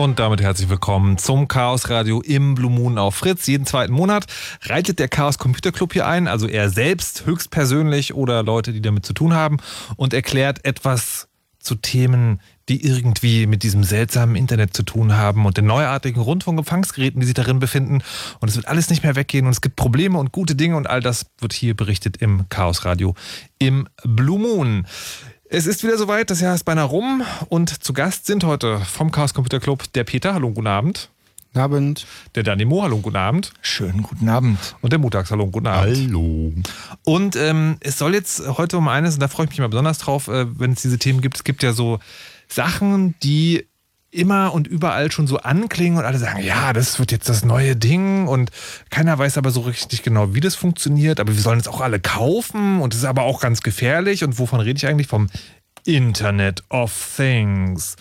Und damit herzlich willkommen zum Chaos Radio im Blue Moon auf Fritz. Jeden zweiten Monat reitet der Chaos Computer Club hier ein, also er selbst höchstpersönlich oder Leute, die damit zu tun haben, und erklärt etwas zu Themen, die irgendwie mit diesem seltsamen Internet zu tun haben und den neuartigen Rundfunkempfangsgeräten, die sich darin befinden. Und es wird alles nicht mehr weggehen und es gibt Probleme und gute Dinge und all das wird hier berichtet im Chaos Radio im Blue Moon. Es ist wieder soweit, das Jahr ist beinahe rum und zu Gast sind heute vom Chaos Computer Club der Peter, hallo, guten Abend. Guten Abend. Der Danimo, hallo, guten Abend. Schönen guten Abend. Und der Mutax, hallo, guten Abend. Hallo. Und ähm, es soll jetzt heute um eines, und da freue ich mich mal besonders drauf, äh, wenn es diese Themen gibt. Es gibt ja so Sachen, die immer und überall schon so anklingen und alle sagen, ja, das wird jetzt das neue Ding und keiner weiß aber so richtig genau, wie das funktioniert, aber wir sollen es auch alle kaufen und es ist aber auch ganz gefährlich und wovon rede ich eigentlich? Vom Internet of Things.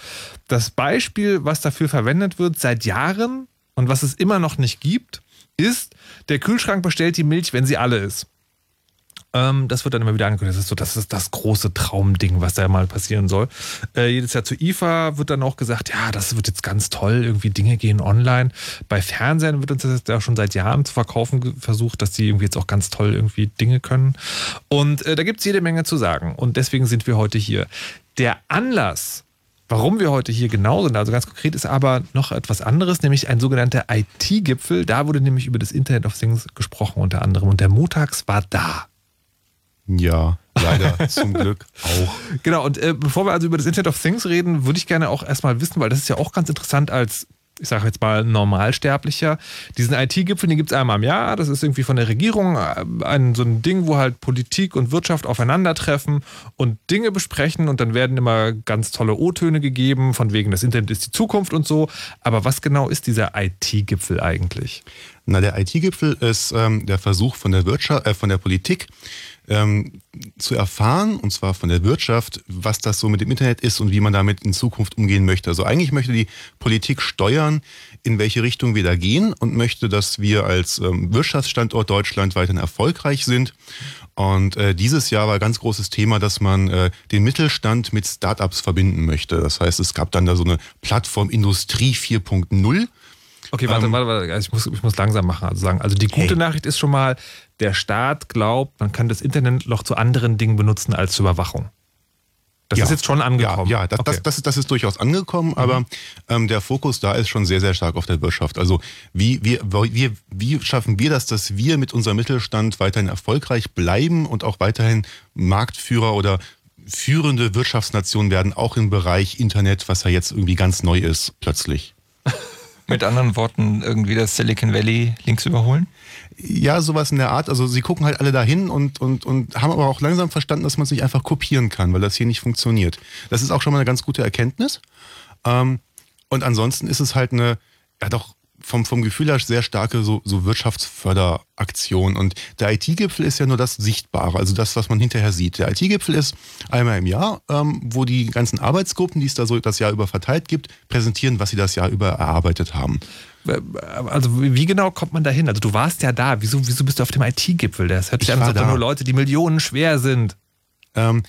Das Beispiel, was dafür verwendet wird seit Jahren und was es immer noch nicht gibt, ist, der Kühlschrank bestellt die Milch, wenn sie alle ist. Ähm, das wird dann immer wieder angekündigt. Das ist so, das ist das große Traumding, was da mal passieren soll. Äh, jedes Jahr zur IFA wird dann auch gesagt, ja, das wird jetzt ganz toll, irgendwie Dinge gehen online. Bei Fernsehen wird uns das ja schon seit Jahren zu verkaufen versucht, dass die irgendwie jetzt auch ganz toll irgendwie Dinge können. Und äh, da gibt es jede Menge zu sagen. Und deswegen sind wir heute hier. Der Anlass, Warum wir heute hier genau sind, also ganz konkret, ist aber noch etwas anderes, nämlich ein sogenannter IT-Gipfel. Da wurde nämlich über das Internet of Things gesprochen unter anderem und der Montags war da. Ja, leider zum Glück auch. Genau, und äh, bevor wir also über das Internet of Things reden, würde ich gerne auch erstmal wissen, weil das ist ja auch ganz interessant als ich sage jetzt mal Normalsterblicher. Diesen IT-Gipfel, den gibt es einmal im Jahr. Das ist irgendwie von der Regierung äh, ein, so ein Ding, wo halt Politik und Wirtschaft aufeinandertreffen und Dinge besprechen und dann werden immer ganz tolle O-Töne gegeben, von wegen das Internet ist die Zukunft und so. Aber was genau ist dieser IT-Gipfel eigentlich? Na, der IT-Gipfel ist ähm, der Versuch von der Wirtschaft, äh, von der Politik, ähm, zu erfahren, und zwar von der Wirtschaft, was das so mit dem Internet ist und wie man damit in Zukunft umgehen möchte. Also eigentlich möchte die Politik steuern, in welche Richtung wir da gehen und möchte, dass wir als ähm, Wirtschaftsstandort Deutschland weiterhin erfolgreich sind. Und äh, dieses Jahr war ein ganz großes Thema, dass man äh, den Mittelstand mit Startups verbinden möchte. Das heißt, es gab dann da so eine Plattform Industrie 4.0 Okay, warte, ähm, warte, warte. Also ich, muss, ich muss langsam machen. Also sagen, also die gute hey. Nachricht ist schon mal, der Staat glaubt, man kann das Internet noch zu anderen Dingen benutzen als zur Überwachung. Das ja, ist jetzt schon angekommen. Ja, ja das, okay. das, das, das, ist durchaus angekommen, mhm. aber ähm, der Fokus da ist schon sehr, sehr stark auf der Wirtschaft. Also wie, wie, wie, wie schaffen wir das, dass wir mit unserem Mittelstand weiterhin erfolgreich bleiben und auch weiterhin Marktführer oder führende Wirtschaftsnation werden, auch im Bereich Internet, was ja jetzt irgendwie ganz neu ist, plötzlich. Mit anderen Worten, irgendwie das Silicon Valley links überholen? Ja, sowas in der Art. Also sie gucken halt alle dahin und, und, und haben aber auch langsam verstanden, dass man sich einfach kopieren kann, weil das hier nicht funktioniert. Das ist auch schon mal eine ganz gute Erkenntnis. Ähm, und ansonsten ist es halt eine, ja doch vom, vom Gefühl her sehr starke so, so Wirtschaftsförderaktion. Und der IT-Gipfel ist ja nur das Sichtbare, also das, was man hinterher sieht. Der IT-Gipfel ist einmal im Jahr, ähm, wo die ganzen Arbeitsgruppen, die es da so das Jahr über verteilt gibt, präsentieren, was sie das Jahr über erarbeitet haben. Also wie genau kommt man da hin? Also du warst ja da. Wieso, wieso bist du auf dem IT-Gipfel? Das hört sich an, als nur Leute, die Millionen schwer sind. Ähm,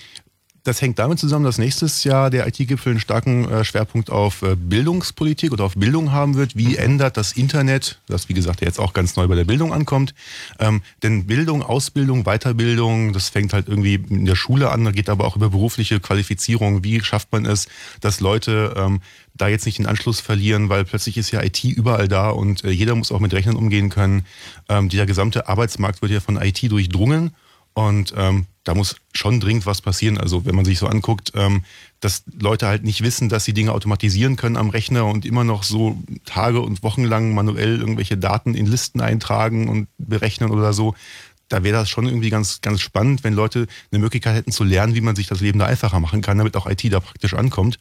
das hängt damit zusammen, dass nächstes Jahr der IT-Gipfel einen starken äh, Schwerpunkt auf äh, Bildungspolitik oder auf Bildung haben wird. Wie mhm. ändert das Internet, das wie gesagt jetzt auch ganz neu bei der Bildung ankommt, ähm, denn Bildung, Ausbildung, Weiterbildung, das fängt halt irgendwie in der Schule an, geht aber auch über berufliche Qualifizierung. Wie schafft man es, dass Leute ähm, da jetzt nicht den Anschluss verlieren, weil plötzlich ist ja IT überall da und äh, jeder muss auch mit Rechnern umgehen können. Ähm, dieser gesamte Arbeitsmarkt wird ja von IT durchdrungen und ähm, da muss schon dringend was passieren. Also wenn man sich so anguckt, ähm, dass Leute halt nicht wissen, dass sie Dinge automatisieren können am Rechner und immer noch so Tage und Wochen lang manuell irgendwelche Daten in Listen eintragen und berechnen oder so. Da wäre das schon irgendwie ganz, ganz spannend, wenn Leute eine Möglichkeit hätten zu lernen, wie man sich das Leben da einfacher machen kann, damit auch IT da praktisch ankommt.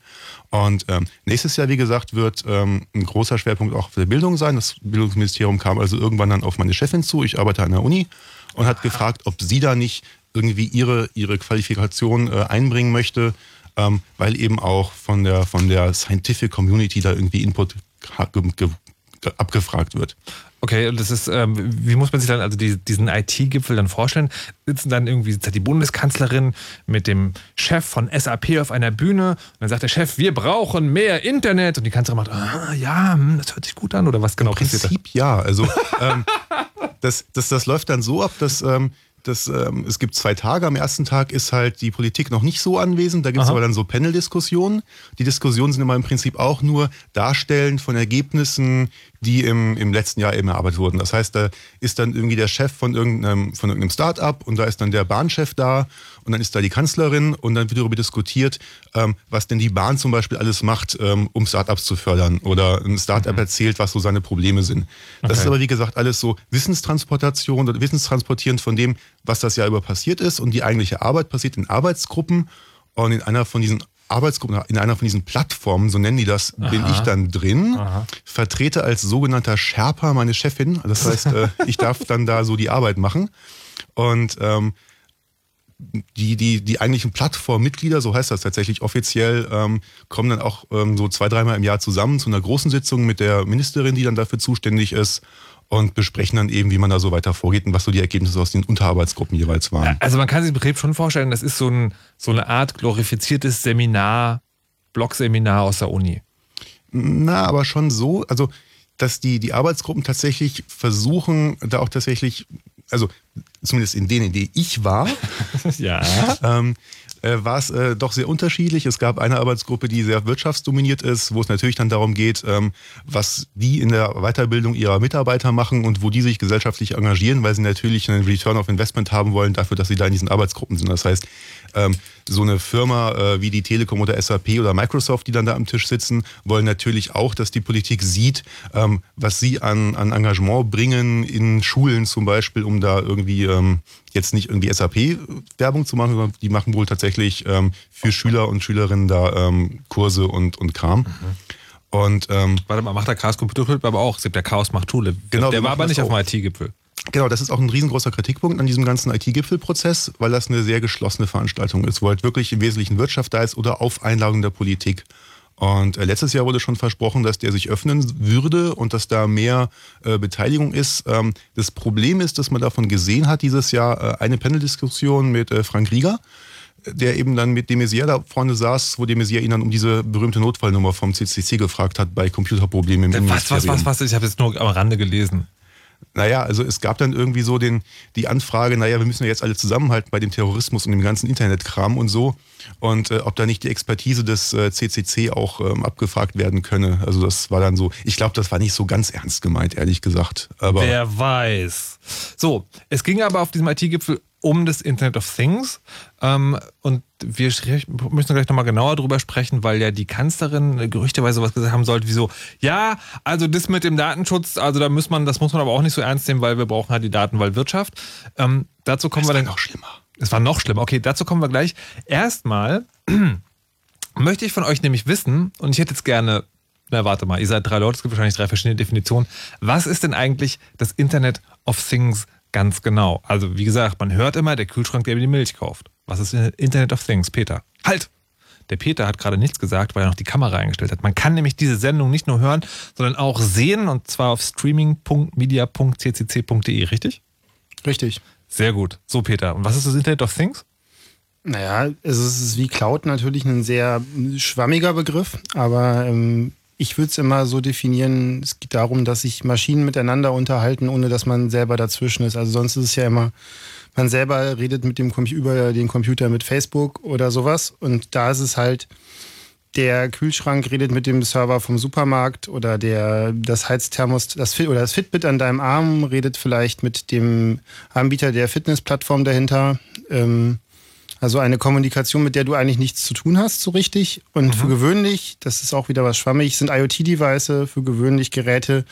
Und ähm, nächstes Jahr, wie gesagt, wird ähm, ein großer Schwerpunkt auch für Bildung sein. Das Bildungsministerium kam also irgendwann dann auf meine Chefin zu. Ich arbeite an der Uni und hat gefragt, ob sie da nicht irgendwie ihre, ihre Qualifikation äh, einbringen möchte, ähm, weil eben auch von der, von der Scientific Community da irgendwie Input abgefragt wird. Okay, und das ist, ähm, wie muss man sich dann also die, diesen IT-Gipfel dann vorstellen? Sitzen dann irgendwie sitzt die Bundeskanzlerin mit dem Chef von SAP auf einer Bühne und dann sagt der Chef, wir brauchen mehr Internet und die Kanzlerin macht, ah, ja, hm, das hört sich gut an oder was genau Im Prinzip ja, also ähm, das, das, das läuft dann so ab, dass ähm, das, ähm, es gibt zwei Tage. Am ersten Tag ist halt die Politik noch nicht so anwesend. Da gibt es aber dann so Panel-Diskussionen. Die Diskussionen sind immer im Prinzip auch nur darstellend von Ergebnissen, die im, im letzten Jahr eben erarbeitet wurden. Das heißt, da ist dann irgendwie der Chef von irgendeinem, von irgendeinem Start-up und da ist dann der Bahnchef da und dann ist da die Kanzlerin und dann wird darüber diskutiert, ähm, was denn die Bahn zum Beispiel alles macht, ähm, um Startups zu fördern. Oder ein Startup mhm. erzählt, was so seine Probleme sind. Das okay. ist aber, wie gesagt, alles so Wissenstransportation oder Wissenstransportierend von dem, was das Jahr über passiert ist. Und die eigentliche Arbeit passiert in Arbeitsgruppen. Und in einer von diesen Arbeitsgruppen, in einer von diesen Plattformen, so nennen die das, Aha. bin ich dann drin, Aha. vertrete als sogenannter Sherpa meine Chefin. Das heißt, äh, ich darf dann da so die Arbeit machen. Und ähm, die, die, die eigentlichen Plattformmitglieder, so heißt das tatsächlich offiziell, ähm, kommen dann auch ähm, so zwei, dreimal im Jahr zusammen zu einer großen Sitzung mit der Ministerin, die dann dafür zuständig ist. und besprechen dann eben, wie man da so weiter vorgeht und was so die Ergebnisse aus den Unterarbeitsgruppen jeweils waren. Also man kann sich im Betrieb schon vorstellen, das ist so, ein, so eine Art glorifiziertes Seminar, Blogseminar aus der Uni. Na, aber schon so, also dass die, die Arbeitsgruppen tatsächlich versuchen, da auch tatsächlich, also zumindest in denen, in denen ich war, ja. ähm, äh, war es äh, doch sehr unterschiedlich. Es gab eine Arbeitsgruppe, die sehr wirtschaftsdominiert ist, wo es natürlich dann darum geht, ähm, was die in der Weiterbildung ihrer Mitarbeiter machen und wo die sich gesellschaftlich engagieren, weil sie natürlich einen Return of Investment haben wollen dafür, dass sie da in diesen Arbeitsgruppen sind. Das heißt, ähm, so eine Firma äh, wie die Telekom oder SAP oder Microsoft, die dann da am Tisch sitzen, wollen natürlich auch, dass die Politik sieht, ähm, was sie an, an Engagement bringen in Schulen zum Beispiel, um da irgendwie ähm, jetzt nicht irgendwie SAP-Werbung zu machen, sondern die machen wohl tatsächlich ähm, für Schüler und Schülerinnen da ähm, Kurse und, und Kram. Mhm. Und, ähm, Warte mal, macht der Chaos Computerclub aber auch. Es gibt ja Chaos macht Schule. Genau, der war aber nicht das auf dem IT-Gipfel. Genau, das ist auch ein riesengroßer Kritikpunkt an diesem ganzen IT-Gipfelprozess, weil das eine sehr geschlossene Veranstaltung ist, wo halt wirklich im Wesentlichen Wirtschaft da ist oder auf Einladung der Politik. Und äh, letztes Jahr wurde schon versprochen, dass der sich öffnen würde und dass da mehr äh, Beteiligung ist. Ähm, das Problem ist, dass man davon gesehen hat dieses Jahr äh, eine Paneldiskussion mit äh, Frank Rieger, der eben dann mit de Maizière da vorne saß, wo de Maizière ihn dann um diese berühmte Notfallnummer vom CCC gefragt hat bei Computerproblemen im Was, was, was, was? Ich habe jetzt nur am Rande gelesen. Naja, also es gab dann irgendwie so den, die Anfrage, naja, wir müssen ja jetzt alle zusammenhalten bei dem Terrorismus und dem ganzen Internetkram und so. Und äh, ob da nicht die Expertise des äh, CCC auch ähm, abgefragt werden könne. Also das war dann so, ich glaube, das war nicht so ganz ernst gemeint, ehrlich gesagt. Aber Wer weiß. So, es ging aber auf diesem IT-Gipfel um das Internet of Things. Ähm, und wir müssen gleich nochmal genauer drüber sprechen, weil ja die Kanzlerin gerüchteweise was gesagt haben sollte, wie so, ja, also das mit dem Datenschutz, also da muss man, das muss man aber auch nicht so ernst nehmen, weil wir brauchen halt die Datenwaldwirtschaft. Ähm, dazu kommen das wir dann. noch schlimmer. Es war noch schlimmer. Okay, dazu kommen wir gleich. Erstmal möchte ich von euch nämlich wissen, und ich hätte jetzt gerne, na warte mal, ihr seid drei Leute, es gibt wahrscheinlich drei verschiedene Definitionen. Was ist denn eigentlich das Internet of Things ganz genau? Also, wie gesagt, man hört immer, der Kühlschrank, der mir die Milch kauft. Was ist Internet of Things, Peter? Halt! Der Peter hat gerade nichts gesagt, weil er noch die Kamera eingestellt hat. Man kann nämlich diese Sendung nicht nur hören, sondern auch sehen und zwar auf streaming.media.ccc.de, richtig? Richtig. Sehr gut. So, Peter. Und was ist das Internet of Things? Naja, es ist wie Cloud natürlich ein sehr schwammiger Begriff, aber ähm, ich würde es immer so definieren, es geht darum, dass sich Maschinen miteinander unterhalten, ohne dass man selber dazwischen ist. Also sonst ist es ja immer, man selber redet mit dem über den Computer mit Facebook oder sowas und da ist es halt, der Kühlschrank redet mit dem Server vom Supermarkt oder der, das Heizthermos, das oder das Fitbit an deinem Arm redet vielleicht mit dem Anbieter der Fitnessplattform dahinter. Ähm, also eine Kommunikation, mit der du eigentlich nichts zu tun hast, so richtig. Und mhm. für gewöhnlich, das ist auch wieder was schwammig, sind IoT-Devices für gewöhnlich Geräte,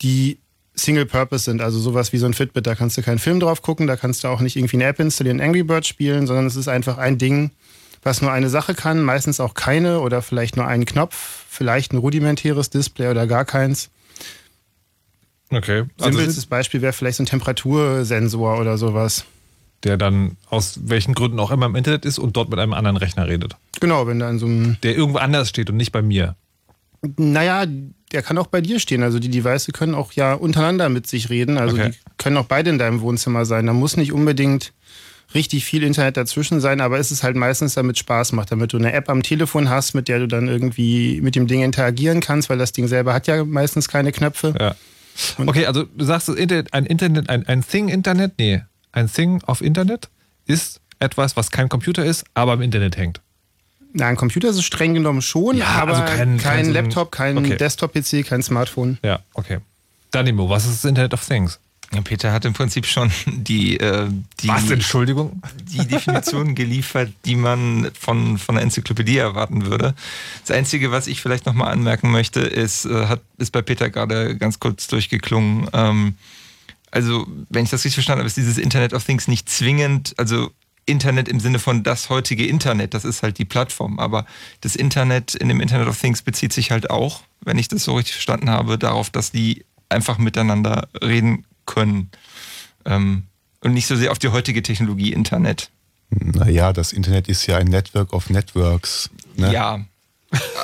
die Single-Purpose sind. Also sowas wie so ein Fitbit, da kannst du keinen Film drauf gucken, da kannst du auch nicht irgendwie eine App installieren, Angry Bird spielen, sondern es ist einfach ein Ding, was nur eine Sache kann, meistens auch keine oder vielleicht nur einen Knopf, vielleicht ein rudimentäres Display oder gar keins. Okay. Also Simpelstes Beispiel wäre vielleicht so ein Temperatursensor oder sowas. Der dann aus welchen Gründen auch immer im Internet ist und dort mit einem anderen Rechner redet. Genau, wenn da in so einem. Der irgendwo anders steht und nicht bei mir. Naja, der kann auch bei dir stehen. Also die Devices können auch ja untereinander mit sich reden. Also okay. die können auch beide in deinem Wohnzimmer sein. Da muss nicht unbedingt richtig viel Internet dazwischen sein, aber es ist halt meistens damit Spaß macht, damit du eine App am Telefon hast, mit der du dann irgendwie mit dem Ding interagieren kannst, weil das Ding selber hat ja meistens keine Knöpfe. Ja. okay, also du sagst, ein Internet, ein, ein Thing-Internet, nee, ein Thing auf Internet ist etwas, was kein Computer ist, aber im Internet hängt. Na, ein Computer ist es streng genommen schon, ja, aber also kein, kein, kein Laptop, kein okay. Desktop-PC, kein Smartphone. Ja, okay. Danimo, was ist das Internet of Things? Peter hat im Prinzip schon die, äh, die, Was, Entschuldigung? die Definition geliefert, die man von, von der Enzyklopädie erwarten würde. Das Einzige, was ich vielleicht nochmal anmerken möchte, ist, äh, hat, ist bei Peter gerade ganz kurz durchgeklungen. Ähm, also, wenn ich das richtig verstanden habe, ist dieses Internet of Things nicht zwingend, also Internet im Sinne von das heutige Internet, das ist halt die Plattform. Aber das Internet in dem Internet of Things bezieht sich halt auch, wenn ich das so richtig verstanden habe, darauf, dass die einfach miteinander reden können. Ähm, und nicht so sehr auf die heutige Technologie Internet. Naja, das Internet ist ja ein Network of Networks. Ne? Ja.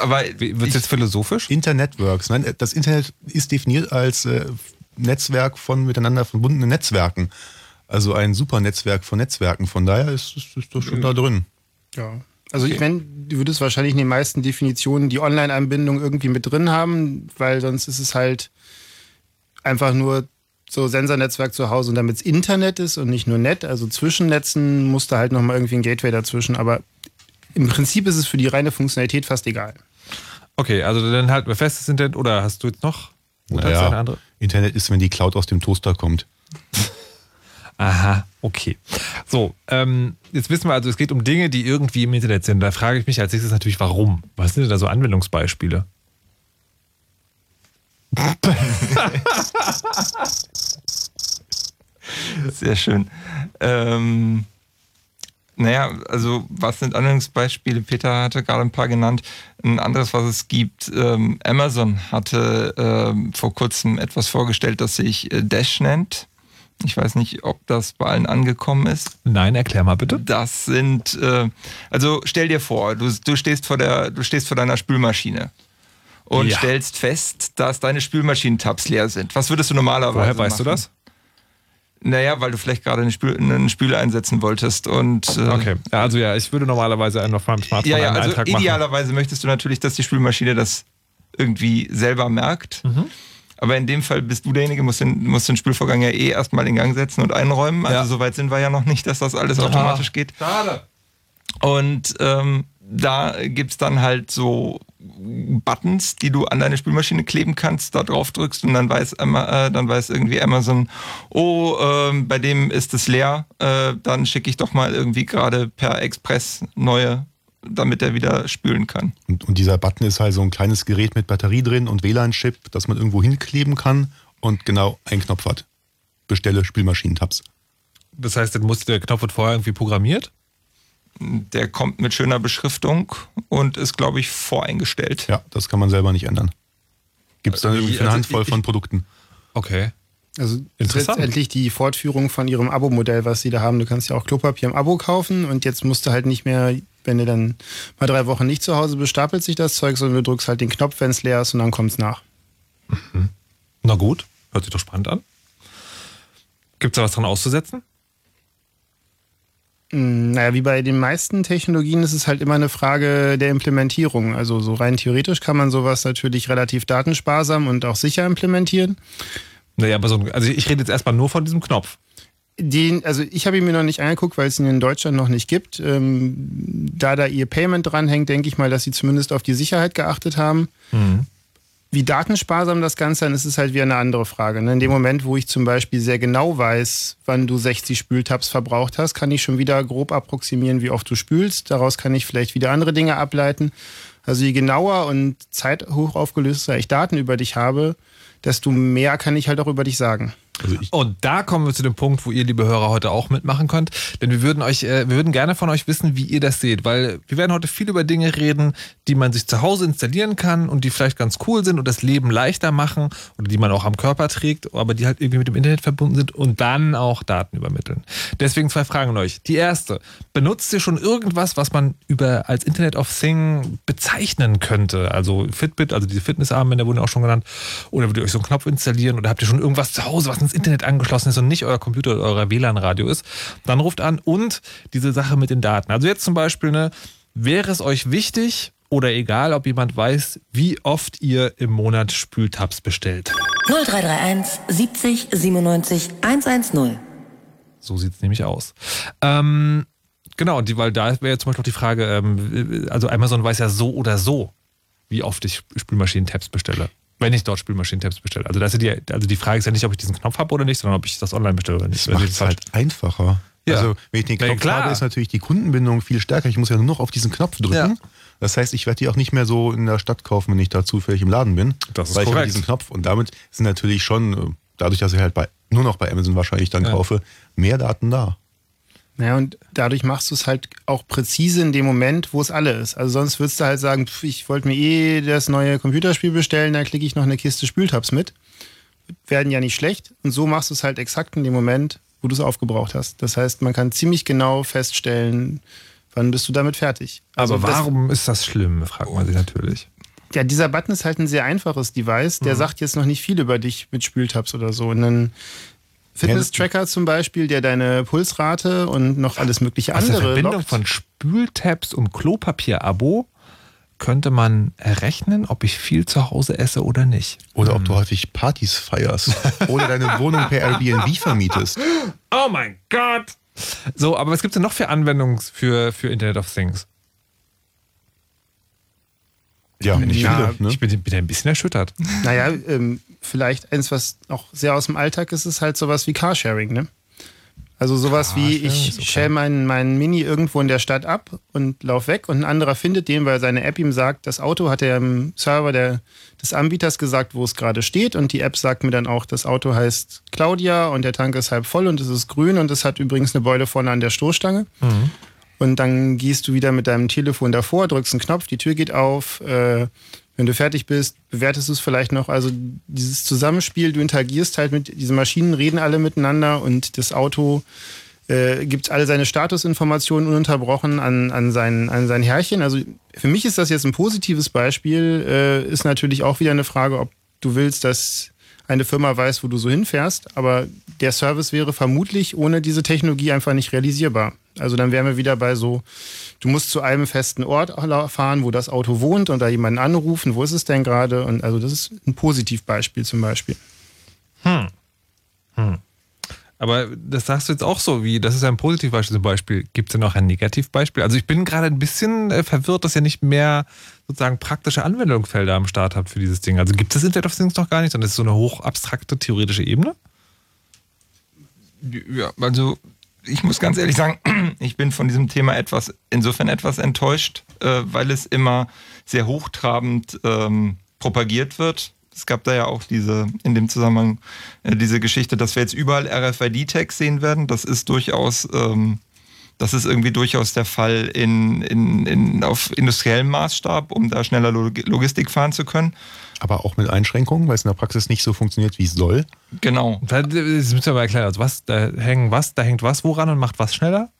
Aber wird es jetzt philosophisch? Internetworks. Nein, das Internet ist definiert als äh, Netzwerk von miteinander verbundenen Netzwerken. Also ein super Netzwerk von Netzwerken. Von daher ist es ist das schon da drin. Ja. Also ich meine, du würdest wahrscheinlich in den meisten Definitionen die Online-Anbindung irgendwie mit drin haben, weil sonst ist es halt einfach nur so Sensornetzwerk zu Hause und damit es Internet ist und nicht nur Net, also zwischen Netzen muss da halt nochmal irgendwie ein Gateway dazwischen, aber im Prinzip ist es für die reine Funktionalität fast egal. Okay, also dann halten wir fest, das Internet, oder hast du jetzt noch? Oder Naja, andere? Internet ist, wenn die Cloud aus dem Toaster kommt. Aha, okay. So, ähm, jetzt wissen wir also, es geht um Dinge, die irgendwie im Internet sind. Da frage ich mich als nächstes natürlich, warum? Was sind denn da so Anwendungsbeispiele? Sehr schön. Ähm, naja, also was sind Anwendungsbeispiele? Peter hatte gerade ein paar genannt. Ein anderes, was es gibt, ähm, Amazon hatte ähm, vor kurzem etwas vorgestellt, das sich äh, Dash nennt. Ich weiß nicht, ob das bei allen angekommen ist. Nein, erklär mal bitte. Das sind, äh, also stell dir vor, du, du, stehst vor der, du stehst vor deiner Spülmaschine und Ja. stellst fest, dass deine Spülmaschinentabs leer sind. Was würdest du normalerweise Woher weißt du machen? das? Naja, weil du vielleicht gerade eine, Spül einen Spüle einsetzen wolltest und äh, Okay, ja, also ja, ich würde normalerweise einen auf meinem Smartphone ja, ja, einen also Eintrag machen. idealerweise möchtest du natürlich, dass die Spülmaschine das irgendwie selber merkt. Mhm. Aber in dem Fall bist du derjenige, musst den, musst den Spülvorgang ja eh erstmal in Gang setzen und einräumen. Also Ja. so weit sind wir ja noch nicht, dass das alles automatisch geht. Schade. Und ähm, da gibt's dann halt so Buttons, die du an deine Spülmaschine kleben kannst, da drauf drückst und dann weiß, äh, dann weiß irgendwie Amazon, oh, ähm, bei dem ist es leer, äh, dann schicke ich doch mal irgendwie gerade per Express neue, damit er wieder spülen kann. Und, und dieser Button ist halt so ein kleines Gerät mit Batterie drin und WLAN-Chip, das man irgendwo hinkleben kann und genau einen Knopf hat. Bestelle Spülmaschinentabs. Das heißt, dann muss der Knopf wird vorher irgendwie programmiert? Der kommt mit schöner Beschriftung und ist, glaube ich, voreingestellt. Ja, das kann man selber nicht ändern. Gibt es dann irgendwie für eine Also Handvoll ich- von Produkten. Okay. Also das ist Interessant. letztendlich die Fortführung von ihrem Abo-Modell, was sie da haben. Du kannst ja auch Klopapier im Abo kaufen und jetzt musst du halt nicht mehr, wenn du dann mal drei Wochen nicht zu Hause bist, stapelt sich das Zeug, sondern du drückst halt den Knopf, wenn es leer ist und dann kommt es nach. Na gut, hört sich doch spannend an. Gibt es da was dran auszusetzen? Mm, Naja, wie bei den meisten Technologien ist es halt immer eine Frage der Implementierung. Also so rein theoretisch kann man sowas natürlich relativ datensparsam und auch sicher implementieren. Naja, aber so, also ich rede jetzt erstmal nur von diesem Knopf. Den, also ich habe ihn mir noch nicht angeguckt, weil es ihn in Deutschland noch nicht gibt. Ähm, da da ihr Payment dranhängt, denke ich mal, dass sie zumindest auf die Sicherheit geachtet haben. Wie datensparsam das Ganze dann ist, ist halt wieder eine andere Frage. ne? In dem Moment, wo ich zum Beispiel sehr genau weiß, wann du 60 Spültabs verbraucht hast, kann ich schon wieder grob approximieren, wie oft du spülst. Daraus kann ich vielleicht wieder andere Dinge ableiten. Also je genauer und zeithoch aufgelöster ich Daten über dich habe, desto mehr kann ich halt auch über dich sagen. Also Und da kommen wir zu dem Punkt, wo ihr, liebe Hörer, heute auch mitmachen könnt. Denn wir würden euch, äh, wir würden gerne von euch wissen, wie ihr das seht, weil wir werden heute viel über Dinge reden, die man sich zu Hause installieren kann und die vielleicht ganz cool sind und das Leben leichter machen oder die man auch am Körper trägt, aber die halt irgendwie mit dem Internet verbunden sind und dann auch Daten übermitteln. Deswegen zwei Fragen an euch. Die erste, benutzt ihr schon irgendwas, was man über als Internet of Thing bezeichnen könnte? Also Fitbit, also diese Fitnessarmbänder wurden auch schon genannt. Oder würdet ihr euch so einen Knopf installieren oder habt ihr schon irgendwas zu Hause, was ins Internet angeschlossen ist und nicht euer Computer oder euer WLAN-Radio ist? Dann ruft an und diese Sache mit den Daten. Also jetzt zum Beispiel, ne, wäre es euch wichtig oder egal, ob jemand weiß, wie oft ihr im Monat Spültabs bestellt? 0331 70 97 110. So sieht es nämlich aus. Ähm, genau, die, weil da wäre jetzt zum Beispiel auch die Frage, ähm, also Amazon weiß ja so oder so, wie oft ich Spülmaschinen-Tabs bestelle. Wenn ich dort Spülmaschinen-Tabs bestelle. Also, das ist ja die, also die Frage ist ja nicht, ob ich diesen Knopf habe oder nicht, sondern ob ich das online bestelle oder nicht. das macht es halt einfacher. Ja. Also wenn ich den ja, Knopf klar. habe, ist natürlich die Kundenbindung viel stärker. Ich muss ja nur noch auf diesen Knopf drücken. Ja. Das heißt, ich werde die auch nicht mehr so in der Stadt kaufen, wenn ich da zufällig im Laden bin. Das ist weil ich habe korrekt. diesen Knopf. Und damit sind natürlich schon, äh, dadurch, dass ich halt bei, nur noch bei Amazon wahrscheinlich dann Ja. kaufe, mehr Daten da. Naja, und dadurch machst du es halt auch präzise in dem Moment, wo es alle ist. Also sonst würdest du halt sagen, pf, ich wollte mir eh das neue Computerspiel bestellen, da klicke ich noch eine Kiste Spültabs mit. Werden ja nicht schlecht. Und so machst du es halt exakt in dem Moment, wo du es aufgebraucht hast. Das heißt, man kann ziemlich genau feststellen, wann bist du damit fertig. Also Aber das- warum ist das schlimm, fragt man sich natürlich. ja, dieser Button ist halt ein sehr einfaches Device. Der mhm. sagt jetzt noch nicht viel über dich mit Spültabs oder so. Und dann Fitness-Tracker zum Beispiel, der deine Pulsrate und noch alles mögliche Aus andere. Der Verbindung lockt. von Spültabs und Klopapier-Abo könnte man errechnen, ob ich viel zu Hause esse oder nicht. Oder ob du häufig Partys feierst. oder deine Wohnung per Airbnb vermietest. Oh mein Gott! So, aber was gibt es denn noch für Anwendungen für, für Internet of Things? Ja, nicht Ja, viele. Ne? Ich bin, bin ein bisschen erschüttert. Naja, ähm, vielleicht eins, was auch sehr aus dem Alltag ist, ist halt sowas wie Carsharing, ne? Also sowas wie, ich okay. stelle meinen, meinen Mini irgendwo in der Stadt ab und lauf weg und ein anderer findet den, weil seine App ihm sagt, das Auto hat er im Server der, des Anbieters gesagt, wo es gerade steht und die App sagt mir dann auch, das Auto heißt Claudia und der Tank ist halb voll und es ist grün und es hat übrigens eine Beule vorne an der Stoßstange. Und dann gehst du wieder mit deinem Telefon davor, drückst einen Knopf, die Tür geht auf. Äh, wenn du fertig bist, bewertest du es vielleicht noch. Also dieses Zusammenspiel, du interagierst halt mit diesen Maschinen, reden alle miteinander und das Auto äh, gibt alle seine Statusinformationen ununterbrochen an, an, sein, an sein Herrchen. Also für mich ist das jetzt ein positives Beispiel. Äh, ist natürlich auch wieder eine Frage, ob du willst, dass eine Firma weiß, wo du so hinfährst. Aber der Service wäre vermutlich ohne diese Technologie einfach nicht realisierbar. Also dann wären wir wieder bei so, du musst zu einem festen Ort fahren, wo das Auto wohnt und da jemanden anrufen, wo ist es denn gerade? Und also das ist ein Positivbeispiel zum Beispiel. Aber das sagst du jetzt auch so, wie, das ist ein Positivbeispiel zum Beispiel. Gibt es denn noch ein Negativbeispiel? Also ich bin gerade ein bisschen äh, verwirrt, dass ihr nicht mehr sozusagen praktische Anwendungsfelder am Start habt für dieses Ding. Also gibt es Internet of Things noch gar nicht, sondern es ist so eine hochabstrakte theoretische Ebene? Ja, also ich muss ganz ehrlich sagen, ich bin von diesem Thema etwas, insofern etwas enttäuscht, äh, weil es immer sehr hochtrabend ähm, propagiert wird. Es gab da ja auch diese, in dem Zusammenhang, äh, diese Geschichte, dass wir jetzt überall RFID-Tags sehen werden. Das ist durchaus, ähm, das ist irgendwie durchaus der Fall in, in, in, auf industriellem Maßstab, um da schneller Log Logistik fahren zu können. Aber auch mit Einschränkungen, weil es in der Praxis nicht so funktioniert, wie es soll. Genau. Das müssen wir mal erklären. Also was, da hängen was, da hängt was woran und macht was schneller?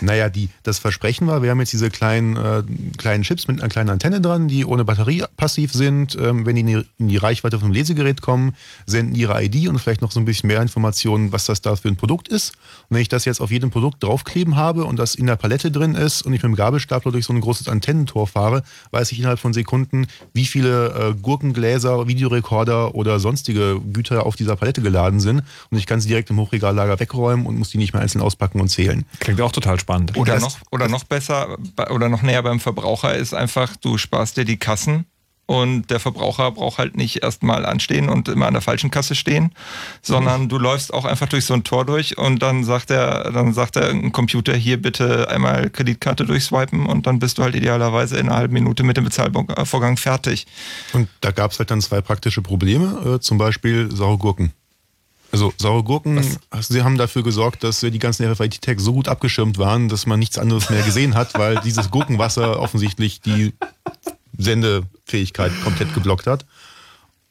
Naja, die, das Versprechen war, wir haben jetzt diese kleinen, äh, kleinen Chips mit einer kleinen Antenne dran, die ohne Batterie passiv sind. Ähm, wenn die in die, in die Reichweite von einem Lesegerät kommen, senden ihre ID und vielleicht noch so ein bisschen mehr Informationen, was das da für ein Produkt ist. Und wenn ich das jetzt auf jedem Produkt draufkleben habe und das in der Palette drin ist und ich mit dem Gabelstapler durch so ein großes Antennentor fahre, weiß ich innerhalb von Sekunden, wie viele äh, Gurkengläser, Videorekorder oder sonstige Güter auf dieser Palette geladen sind. Und ich kann sie direkt im Hochregallager wegräumen und muss die nicht mehr einzeln auspacken und zählen. Klingt auch total spannend. Oder Das- noch, oder noch besser oder noch näher beim Verbraucher ist einfach, du sparst dir die Kassen und der Verbraucher braucht halt nicht erstmal anstehen und immer an der falschen Kasse stehen, sondern du läufst auch einfach durch so ein Tor durch und dann sagt er, dann sagt er irgendein Computer hier bitte einmal Kreditkarte durchswipen und dann bist du halt idealerweise in einer halben Minute mit dem Bezahlvorgang fertig. Und da gab es halt dann zwei praktische Probleme, äh, zum Beispiel saure Gurken. Also saure Gurken, sie haben dafür gesorgt, dass äh, die ganzen RFID-Tags so gut abgeschirmt waren, dass man nichts anderes mehr gesehen hat, weil dieses Gurkenwasser offensichtlich die Sendefähigkeit komplett geblockt hat.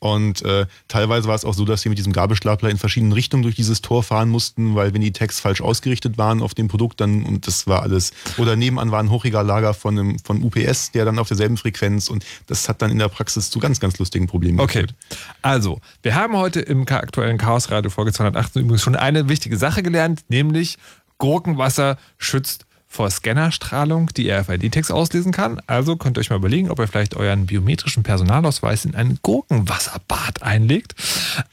Und äh, teilweise war es auch so, dass wir mit diesem Gabelstapler in verschiedenen Richtungen durch dieses Tor fahren mussten, weil wenn die Tags falsch ausgerichtet waren auf dem Produkt, dann, und das war alles, oder nebenan war ein Hochregallager von, einem, von UPS, der dann auf derselben Frequenz und das hat dann in der Praxis zu ganz, ganz lustigen Problemen Okay, geführt. also wir haben heute im aktuellen Chaos Radio Folge 218 übrigens schon eine wichtige Sache gelernt, nämlich Gurkenwasser schützt vor Scannerstrahlung, die RFID-Tags auslesen kann. Also könnt ihr euch mal überlegen, ob ihr vielleicht euren biometrischen Personalausweis in ein Gurkenwasserbad einlegt.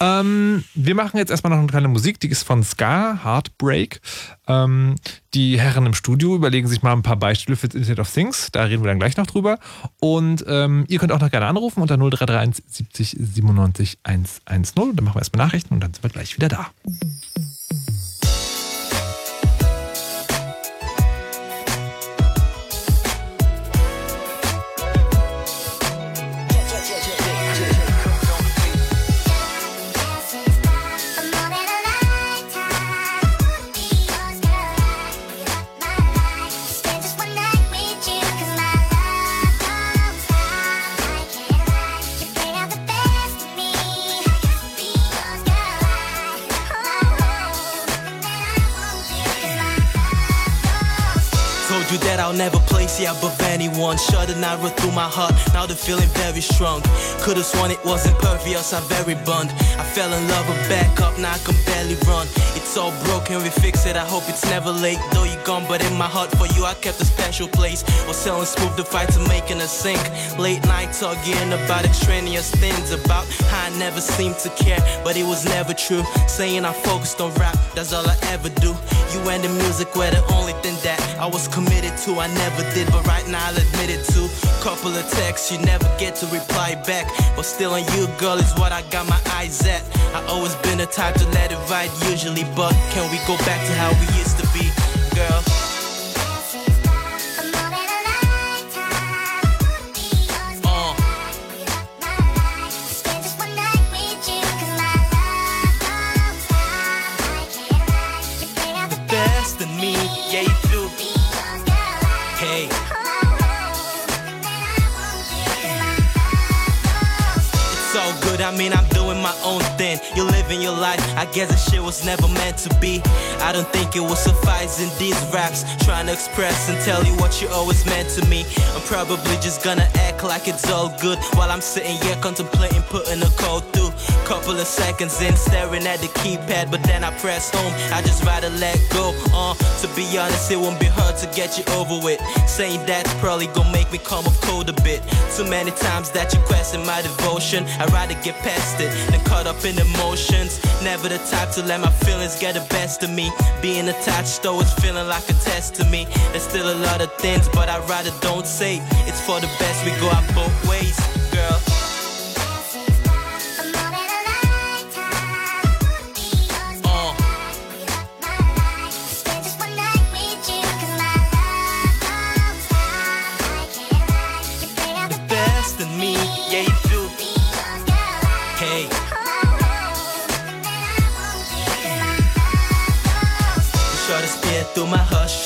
Ähm, wir machen jetzt erstmal noch eine kleine Musik, die ist von Ska, Heartbreak. Ähm, die Herren im Studio überlegen sich mal ein paar Beispiele für das Internet of Things. Da reden wir dann gleich noch drüber. Und ähm, ihr könnt auch noch gerne anrufen unter 0331 70 97 110. Dann machen wir erstmal Nachrichten und dann sind wir gleich wieder da. That I'll never place you above anyone. Shut an arrow through my heart, now the feeling very strong. Could've sworn it wasn't pervious, I'm very burned. I fell in love with back up, now I can barely run. It's all broken, we fix it, I hope it's never late. Though you're gone, but in my heart for you, I kept a special place. Was selling smooth the fight to making a sink. Late night talking about extraneous things, about how I never seemed to care, but it was never true. Saying I focused on rap, that's all I ever do. You and the music were the only thing that I was committed to. I never did, but right now I'll admit it too. Couple of texts, you never get to reply back. But still on you, girl, is what I got my eyes at. I always been the type to let it ride usually, but can we go back to how we used to be, girl? I mean, I'm my own thing. You're living your life, I guess this shit was never meant to be. I don't think it will suffice in these raps. Trying to express and tell you what you always meant to me. I'm probably just gonna act like it's all good while I'm sitting here contemplating putting a code through. Couple of seconds in, staring at the keypad, but then I press home. I just rather let go. Uh, to be honest, it won't be hard to get you over with. Saying that's probably gonna make me come off cold a bit. Too many times that you question my devotion. I'd rather get past it than caught up in emotions. Never the type to let my feelings get the best of me. Being attached though is feeling like a test to me. There's still a lot of things, but I'd rather don't say. It's for the best, we go out both ways, girl.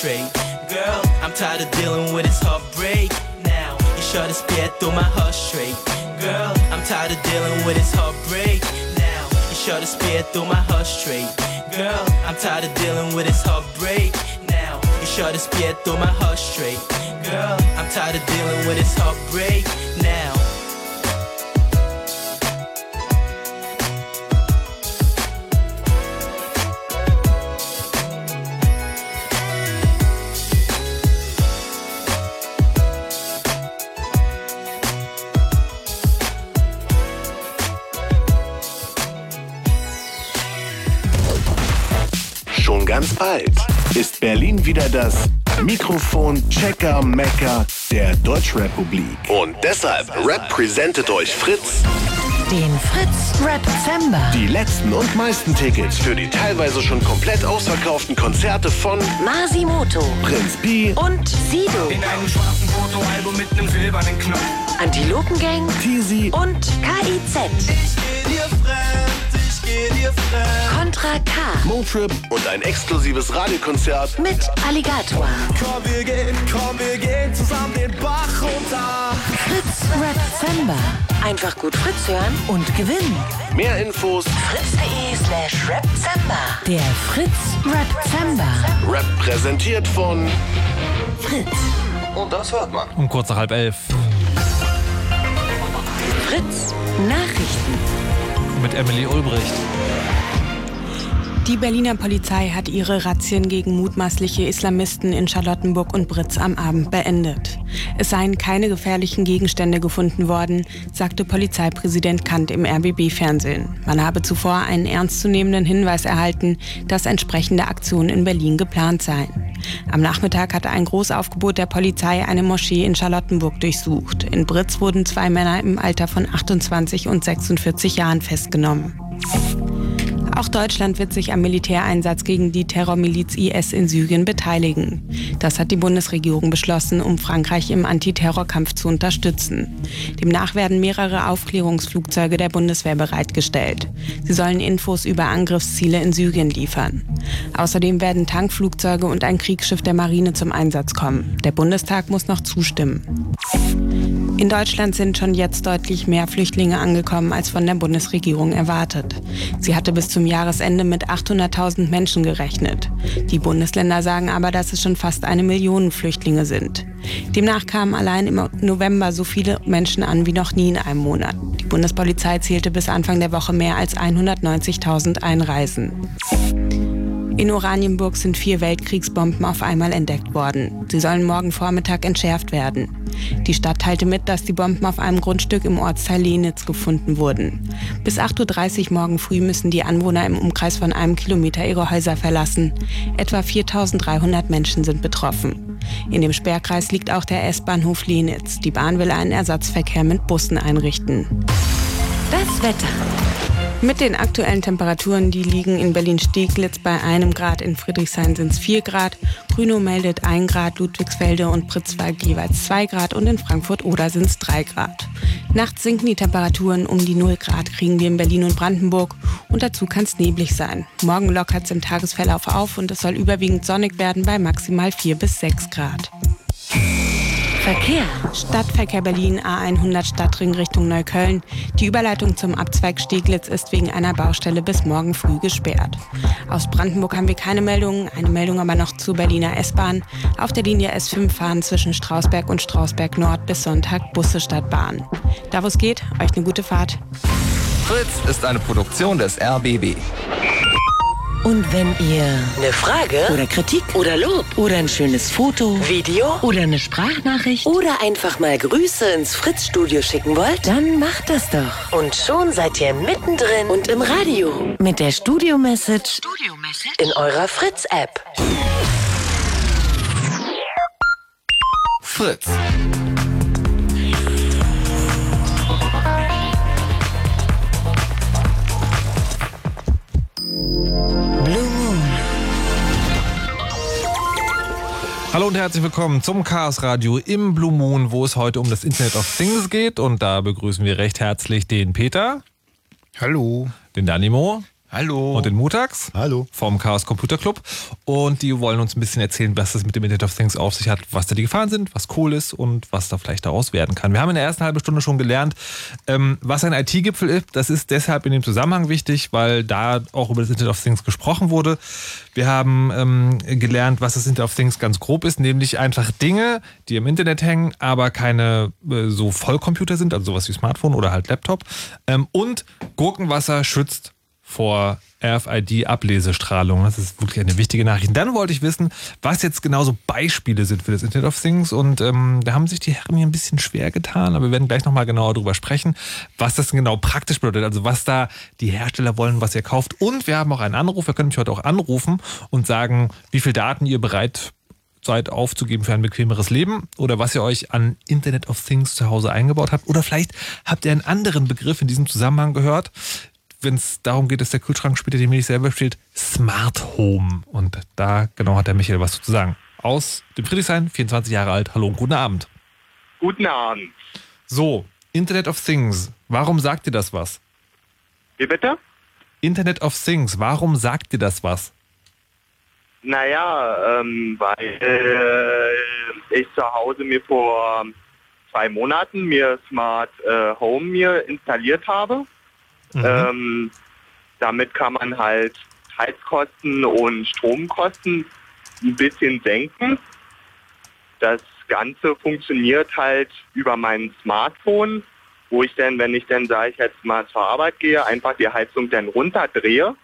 Straight. Girl, I'm tired of dealing with this heartbreak. Now, you short to spear through my heart straight. Girl, I'm tired of dealing with this heartbreak. Now, you short to spear through my heart straight. Girl, I'm tired of dealing with this heartbreak. Now, you short to spear through my heart straight. Girl, I'm tired of dealing with this heartbreak. Now. Ganz bald ist Berlin wieder das Mikrofon Checker Mecker der Deutschrepublik. Und deshalb repräsentiert euch Fritz Den Fritz Rap Zember. die letzten und meisten Tickets für die teilweise schon komplett ausverkauften Konzerte von Masimoto Prinz Pi, und Sido. In einem schwarzen Fotoalbum mit einem silbernen Knopf. Antilopengang Teasy und KIZ. Contra K Motrip und ein exklusives Radiokonzert mit Alligator. Komm, wir gehen, komm, wir gehen zusammen den Bach runter. Fritz Rap Zember. Einfach gut Fritz hören und gewinnen. Mehr Infos Fritz.de slash Rapzember. Der Fritz Rap Zember. Rap präsentiert von Fritz. Und das hört man. Um kurz nach halb elf Fritz Nachrichten. Mit Emily Ulbricht. Die Berliner Polizei hat ihre Razzien gegen mutmaßliche Islamisten in Charlottenburg und Britz am Abend beendet. Es seien keine gefährlichen Gegenstände gefunden worden, sagte Polizeipräsident Kant im RBB-Fernsehen. Man habe zuvor einen ernstzunehmenden Hinweis erhalten, dass entsprechende Aktionen in Berlin geplant seien. Am Nachmittag hatte ein Großaufgebot der Polizei eine Moschee in Charlottenburg durchsucht. In Britz wurden zwei Männer im Alter von 28 und 46 Jahren festgenommen. Auch Deutschland wird sich am Militäreinsatz gegen die Terrormiliz IS in Syrien beteiligen. Das hat die Bundesregierung beschlossen, um Frankreich im Antiterrorkampf zu unterstützen. Demnach werden mehrere Aufklärungsflugzeuge der Bundeswehr bereitgestellt. Sie sollen Infos über Angriffsziele in Syrien liefern. Außerdem werden Tankflugzeuge und ein Kriegsschiff der Marine zum Einsatz kommen. Der Bundestag muss noch zustimmen. In Deutschland sind schon jetzt deutlich mehr Flüchtlinge angekommen als von der Bundesregierung erwartet. Sie hatte bis zum Jahresende mit 800.000 Menschen gerechnet. Die Bundesländer sagen aber, dass es schon fast eine Million Flüchtlinge sind. Demnach kamen allein im November so viele Menschen an wie noch nie in einem Monat. Die Bundespolizei zählte bis Anfang der Woche mehr als 190.000 Einreisen. In Oranienburg sind vier Weltkriegsbomben auf einmal entdeckt worden. Sie sollen morgen Vormittag entschärft werden. Die Stadt teilte mit, dass die Bomben auf einem Grundstück im Ortsteil Lenitz gefunden wurden. Bis 8.30 Uhr morgen früh müssen die Anwohner im Umkreis von einem Kilometer ihre Häuser verlassen. Etwa 4.300 Menschen sind betroffen. In dem Sperrkreis liegt auch der S-Bahnhof Lenitz. Die Bahn will einen Ersatzverkehr mit Bussen einrichten. Das Wetter. Mit den aktuellen Temperaturen, die liegen in Berlin-Steglitz bei einem Grad, in Friedrichshain sind es 4 Grad, Grünow meldet 1 Grad, Ludwigsfelde und Pritzwalk jeweils 2 Grad und in Frankfurt-Oder sind es 3 Grad. Nachts sinken die Temperaturen um die 0 Grad, kriegen wir in Berlin und Brandenburg und dazu kann es neblig sein. Morgen lockert es im Tagesverlauf auf und es soll überwiegend sonnig werden bei maximal 4 bis 6 Grad. Verkehr. Stadtverkehr Berlin A100 Stadtring Richtung Neukölln. Die Überleitung zum Abzweig Steglitz ist wegen einer Baustelle bis morgen früh gesperrt. Aus Brandenburg haben wir keine Meldungen, eine Meldung aber noch zur Berliner S-Bahn. Auf der Linie S5 fahren zwischen Strausberg und Strausberg Nord bis Sonntag Busse statt Bahn. Da wo es geht, euch eine gute Fahrt. Fritz ist eine Produktion des RBB. Und wenn ihr eine Frage? Oder Kritik? Oder Lob? Oder ein schönes Foto, Video? Oder eine Sprachnachricht? Oder einfach mal Grüße ins Fritz-Studio schicken wollt, dann macht das doch. Und schon seid ihr mittendrin. Und im Radio. Mit der Studio-Message Studio in eurer Fritz-App. Fritz. Blue Moon. Hallo und herzlich willkommen zum Chaos Radio im Blue Moon, wo es heute um das Internet of Things geht. Und da begrüßen wir recht herzlich den Peter, Hallo. den Danimo Hallo. und den Mutax. Hallo. vom Chaos Computer Club. Und die wollen uns ein bisschen erzählen, was das mit dem Internet of Things auf sich hat, was da die Gefahren sind, was cool ist und was da vielleicht daraus werden kann. Wir haben in der ersten halben Stunde schon gelernt, ähm, was ein IT-Gipfel ist. Das ist deshalb in dem Zusammenhang wichtig, weil da auch über das Internet of Things gesprochen wurde. Wir haben ähm, gelernt, was das Internet of Things ganz grob ist, nämlich einfach Dinge, die im Internet hängen, aber keine äh, so Vollcomputer sind, also sowas wie Smartphone oder halt Laptop. Ähm, und Gurkenwasser schützt vor RFID-Ablesestrahlung. Das ist wirklich eine wichtige Nachricht. Dann wollte ich wissen, was jetzt genau so Beispiele sind für das Internet of Things. Und ähm, da haben sich die Herren hier ein bisschen schwer getan, aber wir werden gleich nochmal genauer darüber sprechen, was das genau praktisch bedeutet. Also was da die Hersteller wollen, was ihr kauft. Und wir haben auch einen Anruf. Wir können mich heute auch anrufen und sagen, wie viel Daten ihr bereit seid aufzugeben für ein bequemeres Leben oder was ihr euch an Internet of Things zu Hause eingebaut habt. Oder vielleicht habt ihr einen anderen Begriff in diesem Zusammenhang gehört wenn es darum geht, dass der Kühlschrank später die Milch selber steht, Smart Home. Und da genau hat der Michael was zu sagen. Aus dem Friedrichshain, 24 Jahre alt. Hallo und guten Abend. Guten Abend. So, Internet of Things. Warum sagt ihr das was? Wie bitte? Internet of Things. Warum sagt ihr das was? Naja, ähm, weil äh, ich zu Hause mir vor zwei Monaten mir Smart äh, Home mir installiert habe. Ähm, damit kann man halt Heizkosten und Stromkosten ein bisschen senken. Das Ganze funktioniert halt über mein Smartphone, wo ich dann, wenn ich dann, sage ich jetzt mal zur Arbeit gehe, einfach die Heizung dann runterdrehe.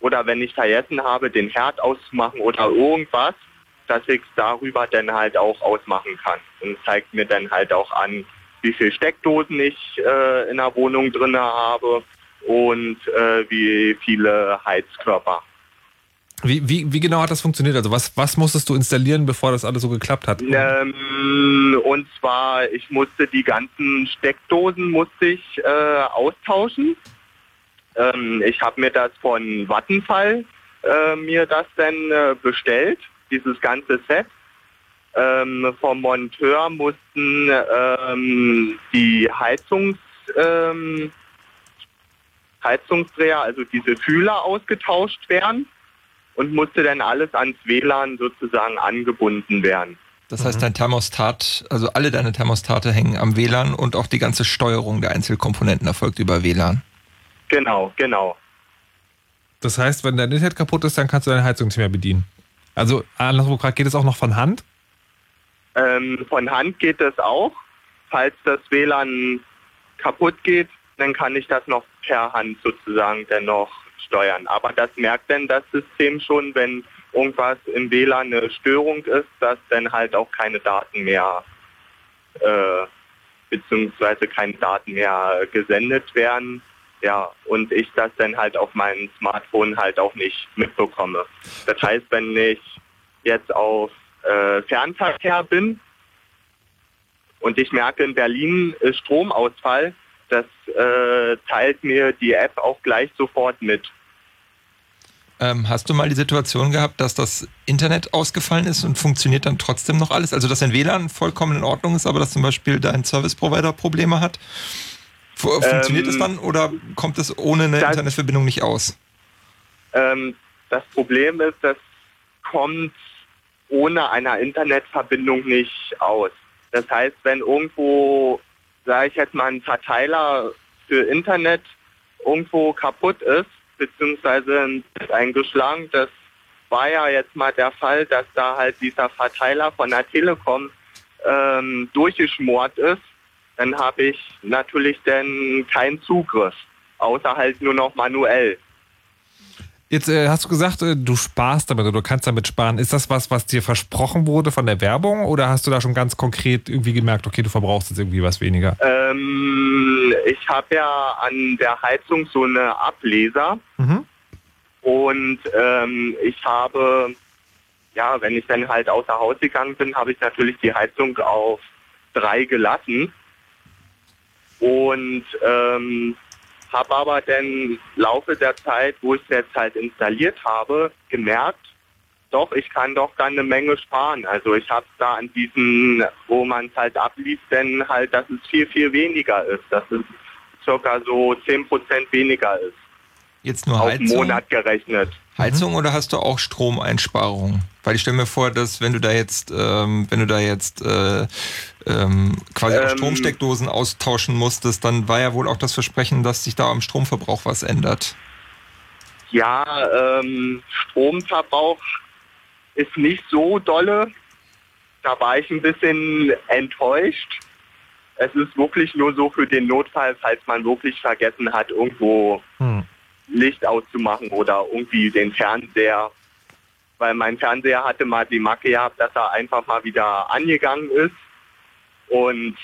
Oder wenn ich vergessen habe, den Herd auszumachen oder irgendwas, dass ich es darüber dann halt auch ausmachen kann. Und zeigt mir dann halt auch an, wie viele Steckdosen ich äh, in der Wohnung drin habe und äh, wie viele Heizkörper. Wie, wie, wie genau hat das funktioniert? Also was, was musstest du installieren, bevor das alles so geklappt hat? Ähm, und zwar, ich musste die ganzen Steckdosen musste ich äh, austauschen. Ähm, ich habe mir das von Vattenfall äh, mir das dann äh, bestellt, dieses ganze Set. Ähm, vom Monteur mussten ähm, die Heizungs, ähm, Heizungsdreher, also diese Fühler ausgetauscht werden und musste dann alles ans WLAN sozusagen angebunden werden. Das heißt, dein Thermostat, also alle deine Thermostate hängen am WLAN und auch die ganze Steuerung der Einzelkomponenten erfolgt über WLAN. Genau, genau. Das heißt, wenn dein Internet kaputt ist, dann kannst du deine Heizung nicht mehr bedienen. Also anderswo gerade geht es auch noch von Hand? Ähm, von Hand geht es auch. Falls das WLAN kaputt geht, dann kann ich das noch per Hand sozusagen dennoch steuern. Aber das merkt dann das System schon, wenn irgendwas im WLAN eine Störung ist, dass dann halt auch keine Daten mehr äh, beziehungsweise keine Daten mehr gesendet werden. Ja, und ich das dann halt auf meinem Smartphone halt auch nicht mitbekomme. Das heißt, wenn ich jetzt auf äh, Fernverkehr bin und ich merke, in Berlin ist Stromausfall, das äh, teilt mir die App auch gleich sofort mit. Ähm, hast du mal die Situation gehabt, dass das Internet ausgefallen ist und funktioniert dann trotzdem noch alles? Also dass dein WLAN vollkommen in Ordnung ist, aber dass zum Beispiel dein Service Provider Probleme hat? Fu- Funktioniert es Ähm, dann oder kommt es ohne eine das- Internetverbindung nicht aus? Ähm, das Problem ist, das kommt ohne einer Internetverbindung nicht aus. Das heißt, wenn irgendwo, sage ich jetzt mal, ein Verteiler für Internet irgendwo kaputt ist, beziehungsweise eingeschlagen, das war ja jetzt mal der Fall, dass da halt dieser Verteiler von der Telekom ähm, durchgeschmort ist, dann habe ich natürlich dann keinen Zugriff, außer halt nur noch manuell. Jetzt äh, hast du gesagt, äh, du sparst damit oder du kannst damit sparen. Ist das was, was dir versprochen wurde von der Werbung oder hast du da schon ganz konkret irgendwie gemerkt, okay, du verbrauchst jetzt irgendwie was weniger? Ähm, ich habe ja an der Heizung so eine Ableser Mhm. und ähm, ich habe, ja, wenn ich dann halt außer Haus gegangen bin, habe ich natürlich die Heizung auf drei gelassen und ähm, habe aber dann im Laufe der Zeit, wo ich es jetzt halt installiert habe, gemerkt, doch, ich kann doch dann eine Menge sparen. Also ich habe da an diesen, wo man es halt abliest, denn halt, dass es viel, viel weniger ist. Dass es circa so 10% weniger ist. Jetzt nur Auf Heizung? Monat gerechnet. Heizung oder hast du auch Stromeinsparungen? Weil ich stelle mir vor, dass wenn du da jetzt, ähm, wenn du da jetzt äh, ähm, quasi auch Ähm. Stromsteckdosen austauschen musstest, dann war ja wohl auch das Versprechen, dass sich da am Stromverbrauch was ändert. Ja, ähm, Stromverbrauch ist nicht so dolle. Da war ich ein bisschen enttäuscht. Es ist wirklich nur so für den Notfall, falls man wirklich vergessen hat, irgendwo Hm. Licht auszumachen oder irgendwie den Fernseher. Weil mein Fernseher hatte mal die Macke gehabt, dass er einfach mal wieder angegangen ist. Und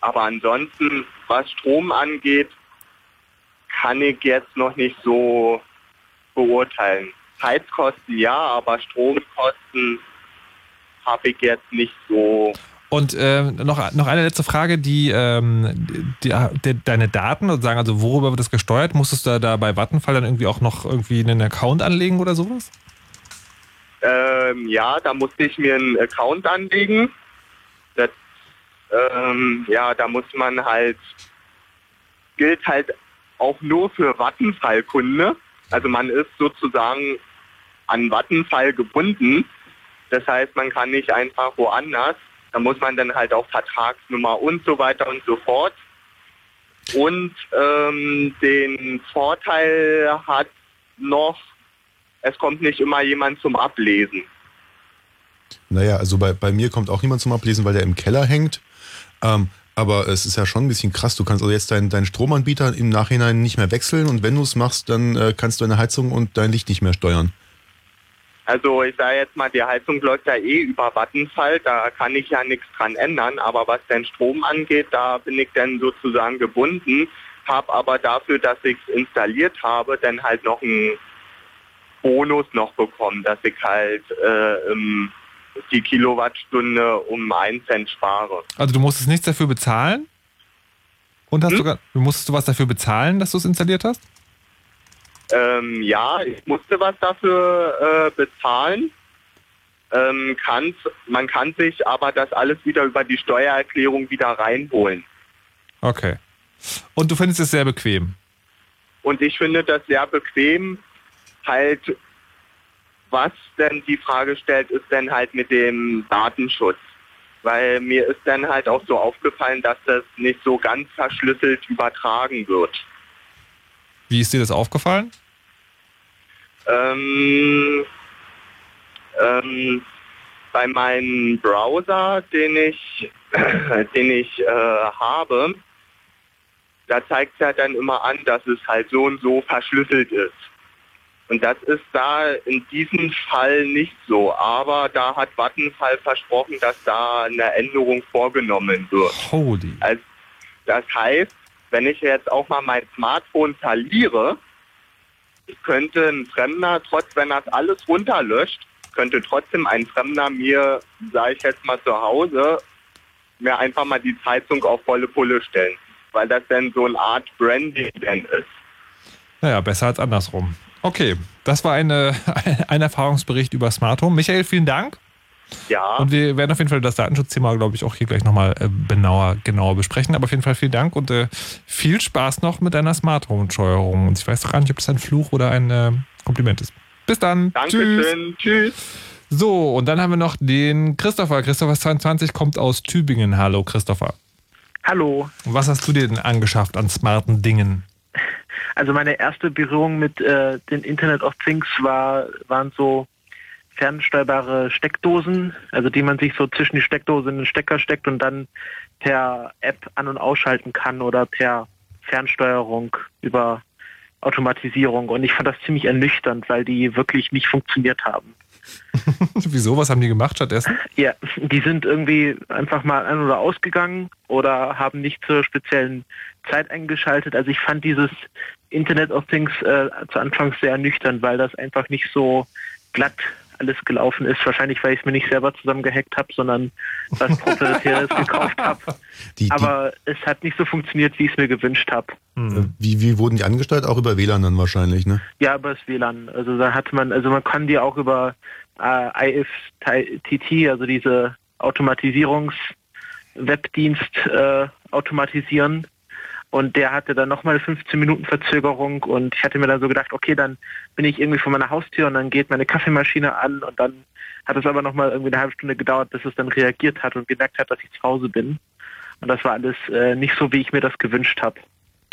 aber ansonsten, was Strom angeht, kann ich jetzt noch nicht so beurteilen. Heizkosten ja, aber Stromkosten habe ich jetzt nicht so. Und ähm, noch, noch eine letzte Frage, die, ähm, die, die deine Daten sozusagen, also worüber wird das gesteuert? Musstest du da, da bei Vattenfall dann irgendwie auch noch irgendwie einen Account anlegen oder sowas? Ähm, ja, da musste ich mir einen Account anlegen. Das, ähm, ja, da muss man halt, gilt halt auch nur für Vattenfall-Kunde. Also man ist sozusagen an Vattenfall gebunden. Das heißt, man kann nicht einfach woanders. Da muss man dann halt auch Vertragsnummer und so weiter und so fort. Und ähm, den Vorteil hat noch, es kommt nicht immer jemand zum Ablesen. Naja, also bei, bei mir kommt auch niemand zum Ablesen, weil der im Keller hängt. Ähm, aber es ist ja schon ein bisschen krass. Du kannst also jetzt deinen, deinen Stromanbieter im Nachhinein nicht mehr wechseln und wenn du es machst, dann äh, kannst du deine Heizung und dein Licht nicht mehr steuern. Also ich sage jetzt mal, die Heizung läuft ja eh über Vattenfall, da kann ich ja nichts dran ändern, aber was den Strom angeht, da bin ich dann sozusagen gebunden, habe aber dafür, dass ich es installiert habe, dann halt noch einen Bonus noch bekommen, dass ich halt äh, im, die Kilowattstunde um einen Cent spare. Also du musstest nichts dafür bezahlen? Und hast sogar, du musstest du was dafür bezahlen, dass du es installiert hast? Ähm, ja, ich musste was dafür äh, bezahlen. Ähm, kann's, man kann sich aber das alles wieder über die Steuererklärung wieder reinholen. Okay. Und du findest es sehr bequem? Und ich finde das sehr bequem, halt was denn die Frage stellt, ist dann halt mit dem Datenschutz. Weil mir ist dann halt auch so aufgefallen, dass das nicht so ganz verschlüsselt übertragen wird. Wie ist dir das aufgefallen? Ähm, ähm, bei meinem Browser, den ich, den ich äh, habe, da zeigt es ja dann immer an, dass es halt so und so verschlüsselt ist. Und das ist da in diesem Fall nicht so. Aber da hat Vattenfall versprochen, dass da eine Änderung vorgenommen wird. Holy. Also, das heißt, wenn ich jetzt auch mal mein Smartphone verliere, könnte ein Fremder, trotz wenn das alles runterlöscht, könnte trotzdem ein Fremder mir, sage ich jetzt mal zu Hause, mir einfach mal die Zeitung auf volle Pulle stellen. Weil das dann so eine Art Branding dann ist. Naja, besser als andersrum. Okay, das war eine, ein Erfahrungsbericht über Smart Home. Michael, vielen Dank. Ja. Und wir werden auf jeden Fall das Datenschutzthema, glaube ich, auch hier gleich nochmal äh, genauer, genauer besprechen. Aber auf jeden Fall vielen Dank und äh, viel Spaß noch mit deiner Smart Home-Steuerung. Und ich weiß doch gar nicht, ob das ein Fluch oder ein äh, Kompliment ist. Bis dann. Dankeschön. Tschüss. Tschüss. So, und dann haben wir noch den Christopher. Christopher 22 kommt aus Tübingen. Hallo, Christopher. Hallo. Was hast du dir denn angeschafft an smarten Dingen? Also meine erste Berührung mit äh, den Internet of Things war, waren so fernsteuerbare Steckdosen, also die man sich so zwischen die Steckdose in den Stecker steckt und dann per App an- und ausschalten kann oder per Fernsteuerung über Automatisierung. Und ich fand das ziemlich ernüchternd, weil die wirklich nicht funktioniert haben. Wieso? Was haben die gemacht stattdessen? Ja, die sind irgendwie einfach mal an- oder ausgegangen oder haben nicht zur speziellen Zeit eingeschaltet. Also ich fand dieses Internet of Things äh, zu Anfang sehr ernüchternd, weil das einfach nicht so glatt alles gelaufen ist. Wahrscheinlich, weil ich es mir nicht selber zusammengehackt habe, sondern was Proprietäres gekauft habe. Aber es hat nicht so funktioniert, wie ich es mir gewünscht habe. Äh, Wie, wie wurden die angesteuert? Auch über WLAN dann wahrscheinlich, ne? Ja, über das WLAN. Also da hat man, also man kann die auch über äh, IFTT, also diese Automatisierungs-Webdienst äh, automatisieren. Und der hatte dann nochmal 15 Minuten Verzögerung und ich hatte mir dann so gedacht, okay, dann bin ich irgendwie vor meiner Haustür und dann geht meine Kaffeemaschine an und dann hat es aber nochmal irgendwie eine halbe Stunde gedauert, bis es dann reagiert hat und gemerkt hat, dass ich zu Hause bin. Und das war alles äh, nicht so, wie ich mir das gewünscht habe.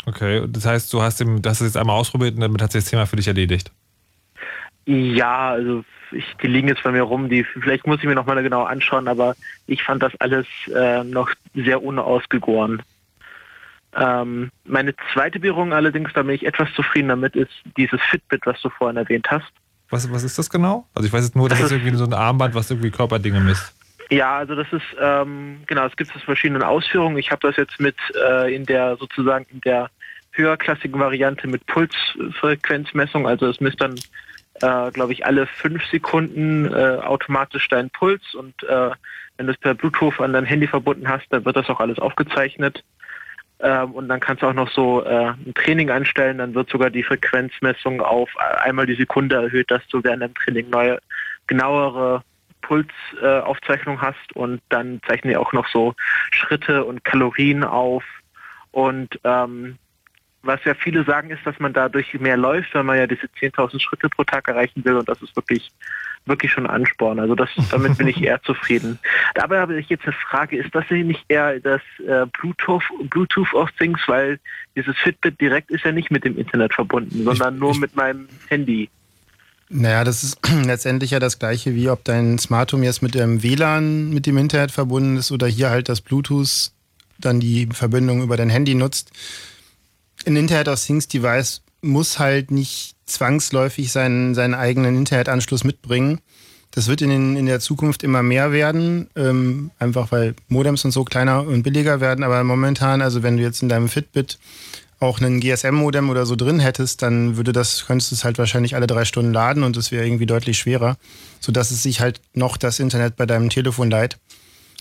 Okay, das heißt, du hast, ihm, das jetzt einmal ausprobiert und damit hat sich das Thema für dich erledigt. Ja, also ich, die liegen jetzt bei mir rum, die vielleicht muss ich mir nochmal genau anschauen, aber ich fand das alles äh, noch sehr unausgegoren. Ähm, meine zweite Berührung allerdings, da bin ich etwas zufrieden damit, ist dieses Fitbit, was du vorhin erwähnt hast. Was, was ist das genau? Also ich weiß jetzt nur, dass das, das irgendwie so ein Armband, was irgendwie Körperdinge misst. Ja, also das ist, ähm, genau, es gibt es verschiedene Ausführungen. Ich habe das jetzt mit äh, in der sozusagen in der höherklassigen Variante mit Pulsfrequenzmessung, also es misst dann, äh, glaube ich, alle fünf Sekunden äh, automatisch deinen Puls und äh, wenn du es per Bluetooth an dein Handy verbunden hast, dann wird das auch alles aufgezeichnet. Ähm, und dann kannst du auch noch so äh, ein Training einstellen, dann wird sogar die Frequenzmessung auf einmal die Sekunde erhöht, dass du während dem Training neue, genauere Pulsaufzeichnung äh, hast. Und dann zeichnen die auch noch so Schritte und Kalorien auf. Und ähm, was ja viele sagen, ist, dass man dadurch mehr läuft, weil man ja diese 10.000 Schritte pro Tag erreichen will. Und das ist wirklich wirklich schon Ansporn. Also das, damit bin ich eher zufrieden. Dabei habe ich jetzt eine Frage, ist das nicht eher das äh, Bluetooth, Bluetooth of Things, weil dieses Fitbit direkt ist ja nicht mit dem Internet verbunden, sondern ich, nur ich, mit meinem Handy. Naja, das ist letztendlich ja das gleiche, wie ob dein Smart Home jetzt mit dem WLAN mit dem Internet verbunden ist oder hier halt das Bluetooth dann die Verbindung über dein Handy nutzt. Ein Internet of Things Device muss halt nicht zwangsläufig seinen, seinen eigenen Internetanschluss mitbringen. Das wird in, den, in der Zukunft immer mehr werden, ähm, einfach weil Modems und so kleiner und billiger werden. Aber momentan, also wenn du jetzt in deinem Fitbit auch einen GSM-Modem oder so drin hättest, dann würde das, könntest du es halt wahrscheinlich alle drei Stunden laden und es wäre irgendwie deutlich schwerer, sodass es sich halt noch das Internet bei deinem Telefon leiht.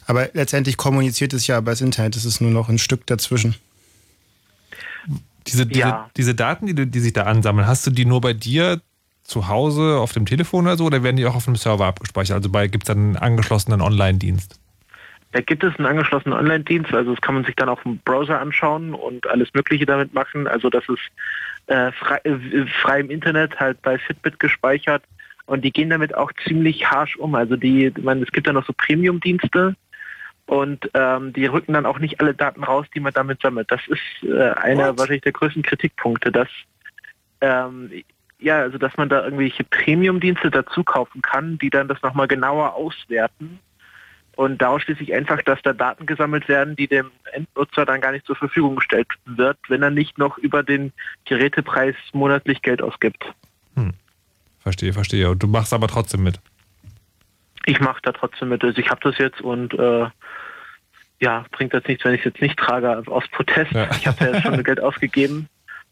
Aber letztendlich kommuniziert es ja über das Internet, es ist nur noch ein Stück dazwischen. Diese, diese, ja. diese Daten, die, die sich da ansammeln, hast du die nur bei dir zu Hause auf dem Telefon oder so oder werden die auch auf dem Server abgespeichert? Also gibt es dann einen angeschlossenen Online-Dienst? Da gibt es einen angeschlossenen Online-Dienst, also das kann man sich dann auch im Browser anschauen und alles Mögliche damit machen. Also das ist äh, frei, äh, frei, im Internet halt bei Fitbit gespeichert. Und die gehen damit auch ziemlich harsch um. Also die, man, es gibt ja noch so Premium-Dienste und ähm, die rücken dann auch nicht alle Daten raus, die man damit sammelt. Das ist äh, einer wahrscheinlich der größten Kritikpunkte, dass ähm, ja, also dass man da irgendwelche Premium-Dienste dazu kaufen kann, die dann das nochmal genauer auswerten. Und daraus schließe ich einfach, dass da Daten gesammelt werden, die dem Endnutzer dann gar nicht zur Verfügung gestellt wird, wenn er nicht noch über den Gerätepreis monatlich Geld ausgibt. Hm. Verstehe, verstehe. Und du machst aber trotzdem mit. Ich mache da trotzdem mit. Also ich habe das jetzt und äh, ja, bringt jetzt nichts, wenn ich es jetzt nicht trage aus Protest. Ja. Ich habe ja jetzt schon Geld ausgegeben.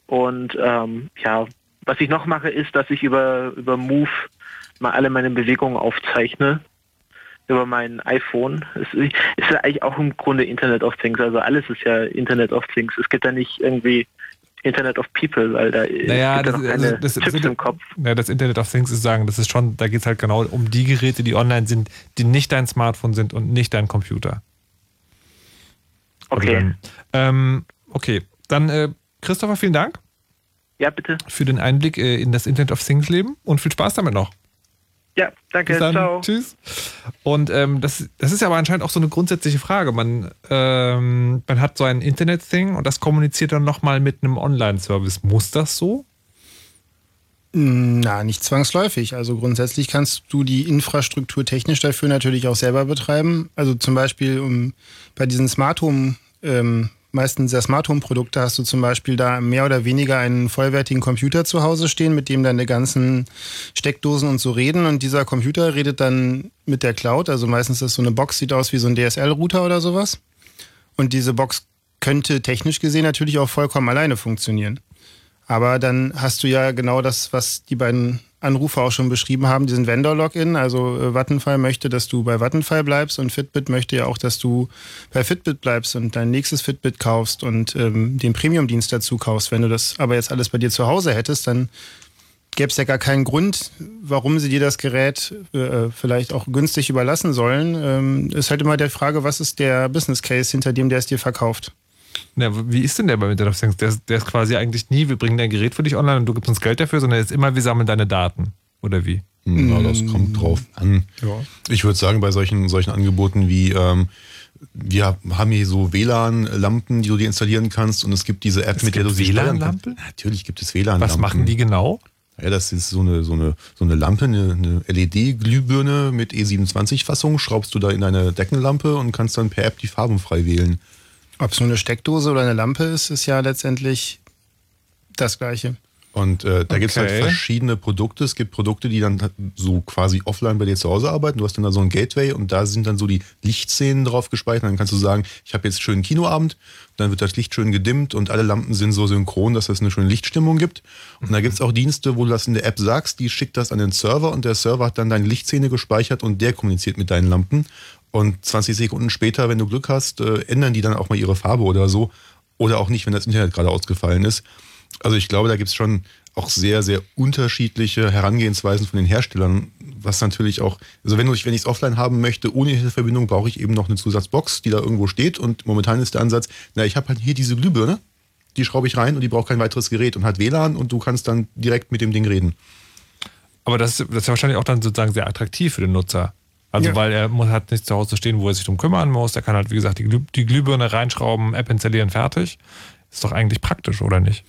Und ähm, ja, was ich noch mache, ist, dass ich über, über Move mal alle meine Bewegungen aufzeichne. Über mein iPhone. Es ist ja eigentlich auch im Grunde Internet of Things. Also alles ist ja Internet of Things. Es gibt da nicht irgendwie Internet of People, weil da naja, gibt das, da keine das, das, im Kopf. Ja, das Internet of Things ist sagen, das ist schon, da geht es halt genau um die Geräte, die online sind, die nicht dein Smartphone sind und nicht dein Computer. Okay. Also dann, ähm, okay, dann äh, Christopher, vielen Dank. Ja, bitte. Für den Einblick äh, in das Internet of Things Leben und viel Spaß damit noch. Ja, danke. Bis dann. Ciao. Tschüss. Und ähm, das, das ist ja aber anscheinend auch so eine grundsätzliche Frage. Man, ähm, man hat so ein Internet-Thing und das kommuniziert dann nochmal mit einem Online-Service. Muss das so? Na, nicht zwangsläufig. Also grundsätzlich kannst du die Infrastruktur technisch dafür natürlich auch selber betreiben. Also zum Beispiel um, bei diesen Smart Home, ähm, meistens der Smart Home Produkte hast du zum Beispiel da mehr oder weniger einen vollwertigen Computer zu Hause stehen, mit dem deine ganzen Steckdosen und so reden. Und dieser Computer redet dann mit der Cloud. Also meistens ist das so eine Box, sieht aus wie so ein DSL-Router oder sowas. Und diese Box könnte technisch gesehen natürlich auch vollkommen alleine funktionieren. Aber dann hast du ja genau das, was die beiden Anrufer auch schon beschrieben haben, diesen Vendor-Login. Also äh, Vattenfall möchte, dass du bei Vattenfall bleibst und Fitbit möchte ja auch, dass du bei Fitbit bleibst und dein nächstes Fitbit kaufst und ähm, den Premium-Dienst dazu kaufst. Wenn du das aber jetzt alles bei dir zu Hause hättest, dann gäbe es ja gar keinen Grund, warum sie dir das Gerät äh, vielleicht auch günstig überlassen sollen. Ähm, ist halt immer der Frage, was ist der Business Case, hinter dem der es dir verkauft? Na, wie ist denn der bei Internet of Things? Der, ist- der ist quasi eigentlich nie, wir bringen dein Gerät für dich online und du gibst uns Geld dafür, sondern er ist immer, wir sammeln deine Daten. Oder wie? Ja, das kommt drauf an. Ich würde sagen, bei solchen, solchen Angeboten wie, ähm, wir haben hier so WLAN-Lampen, die du dir installieren kannst und es gibt diese App, Es mit der du sie. WLAN-Lampen? Natürlich gibt es WLAN-Lampen. Was machen die genau? Ja, das ist so eine, so eine, so eine Lampe, eine, eine LED-Glühbirne mit E27-Fassung, schraubst du da in deine Deckenlampe und kannst dann per App die Farben frei wählen. Ob es nur eine Steckdose oder eine Lampe ist, ist ja letztendlich das Gleiche. Und äh, da halt Okay. verschiedene Produkte. Es gibt Produkte, die dann so quasi offline bei dir zu Hause arbeiten. Du hast dann da so ein Gateway und da sind dann so die Lichtszenen drauf gespeichert. Dann kannst du sagen, ich habe jetzt einen schönen Kinoabend. Dann wird das Licht schön gedimmt und alle Lampen sind so synchron, dass es eine schöne Lichtstimmung gibt. Und da gibt's auch Dienste, wo du das in der App sagst, die schickt das an den Server und der Server hat dann deine Lichtszene gespeichert und der kommuniziert mit deinen Lampen. Und 20 Sekunden später, wenn du Glück hast, äh, ändern die dann auch mal ihre Farbe oder so. Oder auch nicht, wenn das Internet gerade ausgefallen ist. Also ich glaube, da gibt's schon auch sehr, sehr unterschiedliche Herangehensweisen von den Herstellern, was natürlich auch, also wenn ich es offline haben möchte, ohne Internetverbindung, brauche ich eben noch eine Zusatzbox, die da irgendwo steht und momentan ist der Ansatz, na, ich habe halt hier diese Glühbirne, die schraube ich rein und die braucht kein weiteres Gerät und hat WLAN und du kannst dann direkt mit dem Ding reden. Aber das, das ist wahrscheinlich auch dann sozusagen sehr attraktiv für den Nutzer. Also Ja. weil er muss, hat nichts zu Hause stehen, wo er sich drum kümmern muss. Er kann halt, wie gesagt, die, Glüh, die Glühbirne reinschrauben, App installieren, fertig. Ist doch eigentlich praktisch, oder nicht?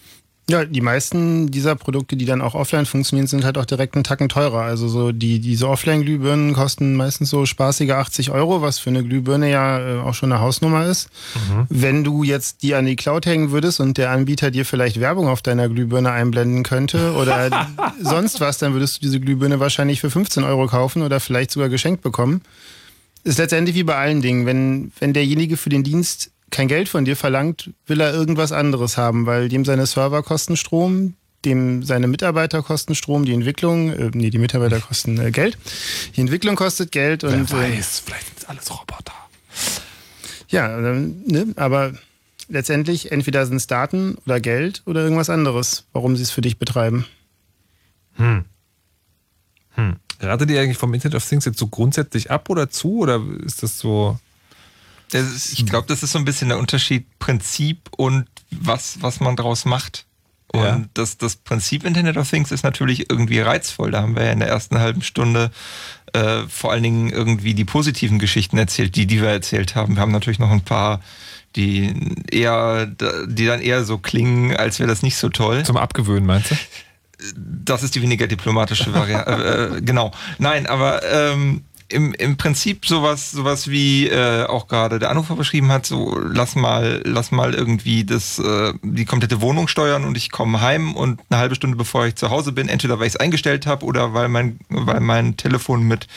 Ja, die meisten dieser Produkte, die dann auch offline funktionieren, sind halt auch direkt einen Tacken teurer. Also so die, diese Offline-Glühbirnen kosten meistens so spaßige 80 Euro, was für eine Glühbirne ja äh, auch schon eine Hausnummer ist. Wenn du jetzt die an die Cloud hängen würdest und der Anbieter dir vielleicht Werbung auf deiner Glühbirne einblenden könnte oder sonst was, dann würdest du diese Glühbirne wahrscheinlich für 15 Euro kaufen oder vielleicht sogar geschenkt bekommen. Ist letztendlich wie bei allen Dingen. Wenn, wenn derjenige für den Dienst kein Geld von dir verlangt, will er irgendwas anderes haben, weil dem seine Server kosten Strom, dem seine Mitarbeiter kosten Strom, die Entwicklung, äh, nee, die Mitarbeiter kosten äh, Geld. Die Entwicklung kostet Geld Wer und. äh, weiß, vielleicht sind es alles Roboter. Ja, ähm, ne, aber letztendlich entweder sind es Daten oder Geld oder irgendwas anderes, warum sie es für dich betreiben. Hm. Hm. Ratet ihr eigentlich vom Internet of Things jetzt so grundsätzlich ab oder zu? Oder ist das so. Ist, ich glaube, das ist so ein bisschen der Unterschied Prinzip und was, was man draus macht. Und Ja. das, das Prinzip Internet of Things ist natürlich irgendwie reizvoll. Da haben wir ja in der ersten halben Stunde äh, vor allen Dingen irgendwie die positiven Geschichten erzählt, die, die wir erzählt haben. Wir haben natürlich noch ein paar, die eher, die dann eher so klingen, als wäre das nicht so toll. Zum Abgewöhnen, meinst du? Das ist die weniger diplomatische Variante. äh, äh, genau. Nein, aber ähm, im, im Prinzip sowas, sowas wie äh, auch gerade der Anrufer beschrieben hat, so lass mal, lass mal irgendwie das, äh, die komplette Wohnung steuern und ich komme heim und eine halbe Stunde bevor ich zu Hause bin, entweder weil ich es eingestellt habe oder weil mein, weil mein Telefon mit,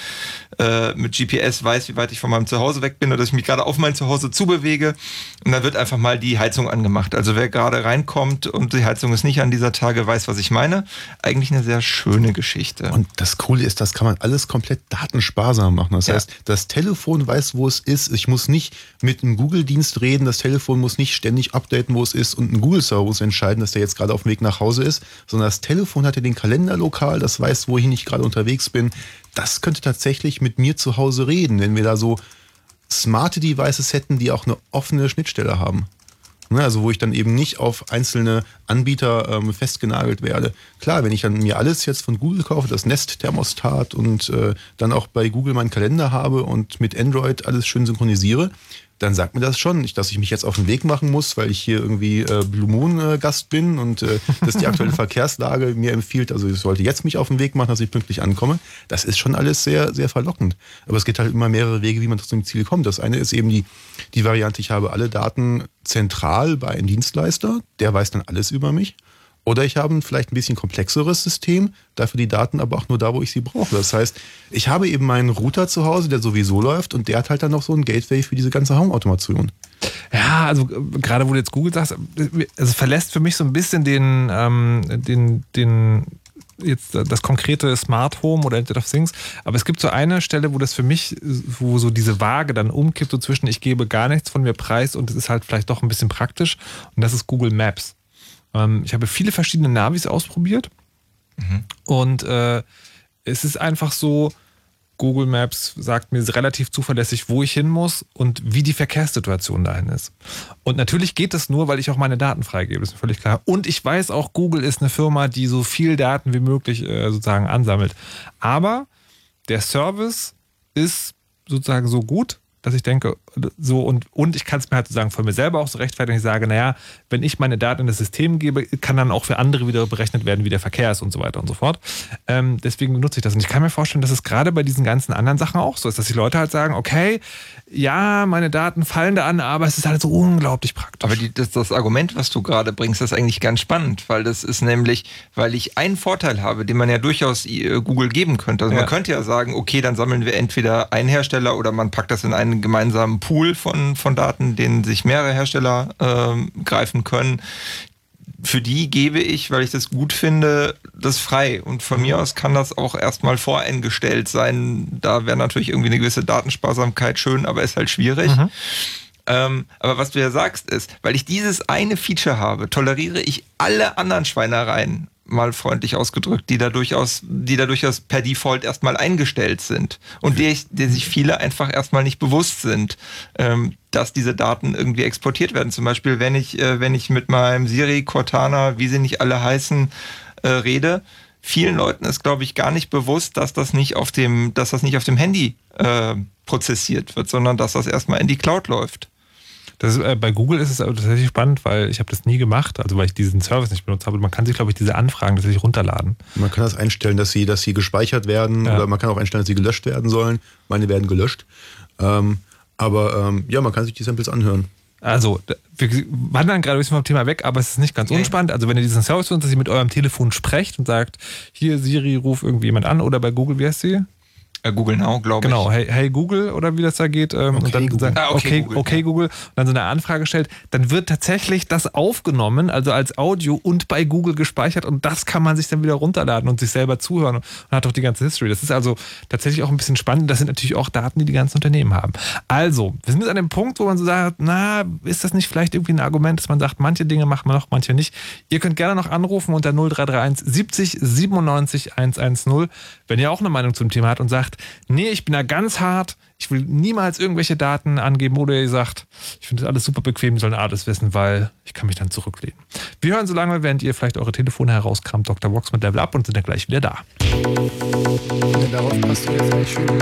äh, mit GPS weiß, wie weit ich von meinem Zuhause weg bin oder dass ich mich gerade auf mein Zuhause zubewege. Und dann wird einfach mal die Heizung angemacht. Also wer gerade reinkommt und die Heizung ist nicht an dieser Tage, weiß, was ich meine. Eigentlich eine sehr schöne Geschichte. Und das Coole ist, das kann man alles komplett datensparsam machen. Das Ja. heißt, das Telefon weiß, wo es ist. Ich muss nicht mit einem Google-Dienst reden. Das Telefon muss nicht ständig updaten, wo es ist. Und ein Google-Server muss entscheiden, dass der jetzt gerade auf dem Weg nach Hause ist. Sondern das Telefon hat ja den Kalender lokal. Das weiß, wohin ich gerade unterwegs bin. Das könnte tatsächlich mit mir zu Hause reden, wenn wir da so smarte Devices hätten, die auch eine offene Schnittstelle haben. Ne, also wo ich dann eben nicht auf einzelne Anbieter ähm, festgenagelt werde. Klar, wenn ich dann mir alles jetzt von Google kaufe, das Nest-Thermostat und äh, dann auch bei Google meinen Kalender habe und mit Android alles schön synchronisiere, dann sagt mir das schon, nicht, dass ich mich jetzt auf den Weg machen muss, weil ich hier irgendwie äh, Blue Moon äh, Gast bin und äh, dass die aktuelle Verkehrslage mir empfiehlt, also ich sollte jetzt mich auf den Weg machen, dass ich pünktlich ankomme. Das ist schon alles sehr, sehr verlockend. Aber es gibt halt immer mehrere Wege, wie man zu dem Ziel kommt. Das eine ist eben die, die Variante, ich habe alle Daten zentral bei einem Dienstleister, der weiß dann alles über mich. Oder ich habe ein vielleicht ein bisschen komplexeres System, dafür die Daten aber auch nur da, wo ich sie brauche. Das heißt, ich habe eben meinen Router zu Hause, der sowieso läuft und der hat halt dann noch so ein Gateway für diese ganze Home-Automation. Ja, also äh, gerade wo du jetzt Google sagst, äh, es verlässt für mich so ein bisschen den, ähm, den, den jetzt das konkrete Smart Home oder Internet of Things, aber es gibt so eine Stelle, wo das für mich, wo so diese Waage dann umkippt, so zwischen ich gebe gar nichts von mir preis und es ist halt vielleicht doch ein bisschen praktisch und das ist Google Maps. Ähm, ich habe viele verschiedene Navis ausprobiert und äh, es ist einfach so, Google Maps sagt mir relativ zuverlässig, wo ich hin muss und wie die Verkehrssituation dahin ist. Und natürlich geht das nur, weil ich auch meine Daten freigebe, ist mir völlig klar. Und ich weiß auch, Google ist eine Firma, die so viel Daten wie möglich äh, sozusagen ansammelt. Aber der Service ist sozusagen so gut, dass ich denke, so und, und ich kann es mir halt sozusagen von mir selber auch so rechtfertigen, ich sage, naja, wenn ich meine Daten in das System gebe, kann dann auch für andere wieder berechnet werden, wie der Verkehr ist und so weiter und so fort. Ähm, deswegen nutze ich das. Und ich kann mir vorstellen, dass es gerade bei diesen ganzen anderen Sachen auch so ist, dass die Leute halt sagen, okay, ja, meine Daten fallen da an, aber es ist halt so unglaublich praktisch. Aber die, das, das Argument, was du gerade bringst, ist eigentlich ganz spannend, weil das ist nämlich, weil ich einen Vorteil habe, den man ja durchaus äh, Google geben könnte. Also Ja. man könnte ja sagen, okay, dann sammeln wir entweder einen Hersteller oder man packt das in einen gemeinsamen Pool von, von Daten, den sich mehrere Hersteller ähm, greifen können. Für die gebe ich, weil ich das gut finde, das frei. Und von mir aus kann das auch erstmal voreingestellt sein. Da wäre natürlich irgendwie eine gewisse Datensparsamkeit schön, aber ist halt schwierig. Ähm, aber was du ja sagst ist, weil ich dieses eine Feature habe, toleriere ich alle anderen Schweinereien, mal freundlich ausgedrückt, die da durchaus, die da durchaus per Default erstmal eingestellt sind und der, der sich viele einfach erstmal nicht bewusst sind, ähm, dass diese Daten irgendwie exportiert werden. Zum Beispiel, wenn ich, äh, wenn ich mit meinem Siri, Cortana, wie sie nicht alle heißen, äh, rede, vielen Leuten ist, glaube ich, gar nicht bewusst, dass das nicht auf dem, dass das nicht auf dem Handy äh, prozessiert wird, sondern dass das erstmal in die Cloud läuft. Das äh, bei Google ist es aber tatsächlich spannend, weil ich habe das nie gemacht, also weil ich diesen Service nicht benutzt habe. Man kann sich, glaube ich, diese Anfragen tatsächlich runterladen. Man kann das einstellen, dass sie, dass sie gespeichert werden Ja. oder man kann auch einstellen, dass sie gelöscht werden sollen. Meine werden gelöscht. Ähm, aber ähm, ja, man kann sich die Samples anhören. Also, wir wandern gerade ein bisschen vom Thema weg, aber es ist nicht ganz unspannend. Also, wenn ihr diesen Service benutzt, dass ihr mit eurem Telefon sprecht und sagt, hier Siri, ruf irgendwie jemand an oder bei Google, wie heißt sie? Äh, Google Now, glaube ich. Genau, hey, hey Google oder wie das da geht. Ähm, und dann Google. sagt, Ah, okay, okay, okay, Google, Google, und dann so eine Anfrage stellt, dann wird tatsächlich das aufgenommen, also als Audio und bei Google gespeichert und das kann man sich dann wieder runterladen und sich selber zuhören und hat auch die ganze History. Das ist also tatsächlich auch ein bisschen spannend. Das sind natürlich auch Daten, die die ganzen Unternehmen haben. Also, wir sind jetzt an dem Punkt, wo man so sagt, na, ist das nicht vielleicht irgendwie ein Argument, dass man sagt, manche Dinge macht man noch, manche nicht. Ihr könnt gerne noch anrufen unter 0331 70 97 110, wenn ihr auch eine Meinung zum Thema habt und sagt, sagt, nee, ich bin da ganz hart, ich will niemals irgendwelche Daten angeben oder ihr sagt, ich finde das alles super bequem, sollen alles wissen, weil ich kann mich dann zurücklehnen. Wir hören so lange, während ihr vielleicht eure Telefone herauskramt, Dr. Vox mit Level Up und sind dann gleich wieder da. Darauf passt du jetzt eigentlich schön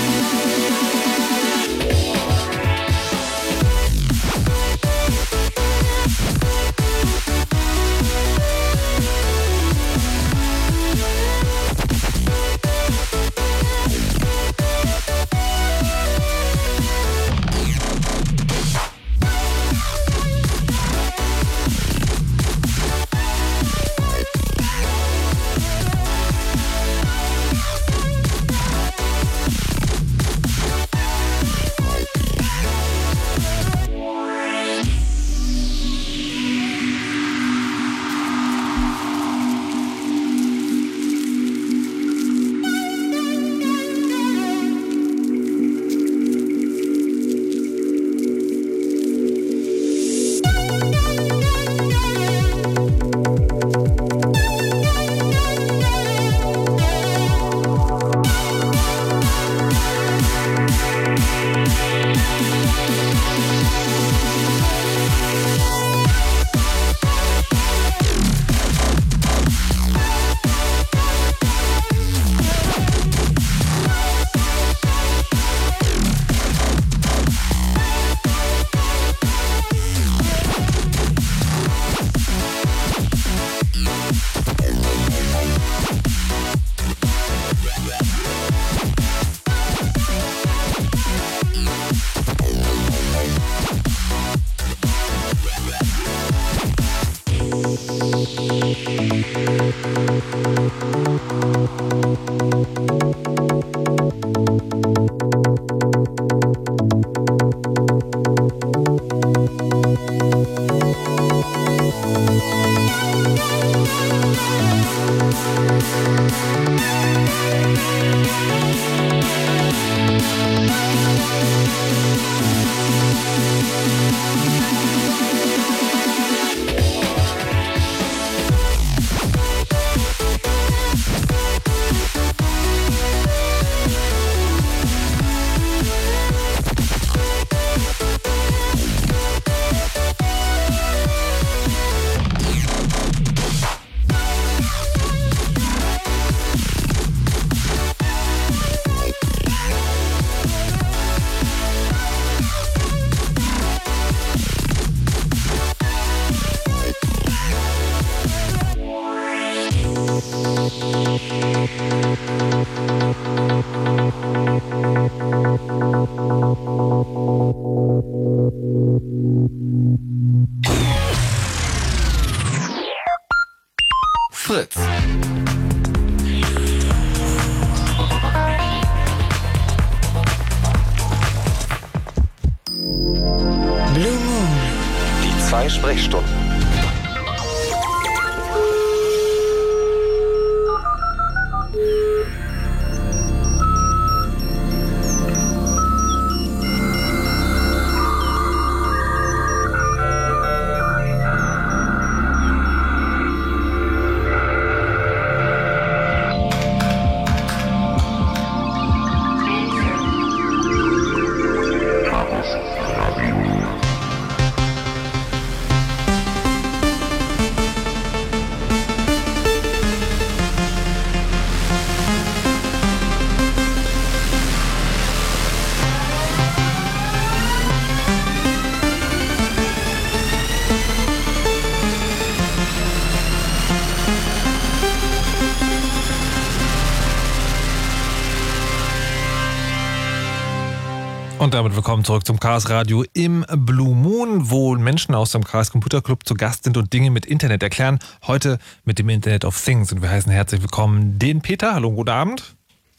Und damit willkommen zurück zum Chaos Radio im Blue Moon, wo Menschen aus dem Chaos Computer Club zu Gast sind und Dinge mit Internet erklären. Heute mit dem Internet of Things. Und wir heißen herzlich willkommen den Peter. Hallo, guten Abend.